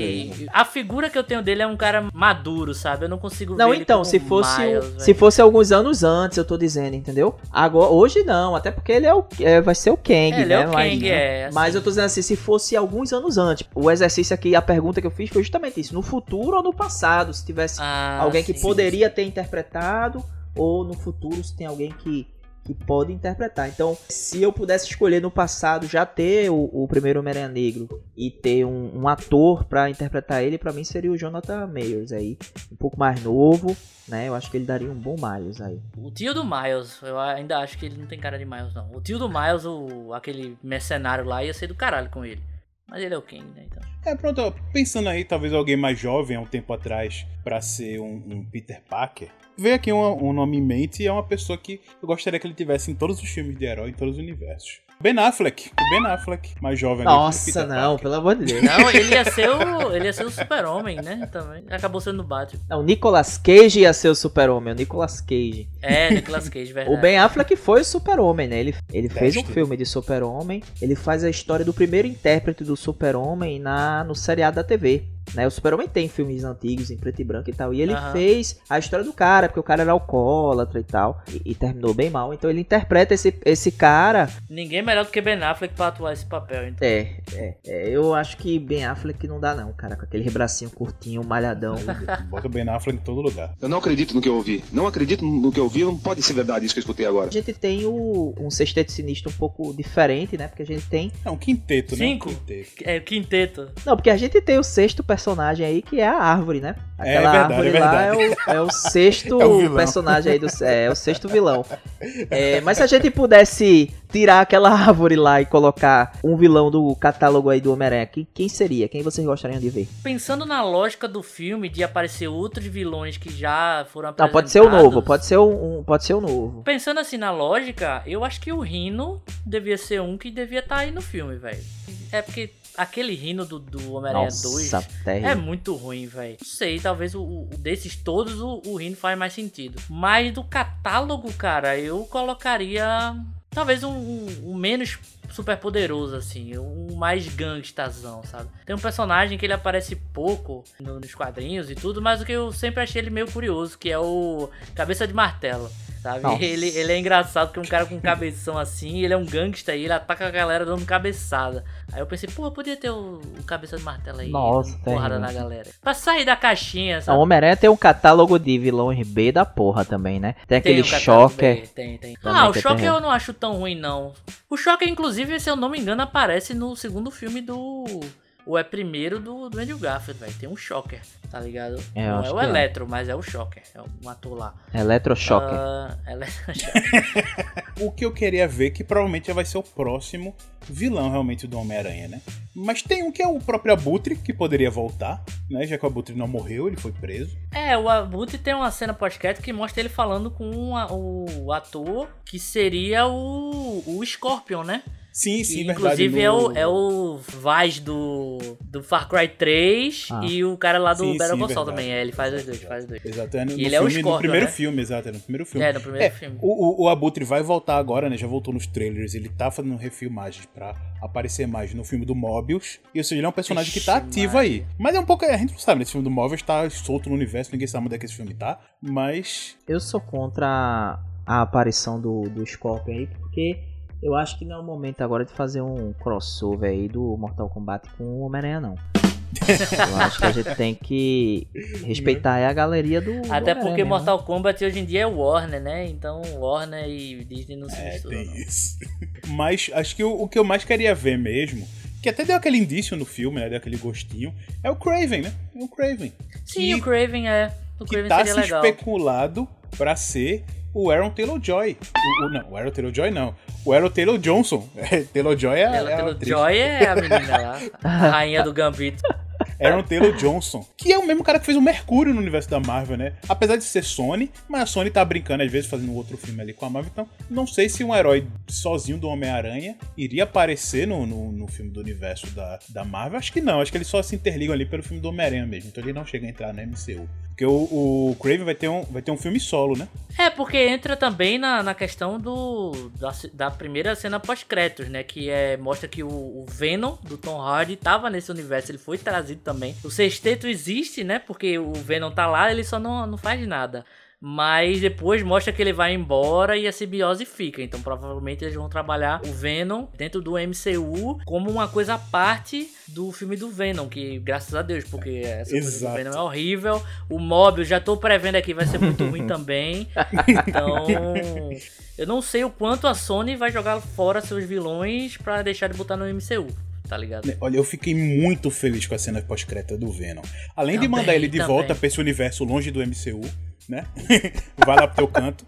a figura que eu tenho dele é um cara maduro, sabe? Eu não consigo Não, ver ele então, como se fosse, Miles, um- se fosse alguns anos antes, eu tô dizendo, entendeu? Agora, hoje não, até porque ele é o, é, vai ser o Kang, É, ele né? é o mas, Kang, é. assim. mas eu tô dizendo assim, se fosse alguns anos antes. O exercício aqui, a pergunta que eu fiz foi justamente isso, no futuro ou no passado, se tivesse Ah, alguém que sim. poderia ter interpretado ou no futuro se tem alguém que que pode interpretar. Então, se eu pudesse escolher no passado já ter o, o primeiro Homem-Aranha Negro e ter um, um ator pra interpretar ele, pra mim seria o Jonathan Mayers aí, um pouco mais novo, né? Eu acho que ele daria um bom Miles aí. O tio do Miles, eu ainda acho que ele não tem cara de Miles, não. O tio do Miles, o, aquele mercenário lá, ia ser do caralho com ele. Mas ele é o Kang, né? Então. É, pronto, pensando aí, talvez alguém mais jovem há um tempo atrás pra ser um, um Peter Parker. Veio aqui um, um nome em mente e é uma pessoa que eu gostaria que ele tivesse em todos os filmes de herói, em todos os universos. Ben Affleck. O Ben Affleck, mais jovem Nossa, não, Parker. pelo amor de Deus. Não, ele ia ser o. Ele ia ser o super-homem, né? Também. Acabou sendo o Batman. Não, o Nicolas Cage ia ser o super-homem, o Nicolas Cage. É, Nicolas Cage, verdade. O Ben Affleck foi o super-homem, né? Ele, ele fez um filme de super-homem, ele faz a história do primeiro intérprete do super-homem na, no seriado da TV. Né? O Super-Homem tem filmes antigos em preto e branco e tal. E ele Aham. fez a história do cara, porque o cara era alcoólatra e tal. E, e terminou bem mal. Então ele interpreta esse, esse cara. Ninguém melhor do que Ben Affleck pra atuar esse papel, então. É, é, é, Eu acho que Ben Affleck não dá, não, cara. Com aquele bracinho curtinho, malhadão. <laughs> Bota o Ben Affleck em todo lugar. Eu não acredito no que eu ouvi. Não acredito no que eu ouvi. Não pode ser verdade isso que eu escutei agora. A gente tem o, um sexteto sinistro um pouco diferente, né? Porque a gente tem. É um quinteto, né? Cinco? Um quinteto. É, quinteto. Não, porque a gente tem o sexto personagem aí, que é a árvore, né? É Aquela verdade, árvore é lá é o, é o sexto <laughs> É o personagem aí do. É, o sexto vilão. <laughs> É, mas se a gente pudesse tirar aquela árvore lá e colocar um vilão do catálogo aí do Homem-Aranha, quem, quem seria? Quem vocês gostariam de ver? Pensando na lógica do filme de aparecer outros vilões que já foram Não, apresentados. pode ser o novo, pode ser um, um- pode ser o novo. Pensando assim na lógica, eu acho que o Rino devia ser um que devia estar aí no filme, velho. É porque aquele Rino do, do Homem-Aranha 2 Nossa, é muito ruim, velho. Não sei, talvez o, o- desses todos o, o Rino faz mais sentido. Mas do catálogo, cara, eu colocaria talvez um, um- um menos super poderoso, assim, um mais gangstazão, sabe? Tem um personagem que ele aparece pouco no- nos quadrinhos e tudo, mas o que eu sempre achei ele meio curioso, que é o Cabeça de Martelo. Sabe? Nossa. Ele, ele é engraçado porque é um cara com um cabeção assim, ele é um gangsta e ele ataca a galera dando cabeçada. Aí eu pensei, pô, podia ter o, o cabeça de martelo aí. Nossa, dando porrada terrível. na galera. Pra sair da caixinha, Não, o sabe? Homem-Aranha tem um catálogo de vilões B da porra também, né? Tem aquele catálogo Shocker. B, Tem, tem. Ah, o que Shocker terrível. eu não acho tão ruim, não. O Shocker, inclusive, se eu não me engano, aparece no segundo filme do. Ou é primeiro do, do Andrew Garfield, velho. Tem um Shocker, tá ligado? É, não é o é. Eletro, mas é o Shocker. É um ator lá. Electroshocker. Ah, Eletro <laughs> <laughs> O que eu queria ver, que provavelmente vai ser o próximo vilão realmente do Homem-Aranha, né? Mas tem um que é o próprio Abutre, que poderia voltar, né? Já que o Abutre não morreu, ele foi preso. É, o Abutre tem uma cena pós-crédito que mostra ele falando com a- o ator que seria o, o Scorpion, né? Sim, Que, sim, verdade. inclusive é, o, no- é o Vaz do, do Far Cry 3 Ah. e o cara lá do Sim, Better Call Saul também. É, ele faz os dois, faz os dois. Exato, é no, E no ele é o filme- no Scorpion, primeiro né? filme, exato, é no primeiro filme. É, no primeiro É, filme. O, o, o Abutre vai voltar agora, né? Já voltou nos trailers. Ele tá fazendo refilmagens pra aparecer mais no filme do Mobius. E ou seja, ele é um personagem que tá ativo Maria. aí. Mas é um pouco. A gente não sabe, né? Esse filme do Mobius tá solto no universo, ninguém sabe onde é que esse filme tá. Mas. Eu sou contra a, a aparição do, do Scorpion aí, porque eu acho que não é o momento agora de fazer um crossover aí do Mortal Kombat com o Homem-Aranha, não. eu acho que a gente tem que respeitar aí a galeria do. do Até Homem-Aranha porque né? Mortal Kombat hoje em dia é Warner, né? Então Warner e Disney não se É, misturam. tem não. isso. Mas acho que o, o que eu mais queria ver mesmo, que até deu aquele indício no filme, né? Deu aquele gostinho, é o Craven, né? É o Craven. Sim, Que- o Craven é. O que Craven tá seria se legal. especulado pra ser o Aaron Taylor-Joy. Não, o Aaron Taylor-Joy não. O Aaron Taylor-Johnson. <laughs> Taylor-Joy é, Ela é a pelo atriz. Joy é a menina lá. A rainha do Gambito. <laughs> Aaron Taylor Johnson, que é o mesmo cara que fez o Mercúrio no universo da Marvel, né? Apesar de ser Sony, mas a Sony tá brincando às vezes fazendo outro filme ali com a Marvel, então não sei se um herói sozinho do Homem-Aranha iria aparecer no, no, no filme do universo da, da Marvel. Acho que não, acho que eles só se interligam ali pelo filme do Homem-Aranha mesmo, então ele não chega a entrar na MCU. Porque o, o Craven vai ter, um, vai ter um filme solo, né? É, porque entra também na, na questão do da, da primeira cena pós-créditos, né? Que é, mostra que o, o Venom do Tom Hardy tava nesse universo, ele foi trazido também. O sexteto existe, né? Porque o Venom tá lá, ele só não, não faz nada. Mas depois mostra que ele vai embora e a simbiose fica. Então provavelmente eles vão trabalhar o Venom dentro do MCU como uma coisa à parte do filme do Venom. Que graças a Deus, porque essa coisa do Exato. Venom é horrível. O Mobius, já tô prevendo aqui, vai ser muito ruim <laughs> também. Então, eu não sei o quanto a Sony vai jogar fora seus vilões pra deixar de botar no MCU, tá ligado? Olha, eu fiquei muito feliz com a cena pós-crédita do Venom. Além de Também, mandar ele de também. volta pra esse universo longe do MCU, né? <laughs> Vai lá pro teu canto.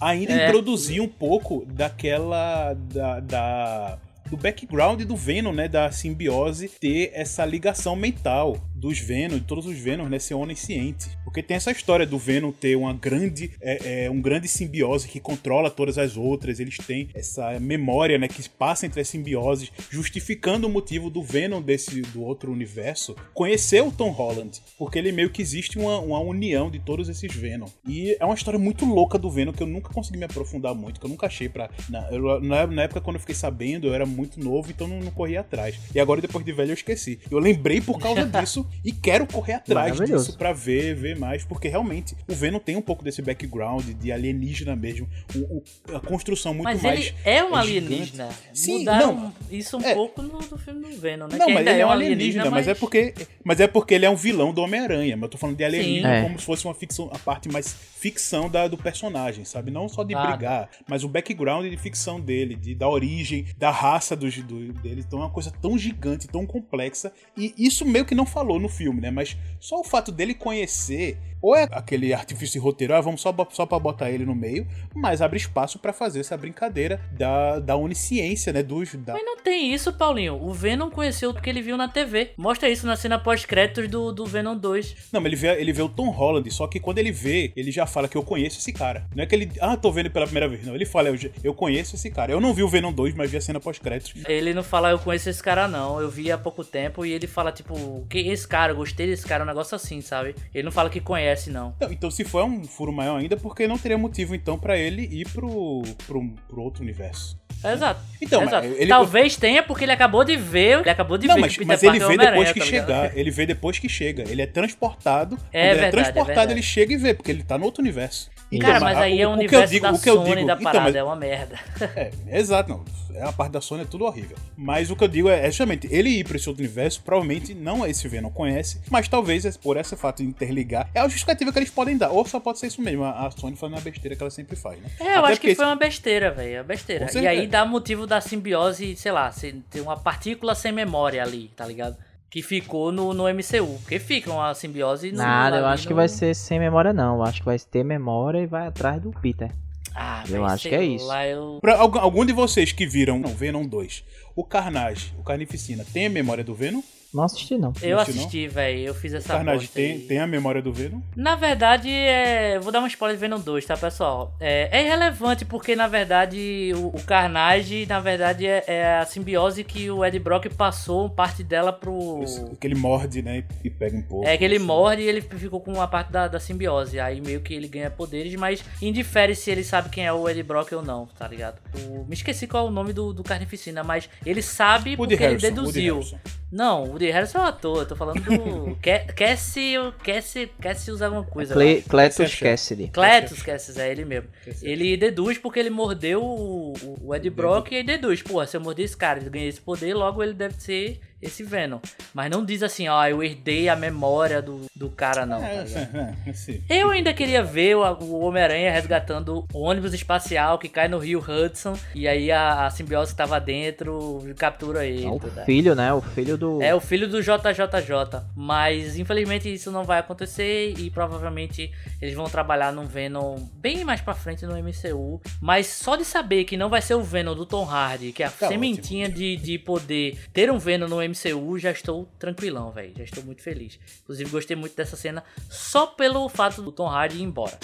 Ainda É. introduzir um pouco daquela. da. da- do background do Venom, né? Da simbiose ter essa ligação mental dos Venom, de todos os Venom, né? Ser onisciente. Porque tem essa história do Venom ter uma grande, é, é, um grande simbiose que controla todas as outras. Eles têm essa memória, né? Que passa entre as simbioses, justificando o motivo do Venom desse do outro universo conhecer o Tom Holland. Porque ele meio que existe uma, uma união de todos esses Venom. E é uma história muito louca do Venom que eu nunca consegui me aprofundar muito, que eu nunca achei pra. Na, eu- na, na época, quando eu fiquei sabendo, eu era muito novo, então não, não corri atrás. E agora, depois de velho, eu esqueci. Eu lembrei por causa <laughs> disso E quero correr atrás disso pra ver, ver mais, porque realmente o Venom tem um pouco desse background de alienígena mesmo, o- o- a construção muito Mas mais. ele é um é alienígena. Sim, Mudaram não. isso um É. pouco no, do filme do Venom, né? Não, Que mas ainda ele é um alienígena, mas... mas é porque, mas é porque ele é um vilão do Homem-Aranha. Mas eu tô falando de alienígena Sim. É. como se fosse uma ficção, a parte mais ficção da, do personagem, sabe? Não só de Ah, brigar, mas o background de ficção dele, de, da origem, da raça dos, do, dele. Então é uma coisa tão gigante, tão complexa. E isso meio que não falou no filme, né? Mas só o fato dele conhecer. Ou é aquele artifício de roteiro, ah, vamos só, só pra botar ele no meio, mas abre espaço pra fazer essa brincadeira da, da onisciência, né? Dos, da, Mas não tem isso, Paulinho. O Venom conheceu porque ele viu na TV. Mostra isso na cena pós-créditos do, do Venom 2. Não, mas ele vê, ele vê o Tom Holland, só que quando ele vê, ele já fala que eu conheço esse cara. Não é que ele, ah, tô vendo pela primeira vez. Não, ele fala, eu, eu conheço esse cara. Eu não vi o Venom 2, mas vi a cena pós-créditos. Ele não fala, eu conheço esse cara, não. Eu vi há pouco tempo e ele fala, tipo, que esse cara, eu gostei desse cara, um negócio assim, sabe? Ele não fala que conhece, não. Não, então, se for é um furo maior ainda, porque não teria motivo, então, pra ele ir pro, pro, pro outro universo. Exato. Então, Exato. ele- Talvez tenha porque ele acabou de ver. Ele acabou de não, ver mas, mas ele é vê depois que tá chegar. Ele vê depois que chega. Ele é transportado. É Quando ele verdade, é é transportado, verdade. ele chega e vê, porque ele tá no outro universo. Cara, Então, mas aí é o o que eu universo digo- da o Sony digo- da então, parada, mas- é uma merda. <laughs> É, exato, não. É a parte da Sony é tudo horrível. Mas o que eu digo é, é justamente, ele ir pra esse outro universo, provavelmente não é esse Venom conhece, mas talvez é por esse fato de interligar, é a justificativa que eles podem dar. Ou só pode ser isso mesmo, a Sony fazendo a besteira que ela sempre faz, né? É, eu Até acho que foi uma besteira, velho. É besteira. E aí dá motivo da simbiose, sei lá, ter uma partícula sem memória ali, tá ligado? Que ficou no, no MCU. Porque fica uma simbiose no. Nada, eu acho que no- vai ser sem memória, não. Eu acho que vai ter memória e vai atrás do Peter. Ah, eu acho que é isso. Lá, eu... Pra algum, algum de vocês que viram não, Venom 2, o Carnage, o Carnificina, tem a memória do Venom? Não assisti, não. Eu assisti, velho. Eu fiz essa Carnage tem, tem a memória do Venom? Na verdade, é... vou dar um spoiler de Venom 2, tá, pessoal? É, é irrelevante porque, na verdade, o, o Carnage, na verdade, é, é a simbiose que o Ed Brock passou parte dela pro... Esse- Que ele morde, né, e pega um pouco. É que ele assim. morde e ele ficou com uma parte da, da simbiose. Aí meio que ele ganha poderes, mas indifere se ele sabe quem é o Ed Brock ou não, tá ligado? O- me esqueci qual é o nome do, do Carnificina, mas ele sabe Woody porque Harrison, ele Woody deduziu. Não, o Woody Harrison é um ator, eu tô falando do. <laughs> Ca- Cassie. Cassie. Cassie usa alguma coisa. Cle. Cletus é Cassidy. Cletus Cassis, é ele mesmo. Ele deduz porque ele mordeu o, o- Ed Brock e aí deduz. Pô, se eu morder esse cara, ele ganhei esse poder, logo ele deve ser esse Venom. Mas não diz assim, ó, eu herdei a memória do, do cara, não. tá É, é, é. Eu ainda queria ver o, o Homem-Aranha resgatando o ônibus espacial que cai no rio Hudson. E aí a, a simbiose que tava dentro captura ele. É o né? filho, né? O filho do. É o filho do JJJ. Mas infelizmente isso não vai acontecer e provavelmente eles vão trabalhar num Venom bem mais pra frente no MCU. Mas só de saber que não vai ser o Venom do Tom Hardy, que é a Tá sementinha de, de poder ter um Venom no MCU, já estou tranquilão, velho. Já estou muito feliz. Inclusive gostei muito dessa cena só pelo fato do Tom Hardy ir embora.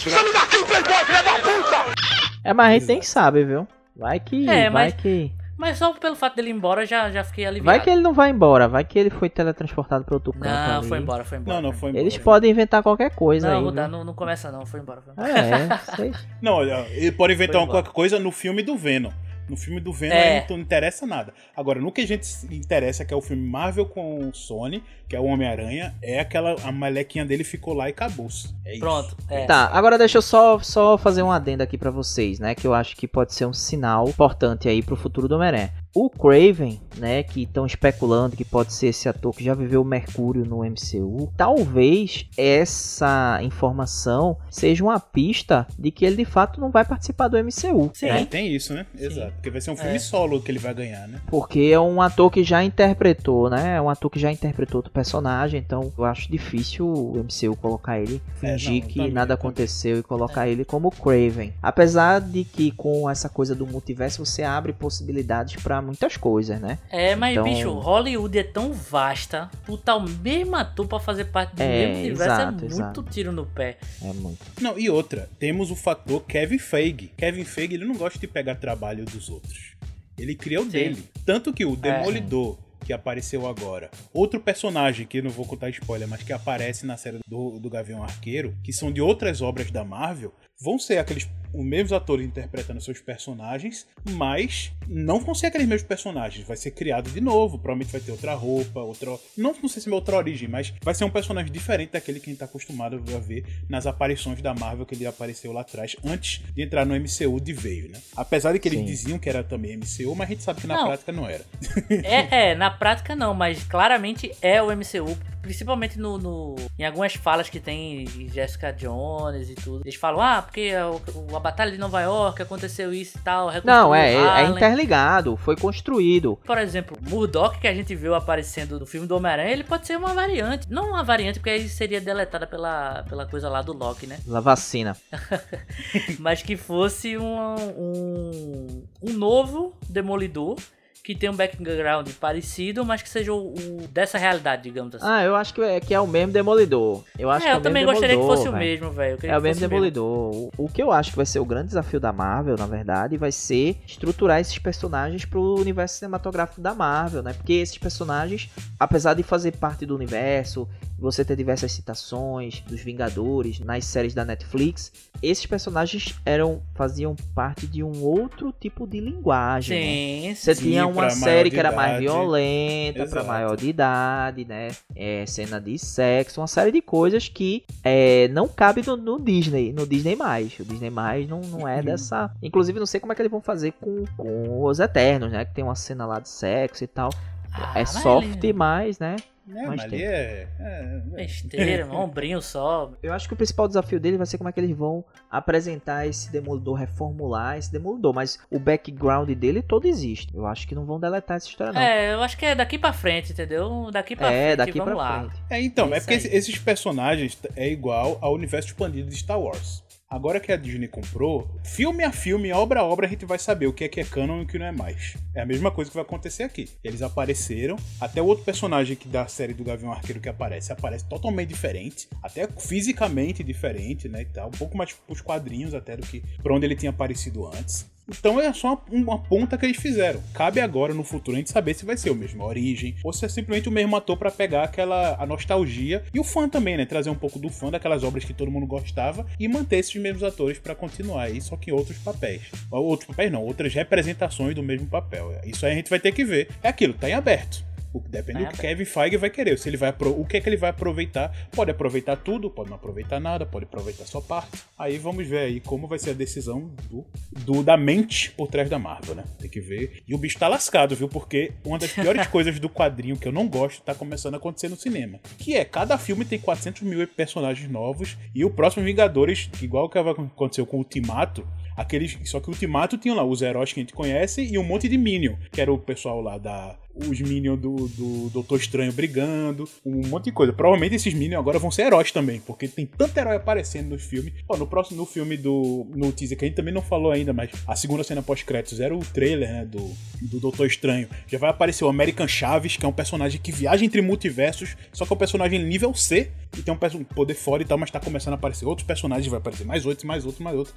É, mas a gente nem sabe, viu? Vai que. É, vai mas- que. Mas só pelo fato dele ir embora já, já fiquei aliviado. Vai que ele não vai embora. Vai que ele foi teletransportado para outro canto. Não, ali. foi embora, foi embora. Não, não, foi embora. Eles podem inventar qualquer coisa Não, aí. Rudá, viu? não, não começa não, foi embora. Foi embora. É, sei. Não, olha, ele pode inventar embora. qualquer coisa no filme do Venom. No filme do Venom É. aí não interessa nada. Agora, no que a gente se interessa, que é o filme Marvel com o Sony, que é o Homem-Aranha, é aquela. A malequinha dele ficou lá e acabou-se. É isso. Pronto, é. Tá, agora deixa eu só, só fazer um adendo aqui pra vocês, né? Que eu acho que pode ser um sinal importante aí pro futuro do Homem-Aranha. O Craven, né, que estão especulando que pode ser esse ator que já viveu o Mercúrio no MCU, talvez essa informação seja uma pista de que ele de fato não vai participar do MCU, Sim. né? Tem isso, né? Exato. Porque vai ser um filme É. solo que ele vai ganhar, né? Porque é um ator que já interpretou, né? É um ator que já interpretou outro personagem, então eu acho difícil o MCU colocar ele, É, fingir não, que também, nada também. aconteceu e colocar ele como Craven. Apesar de que com essa coisa do multiverso você abre possibilidades muitas coisas, né? É, mas Então- bicho, Hollywood é tão vasta, botar o mesmo ator pra fazer parte do É, mesmo universo exato, é muito exato. tiro no pé. É muito. Não, e outra, temos o fator Kevin Feige. Kevin Feige, ele não gosta de pegar trabalho dos outros. Ele cria o Sim. dele. Tanto que o É. Demolidor, que apareceu agora, outro personagem, que eu não vou contar spoiler, mas que aparece na série do, do Gavião Arqueiro, que são de outras obras da Marvel, vão ser aqueles os mesmos atores interpretando seus personagens, mas não vão ser aqueles mesmos personagens. Vai ser criado de novo, provavelmente vai ter outra roupa, outra. Não, não sei se é outra origem, mas vai ser um personagem diferente daquele que a gente tá acostumado a ver nas aparições da Marvel que ele apareceu lá atrás, antes de entrar no MCU de veio, né? Apesar de que eles Sim. diziam que era também MCU, mas a gente sabe que na Não. prática não era. É, é, na prática não, mas claramente é o MCU. Principalmente no, no- em algumas falas que tem Jessica Jones e tudo. Eles falam, ah, porque a, a batalha de Nova York aconteceu isso e tal. Não, é, é, interligado, foi construído. Por exemplo, Murdoch que a gente viu aparecendo no filme do Homem-Aranha, ele pode ser uma variante. Não uma variante, porque aí seria deletada pela, pela coisa lá do Loki, né? La vacina. <laughs> Mas que fosse um, um, um novo Demolidor que tem um background parecido, mas que seja o, o- dessa realidade, digamos assim. Ah, eu acho que é, que é o mesmo Demolidor. Eu acho é, que é eu o também mesmo gostaria que fosse o velho. mesmo, velho. É o mesmo Demolidor. O, o que eu acho que vai ser o grande desafio da Marvel, na verdade, vai ser estruturar esses personagens pro universo cinematográfico da Marvel, né? Porque esses personagens, apesar de fazer parte do universo, você ter diversas citações dos Vingadores nas séries da Netflix, esses personagens eram faziam parte de um outro tipo de linguagem. né? Sim, Você sim. tinha Sim, uma série que era mais violenta, pra Exato. maior de idade, né? É, cena de sexo, uma série de coisas que é, não cabe no, no Disney, no Disney mais. O Disney mais não, não é dessa. Inclusive, não sei como é que eles vão fazer com, com os Eternos, né? Que tem uma cena lá de sexo e tal. Ah, é mas soft ali- mais, né? É, Mas mas ali é. é- é- Besteira, um ombrinho só. Eu acho que o principal desafio dele vai ser como é que eles vão apresentar esse Demolidor, reformular esse Demolidor. Mas o background dele todo existe. Eu acho que não vão deletar essa história, não. É, eu acho que é daqui pra frente, entendeu? Daqui pra É, frente, daqui vamos pra lá. frente. É, então, é Isso porque aí. esse- esses personagens é igual ao universo expandido de Star Wars. Agora que a Disney comprou, filme a filme, obra a obra, a gente vai saber o que é que é canon e o que não é mais. É a mesma coisa que vai acontecer aqui. Eles apareceram, até o outro personagem que da série do Gavião Arqueiro que aparece, aparece totalmente diferente, até fisicamente diferente, né, e tal, um pouco mais pros quadrinhos até do que pra onde ele tinha aparecido antes. Então é só uma, ponta que eles fizeram. Cabe agora no futuro a gente saber se vai ser o mesmo a origem ou se é simplesmente o mesmo ator pra pegar aquela a nostalgia e o fã também, né? Trazer um pouco do fã daquelas obras que todo mundo gostava e manter esses mesmos atores pra continuar aí, só que em outros papéis. Ou Outros papéis não, outras representações do mesmo papel. Isso aí a gente vai ter que ver. É aquilo, tá em aberto. O, depende em do que Kevin Feige vai querer. Se ele vai o que é que ele vai aproveitar? Pode aproveitar tudo, pode não aproveitar nada, pode aproveitar só parte. Aí vamos ver aí como vai ser a decisão do, do- da mente por trás da Marvel, né? Tem que ver. E o bicho tá lascado, viu? Porque uma das piores <laughs> coisas do quadrinho que eu não gosto tá começando a acontecer no cinema. Que é, cada filme tem 400 mil personagens novos e o próximo Vingadores, igual que aconteceu com o Ultimato, Aqueles, só que o Ultimato tinha lá os heróis que a gente conhece e um monte de Minion, que era o pessoal lá da. Os Minion do, do Doutor Estranho brigando, um monte de coisa. Provavelmente esses Minion agora vão ser heróis também, porque tem tanto herói aparecendo nos filmes. Ó, no próximo no filme do. No teaser, que a gente também não falou ainda, mas a segunda cena pós-créditos era o trailer, né? Do, do Doutor Estranho. Já vai aparecer o American Chaves, que é um personagem que viaja entre multiversos, só que é um personagem nível C e tem um poder fora e tal, mas tá começando a aparecer outros personagens, vai aparecer mais outros, mais outros, mais outros.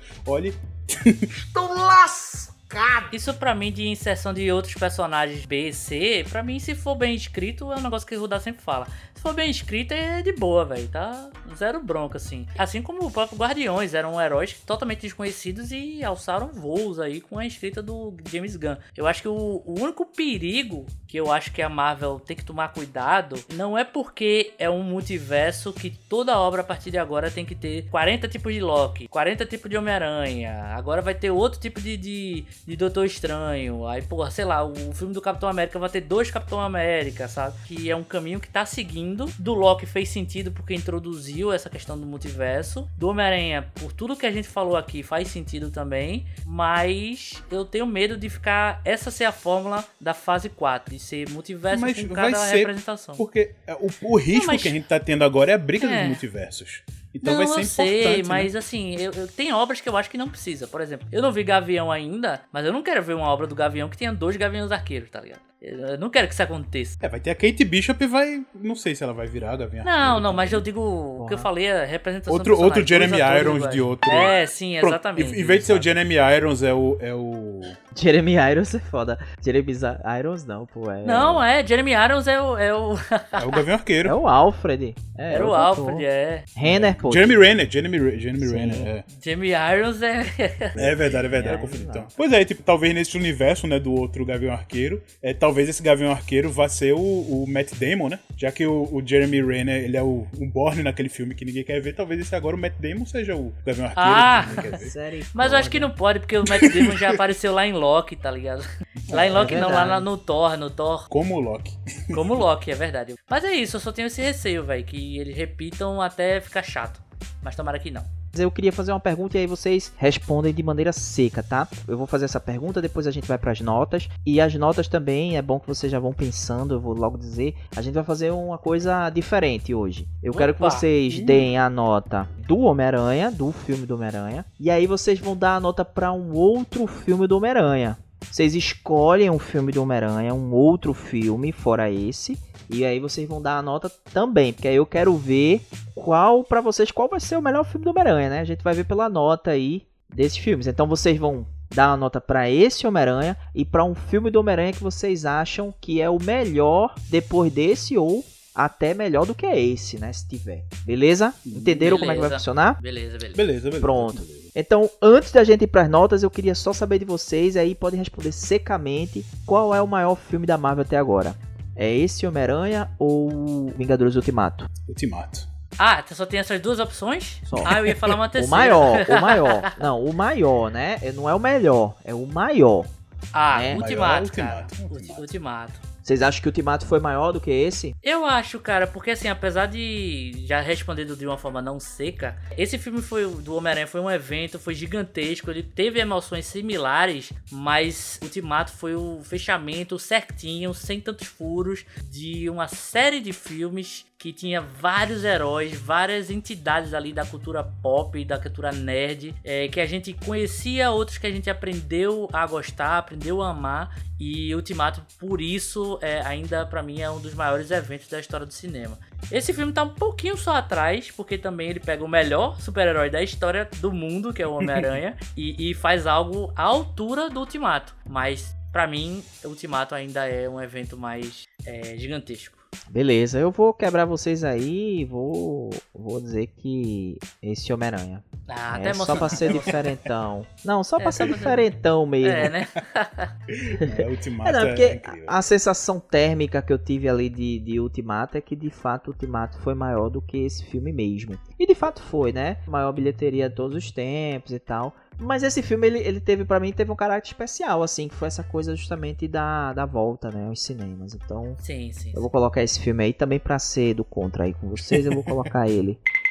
<laughs> Isso pra mim de inserção de outros personagens B e C, pra mim se for bem escrito é um negócio que o Rudá sempre fala. Se for bem escrito é de boa, velho, tá zero bronca assim. Assim como o próprio Guardiões eram heróis totalmente desconhecidos e alçaram voos aí com a escrita do James Gunn. Eu acho que o, o único perigo que eu acho que a Marvel tem que tomar cuidado não é porque é um multiverso que toda obra a partir de agora tem que ter 40 tipos de Loki, 40 tipos de Homem-Aranha, agora vai ter outro tipo de, de, de Doutor Estranho, aí, porra, sei lá, o filme do Capitão América vai ter dois Capitão América, sabe? Que é um caminho que tá seguindo. Do Loki fez sentido porque introduziu essa questão do multiverso. Do Homem-Aranha, por tudo que a gente falou aqui, faz sentido também, mas eu tenho medo de ficar essa ser a fórmula da fase 4, de ser multiverso Mas com cada representação. porque é, o, o risco mas- que a gente tá tendo agora é a briga É. dos multiversos. Então não, vai ser eu sei, né? mas assim, eu, eu- tem obras que eu acho que não precisa. Por exemplo, eu não vi Gavião ainda, mas eu não quero ver uma obra do Gavião que tenha dois Gaviões Arqueiros, tá ligado? Eu não quero que isso aconteça. É, vai ter a Kate Bishop e vai. Não sei se ela vai virar a Gavinha Não, não, mas eu digo o que eu falei, a representação Outro, outro Jeremy Irons de outro. É, sim, Pronto, exatamente. Em, em vez de ser o? Jeremy Irons, é o. É o... Jeremy Irons é foda. Jeremy Irons não, pô. É... Não, é, Jeremy Irons é o. É o, <laughs> É o Gavião Arqueiro. É o Alfred. É, era o outro Alfred, é. Renner, pô. Jeremy Renner, Jeremy, Re- Jeremy Sim. Renner, é. Jeremy Irons é. É verdade, é verdade, É, então. Pois é, tipo, talvez nesse universo, né, do outro Gavião Arqueiro, é, talvez esse Gavião Arqueiro vá ser o, o Matt Damon, né? Já que o, o Jeremy Renner, ele é o, o Borne naquele filme que ninguém quer ver, talvez esse agora o Matt Damon seja o Gavião Arqueiro Ah! que ninguém quer ver. Série Mas eu acho que não pode, porque o Matt Damon já apareceu lá em Loki, tá ligado? Lá em Loki não, lá no Thor, no Thor, Como o Loki. como <laughs> Loki, é verdade. Mas é isso, eu só tenho esse receio, velho, que eles repitam até ficar chato. Mas tomara que não. Eu queria fazer uma pergunta e aí vocês respondem de maneira seca, tá? Eu vou fazer essa pergunta, depois a gente vai pras notas. E as notas também, é bom que vocês já vão pensando, eu vou logo dizer. A gente vai fazer uma coisa diferente hoje. Eu quero que Opa! vocês deem a nota do Homem-Aranha, do filme do Homem-Aranha. E aí vocês vão dar a nota pra um outro filme do Homem-Aranha. Vocês escolhem um filme do Homem-Aranha, um outro filme, fora esse. E aí vocês vão dar a nota também, porque aí eu quero ver qual pra vocês qual vai ser o melhor filme do Homem-Aranha, né? A gente vai ver pela nota aí desses filmes. Então vocês vão dar uma nota pra esse Homem-Aranha e pra um filme do Homem-Aranha que vocês acham que é o melhor depois desse ou até melhor do que esse, né, se tiver. Beleza? Entenderam como é que vai Beleza. funcionar? Beleza, beleza. Beleza, beleza. Pronto. beleza. Então, antes da gente ir pras notas, eu queria só saber de vocês, aí podem responder secamente, qual é o maior filme da Marvel até agora? É esse Homem-Aranha ou Vingadores Ultimato? Ultimato. Ah, só tem essas duas opções? Só. Ah, eu ia falar uma <laughs> O terceira. maior, o <laughs> maior. Não, o maior, né? Não é o melhor, é o maior. Ah, É. Ultimato, Maior cara. Ultimato, Ulti- Ultimato. Vocês acham que o Ultimato foi maior do que esse? Eu acho, cara, porque assim, apesar de já respondendo de uma forma não seca, esse filme foi do Homem-Aranha foi um evento, foi gigantesco, ele teve emoções similares, mas Ultimato foi o fechamento certinho, sem tantos furos, de uma série de filmes que tinha vários heróis, várias entidades ali da cultura pop e da cultura nerd, é, que a gente conhecia, outros que a gente aprendeu a gostar, aprendeu a amar, e Ultimato, por isso, é, ainda pra mim é um dos maiores eventos da história do cinema. Esse filme tá um pouquinho só atrás, porque também ele pega o melhor super-herói da história do mundo, que é o Homem-Aranha, <laughs> e, e faz algo à altura do Ultimato. Mas, pra mim, o Ultimato ainda é um evento mais é, gigantesco. Beleza, eu vou quebrar vocês aí e vou, vou dizer que esse Homem-Aranha. Ah, até É só pra ser diferentão. Não, só <laughs> É, pra ser diferentão mesmo. É, né? <laughs> É, Ultimato É, não, é, porque incrível. a sensação térmica que eu tive ali de, de Ultimato é que de fato Ultimato foi maior do que esse filme mesmo. E de fato foi, né? Maior bilheteria de todos os tempos e tal. Mas esse filme, ele, ele teve, para mim, teve um caráter especial, assim, que foi essa coisa justamente da, da volta, né, aos cinemas. Então, Sim, sim. eu vou colocar esse filme aí também pra ser do contra aí com vocês, eu vou colocar ele. <laughs>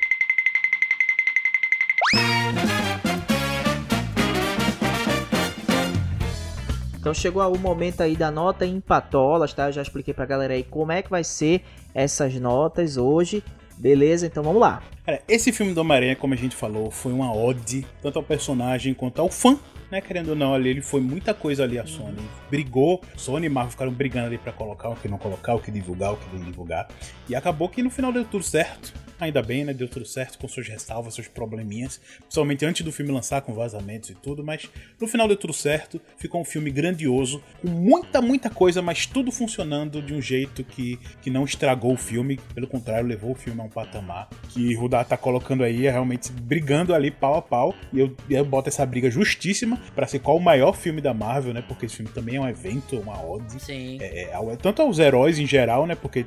Então chegou o momento aí da nota em patolas, tá? Eu já expliquei pra galera aí como é que vai ser essas notas hoje. Beleza? Então vamos lá. Cara, esse filme do Homem-Aranha, como a gente falou, foi uma ode, tanto ao personagem quanto ao fã, né? Querendo ou não, ali ele foi muita coisa ali a Sony. Brigou, Sony e Marvel ficaram brigando ali pra colocar o que não colocar, o que divulgar, o que não divulgar. E acabou que no final deu tudo certo. Ainda bem, né? Deu tudo certo com suas ressalvas, seus probleminhas. Principalmente antes do filme lançar, com vazamentos e tudo. Mas no final deu tudo certo. Ficou um filme grandioso, com muita, muita coisa, mas tudo funcionando de um jeito que, que não estragou o filme. Pelo contrário, levou o filme a um patamar que Rudá tá colocando aí, é realmente brigando ali pau a pau. E eu, eu boto essa briga justíssima pra ser qual o maior filme da Marvel, né? Porque esse filme também é um evento, uma ode. Sim. É, ao- tanto aos heróis em geral, né? Porque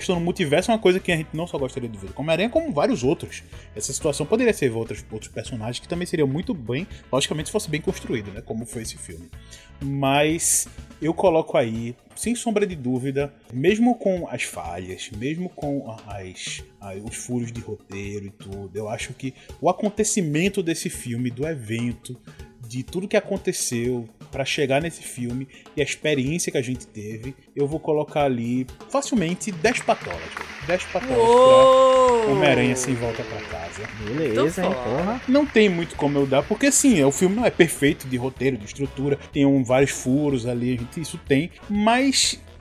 questão do multiverso é uma coisa que a gente não só gostaria de ver como Homem-Aranha, como vários outros. Essa situação poderia ser outros, outros personagens que também seriam muito bem, logicamente, se fosse bem construído, né? Como foi esse filme. Mas eu coloco aí, sem sombra de dúvida, mesmo com as falhas, mesmo com as, as- os furos de roteiro e tudo, eu acho que o acontecimento desse filme, do evento, de tudo que aconteceu pra chegar nesse filme e a experiência que a gente teve, eu vou colocar ali facilmente 10 patolas. velho. 10 patolas pra! Homem-Aranha sem volta pra casa. Beleza, hein, porra. Não tem muito como eu dar, porque assim, o filme não é perfeito de roteiro, de estrutura, tem um, vários furos ali, a gente, isso tem, mas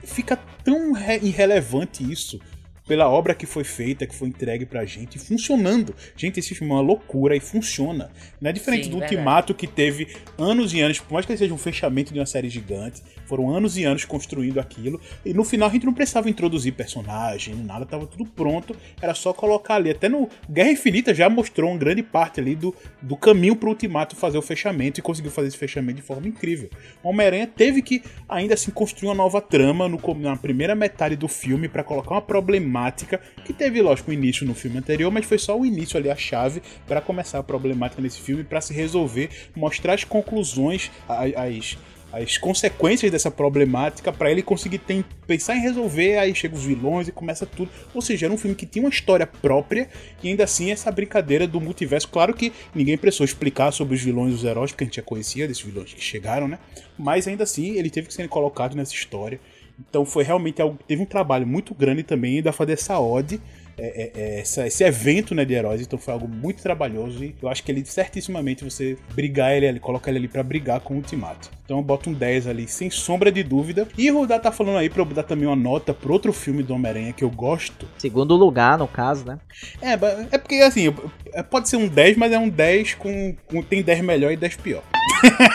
fica tão irrelevante isso pela obra que foi feita, que foi entregue pra gente, funcionando. Gente, esse filme é uma loucura e funciona. Não é diferente Sim, do verdade. Ultimato, que teve anos e anos, por mais que ele seja um fechamento de uma série gigante, foram anos e anos construindo aquilo, e no final a gente não precisava introduzir personagem, nada, tava tudo pronto, era só colocar ali. Até no Guerra Infinita já mostrou uma grande parte ali do, do caminho pro Ultimato fazer o fechamento, e conseguiu fazer esse fechamento de forma incrível. Homem-Aranha teve que, ainda assim, construir uma nova trama no, na primeira metade do filme para colocar uma problemática que teve, lógico, um início no filme anterior, mas foi só o início ali, a chave, para começar a problemática nesse filme, para se resolver, mostrar as conclusões, as, as consequências dessa problemática, para ele conseguir pensar em resolver, aí chegam os vilões e começa tudo. Ou seja, era um filme que tinha uma história própria e ainda assim essa brincadeira do multiverso. Claro que ninguém precisou explicar sobre os vilões e os heróis, porque a gente já conhecia desses vilões que chegaram, né? Mas ainda assim ele teve que ser colocado nessa história. Então foi realmente algo que teve um trabalho muito grande também da fazer essa ode, é, é, essa, esse evento né, de heróis. Então foi algo muito trabalhoso e eu acho que ele certissimamente você brigar ele ali, coloca ele ali pra brigar com o Ultimato. Então eu boto um 10 ali, sem sombra de dúvida. E o Rudá tá falando aí pra eu dar também uma nota pro outro filme do Homem-Aranha que eu gosto. Segundo lugar, no caso, né? É, é porque assim, pode ser um 10, mas é um 10 com, com tem 10 melhor e 10 pior.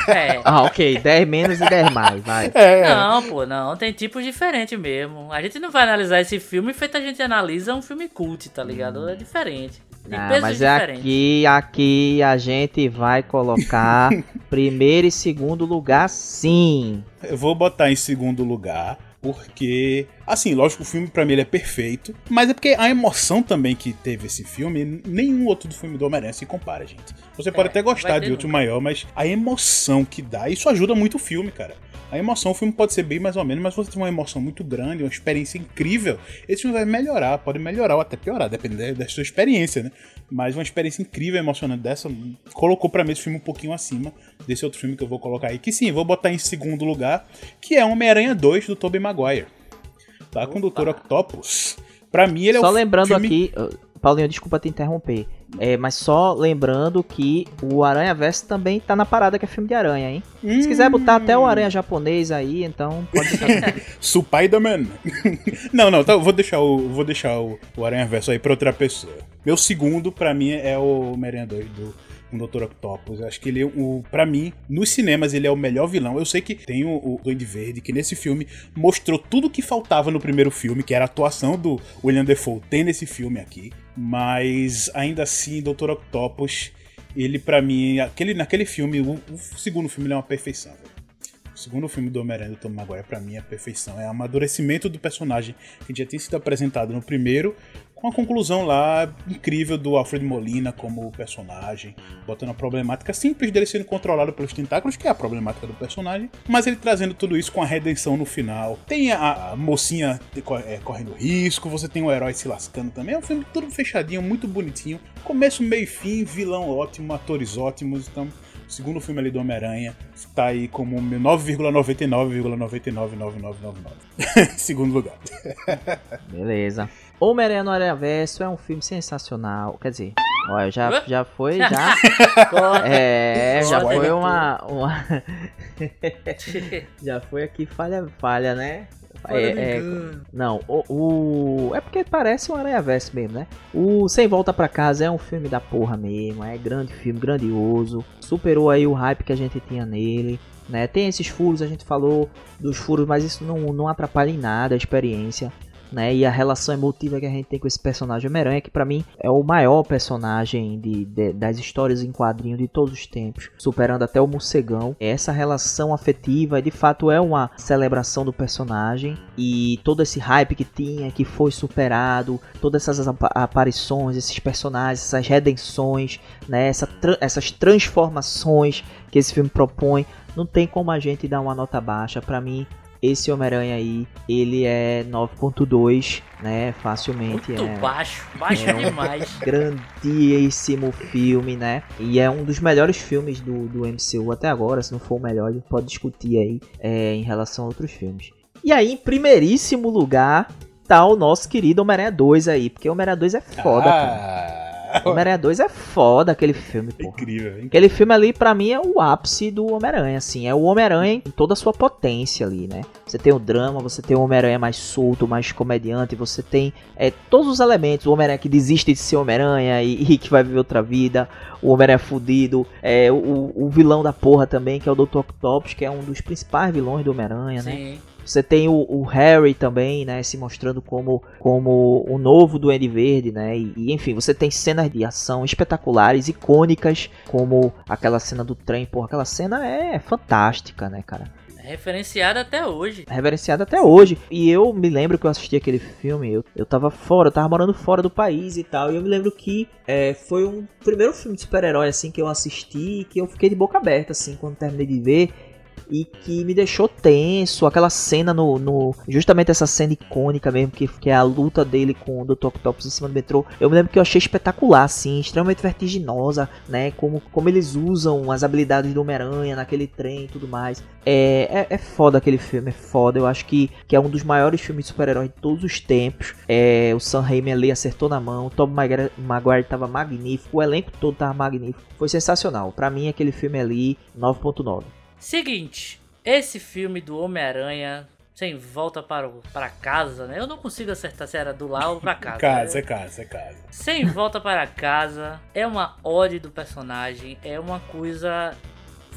É. Ah, ok. 10 menos e 10 mais, vai. É. Não, pô, não. Tem tipos diferentes mesmo. A gente não vai analisar esse filme feito a gente analisa um filme cult, tá ligado? É diferente. Tem Ah, pesos mas é diferentes. aqui, aqui a gente vai colocar <laughs> primeiro e segundo lugar, sim. Eu vou botar em segundo lugar, porque, assim, lógico, o filme pra mim ele é perfeito, mas é porque a emoção também que teve esse filme, nenhum outro do filme do Homem-Aranha se compara, gente. Você pode É, até gostar de outro maior, mas a emoção que dá, isso ajuda muito o filme, cara. A emoção, o filme pode ser bem mais ou menos, mas você tem uma emoção muito grande, uma experiência incrível. Esse filme vai melhorar, pode melhorar ou até piorar, dependendo da sua experiência, né? Mas uma experiência incrível, emocionante dessa, colocou pra mim esse filme um pouquinho acima desse outro filme que eu vou colocar aí, que sim, vou botar em segundo lugar, que é Homem-Aranha 2 do Tobey Maguire. Tá com o Dr. Octopus. Pra mim ele é Só o lembrando filme... aqui, Paulinho, desculpa te interromper. É, mas só lembrando que o Aranha Verso também tá na parada que é filme de aranha, hein? Hum. Se quiser botar até o aranha japonês aí, então pode botar. <laughs> Spider-Man. <laughs> não, não, tá, eu vou deixar o vou deixar o, o Aranha Verso aí pra outra pessoa. Meu segundo pra mim é o Homem-Aranha 2 do com o Dr. Octopus. Acho que ele, o, pra mim, nos cinemas, ele é o melhor vilão. Eu sei que tem o, o Duende Verde, que nesse filme mostrou tudo o que faltava no primeiro filme, que era a atuação do William Defoe. Tem nesse filme aqui. Mas ainda assim, Dr. Octopus, ele pra mim, aquele, naquele filme, o, o segundo filme é uma perfeição. O segundo filme do Homem-Aranha do Tom Maguire, pra mim, é perfeição. É amadurecimento do personagem que já tinha sido apresentado no primeiro, com a conclusão lá incrível do Alfred Molina como personagem, botando a problemática simples dele sendo controlado pelos tentáculos, que é a problemática do personagem, mas ele trazendo tudo isso com a redenção no final. Tem a, a mocinha é, correndo risco, você tem o herói se lascando também. É um filme tudo fechadinho, muito bonitinho. Começo, meio e fim, vilão ótimo, atores ótimos, então. Segundo filme ali do Homem-Aranha está aí como 9,99,9999999. <laughs> Segundo lugar. Beleza. Homem-Aranha no Aranha Verso é um filme sensacional. Quer dizer, olha, <laughs> já, já foi, já. É, já foi uma. uma... <laughs> já foi aqui falha, falha, né? É, é, não, o, o- É porque parece um Aranha Verso mesmo, né? O Sem Volta Pra Casa é um filme da porra mesmo. É grande filme, grandioso. Superou aí o hype que a gente tinha nele. Né? Tem esses furos, a gente falou dos furos, mas isso não, não atrapalha em nada a experiência. Né? E a relação emotiva que a gente tem com esse personagem Homem-Aranha, que pra mim é o maior personagem de, de- das histórias em quadrinho de todos os tempos, superando até o morcegão. Essa relação afetiva, de fato, é uma celebração do personagem e todo esse hype que tinha, que foi superado, todas essas apa- aparições, esses personagens, essas redenções, né? Essa tra- essas transformações que esse filme propõe, não tem como a gente dar uma nota baixa. Pra mim, esse Homem-Aranha aí, ele é 9.2, né? Facilmente Muito é baixo. Baixo É um- demais. grandíssimo filme, né? E é um dos melhores filmes do, do MCU até agora. Se não for o melhor, a gente pode discutir aí é, em relação a outros filmes. E aí, em primeiríssimo lugar, citar o nosso querido Homem-Aranha 2 aí, porque o Homem-Aranha 2 é foda, cara. <laughs> Homem-Aranha 2 é foda aquele filme, pô. incrível, hein? Aquele filme ali, pra mim, é o ápice do Homem-Aranha, assim. É o Homem-Aranha em toda a sua potência ali, né? Você tem o drama, você tem o Homem-Aranha mais solto, mais comediante, você tem é, todos os elementos. O Homem-Aranha que desiste de ser Homem-Aranha e, <laughs> e que vai viver outra vida. O Homem-Aranha fudido. É, o, o vilão da porra também, que é o Dr. Octopus, que é um dos principais vilões do Homem-Aranha, né? Você tem o, o Harry também, né, se mostrando como, como o novo Duende Verde, né, e, e, enfim, você tem cenas de ação espetaculares, icônicas, como aquela cena do trem, porra, aquela cena é fantástica, né, cara. É referenciada até hoje. Reverenciada até hoje. E eu me lembro que eu assisti aquele filme, eu, eu tava fora, eu tava morando fora do país e tal, e eu me lembro que é, foi um primeiro filme de super-herói, assim, que eu assisti, que eu fiquei de boca aberta, assim, quando terminei de ver, e que me deixou tenso. Aquela cena no. no justamente essa cena icônica mesmo, que, que é a luta dele com o Dr. Octopus em cima do metrô. Eu me lembro que eu achei espetacular, assim, extremamente vertiginosa, né? Como, como eles usam as habilidades do Homem-Aranha naquele trem e tudo mais. É, é, é foda aquele filme, é foda. Eu acho que, que é um dos maiores filmes de super-herói de todos os tempos. É, o Sam Raimi ali acertou na mão, o Tom Maguire, Maguire tava magnífico, o elenco todo tava magnífico. Foi sensacional. Para mim, aquele filme ali, 9.9. Seguinte, esse filme do Homem-Aranha sem volta para, para casa, né? Eu não consigo acertar se era do lá ou pra casa. <laughs> Casa, né? é casa, é casa. Sem volta para casa é uma ode do personagem, é uma coisa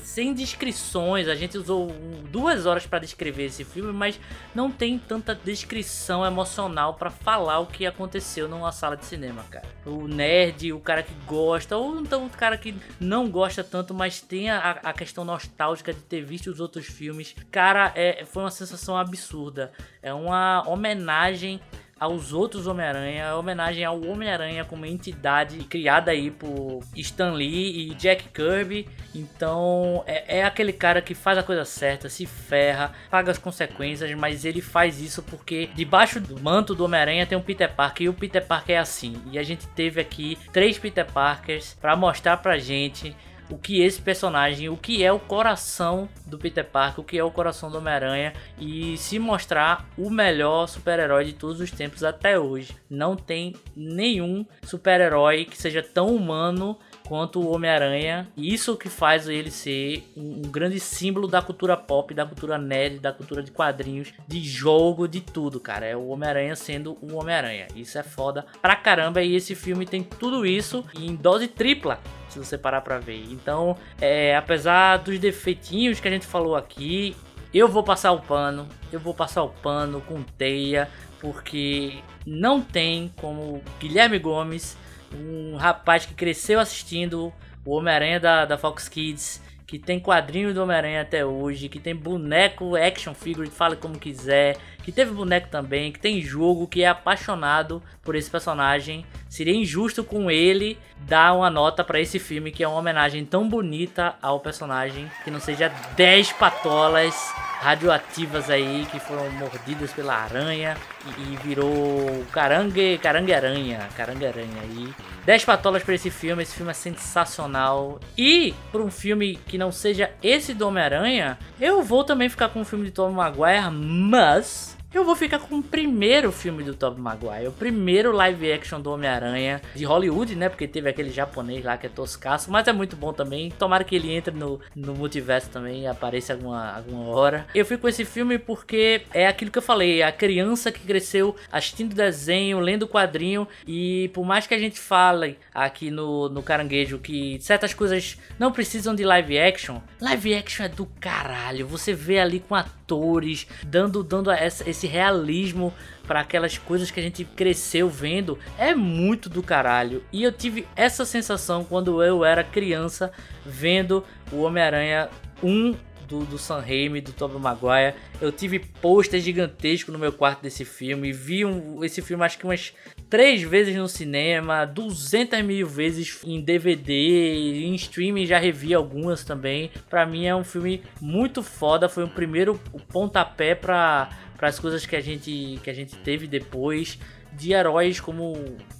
sem descrições. A gente usou duas horas para descrever esse filme, mas não tem tanta descrição emocional para falar o que aconteceu numa sala de cinema, cara. O nerd, o cara que gosta, ou então o cara que não gosta tanto, mas tem a, a questão nostálgica de ter visto os outros filmes. Cara, é, foi uma sensação absurda. É uma homenagem aos outros Homem-Aranha, homenagem ao Homem-Aranha como entidade criada aí por Stan Lee e Jack Kirby. Então é, é aquele cara que faz a coisa certa, se ferra, paga as consequências, mas ele faz isso porque debaixo do manto do Homem-Aranha tem um Peter Parker e o Peter Parker é assim. E a gente teve aqui três Peter Parkers para mostrar pra gente o que esse personagem, o que é o coração do Peter Parker, o que é o coração do Homem-Aranha e se mostrar o melhor super-herói de todos os tempos até hoje. Não tem nenhum super-herói que seja tão humano quanto o Homem-Aranha. Isso que faz ele ser um grande símbolo da cultura pop, da cultura nerd, da cultura de quadrinhos, de jogo, de tudo, cara. É o Homem-Aranha sendo o Homem-Aranha. Isso é foda pra caramba. E esse filme tem tudo isso em dose tripla se você parar pra ver. Então, é, apesar dos defeitinhos que a gente falou aqui, eu vou passar o pano, eu vou passar o pano com teia, porque não tem como Guilherme Gomes, um rapaz que cresceu assistindo o Homem-Aranha da, da Fox Kids, que tem quadrinhos do Homem-Aranha até hoje, que tem boneco, action figure, fala como quiser, que teve boneco também, que tem jogo, que é apaixonado por esse personagem. Seria injusto com ele dar uma nota pra esse filme, que é uma homenagem tão bonita ao personagem, que não seja 10 patolas radioativas aí que foram mordidas pela aranha e, e virou carangue, carangue aranha, carangue aranha aí. 10 patolas pra esse filme, esse filme é sensacional. E por um filme que não seja esse do Homem-Aranha, eu vou também ficar com o filme de Tom Maguire, mas eu vou ficar com o primeiro filme do Tobey Maguire, o primeiro live action do Homem-Aranha de Hollywood, né? Porque teve aquele japonês lá que é toscaço, mas é muito bom também. Tomara que ele entre no, no multiverso também e apareça alguma, alguma hora. Eu fico com esse filme porque é aquilo que eu falei, a criança que cresceu assistindo desenho, lendo quadrinho e por mais que a gente fale aqui no, no Caranguejo que certas coisas não precisam de live action, live action é do caralho. Você vê ali com atores dando, dando essa, esse realismo para aquelas coisas que a gente cresceu vendo é muito do caralho. E eu tive essa sensação quando eu era criança vendo o Homem-Aranha 1 do, do Sam Raimi, do Tobey Maguire. Eu tive pôster gigantesco no meu quarto desse filme. Vi um- esse filme acho que umas três vezes no cinema, 200 mil vezes em DVD, em streaming já revi algumas também. Pra mim é um filme muito foda, foi o primeiro pontapé para as coisas que a gente que a gente teve depois de heróis como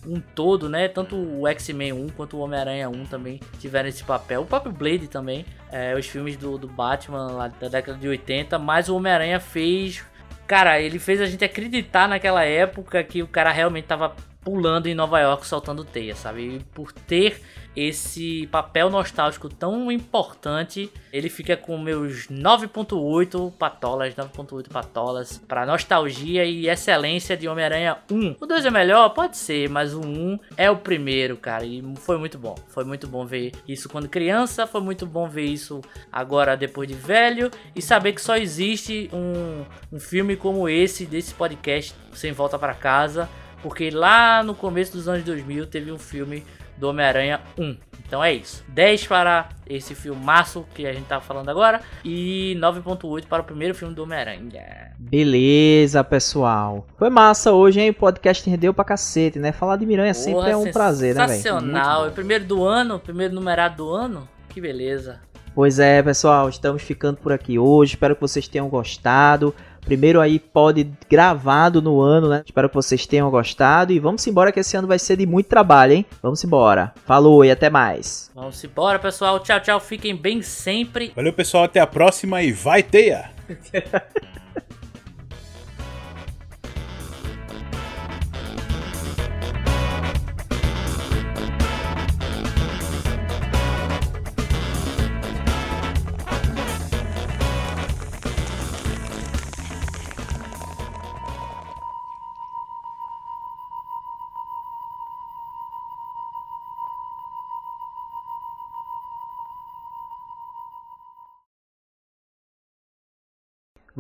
um todo, né? Tanto o X-Men 1 quanto o Homem-Aranha 1 também tiveram esse papel. O próprio Blade também, é, os filmes do, do Batman lá da década de 80, mas o Homem-Aranha fez cara, ele fez a gente acreditar naquela época que o cara realmente tava pulando em Nova York soltando teia, sabe? E por ter esse papel nostálgico tão importante, ele fica com meus 9.8 patolas, 9.8 patolas para nostalgia e excelência de Homem-Aranha 1. O 2 é melhor, pode ser, mas o 1 é o primeiro, cara, e foi muito bom. Foi muito bom ver isso quando criança, foi muito bom ver isso agora depois de velho e saber que só existe um, um filme como esse desse podcast sem volta para casa porque lá no começo dos anos 2000 teve um filme do Homem-Aranha 1. Então é isso. 10 para esse filmaço que a gente tá falando agora e 9.8 para o primeiro filme do Homem-Aranha. Beleza, pessoal. Foi massa hoje, hein? O podcast rendeu pra cacete, né? Falar de Miranha Porra, sempre é um prazer, né, velho? Sensacional. É o primeiro do ano, primeiro numerado do ano. Que beleza. Pois é, pessoal, estamos ficando por aqui hoje. Espero que vocês tenham gostado. Primeiro aí pode gravado no ano, né? Espero que vocês tenham gostado e vamos embora que esse ano vai ser de muito trabalho, hein? Vamos embora. Falou e até mais. Vamos embora, pessoal. Tchau, tchau. Fiquem bem sempre. Valeu, pessoal. Até a próxima e vai teia! <laughs>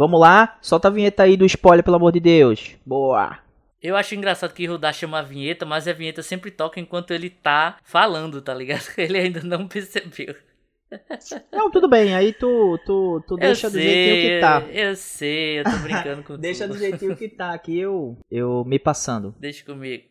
Vamos lá, solta a vinheta aí do spoiler, pelo amor de Deus. Boa. Eu acho engraçado que Rudá chama a vinheta, mas a vinheta sempre toca enquanto ele tá falando, tá ligado? <laughs> Ele ainda não percebeu. Não, tudo bem, aí tu, tu, tu deixa sei, do jeitinho que tá. Eu sei, eu tô brincando com <laughs> Deixa do jeitinho que tá aqui, eu, eu me passando. Deixa comigo.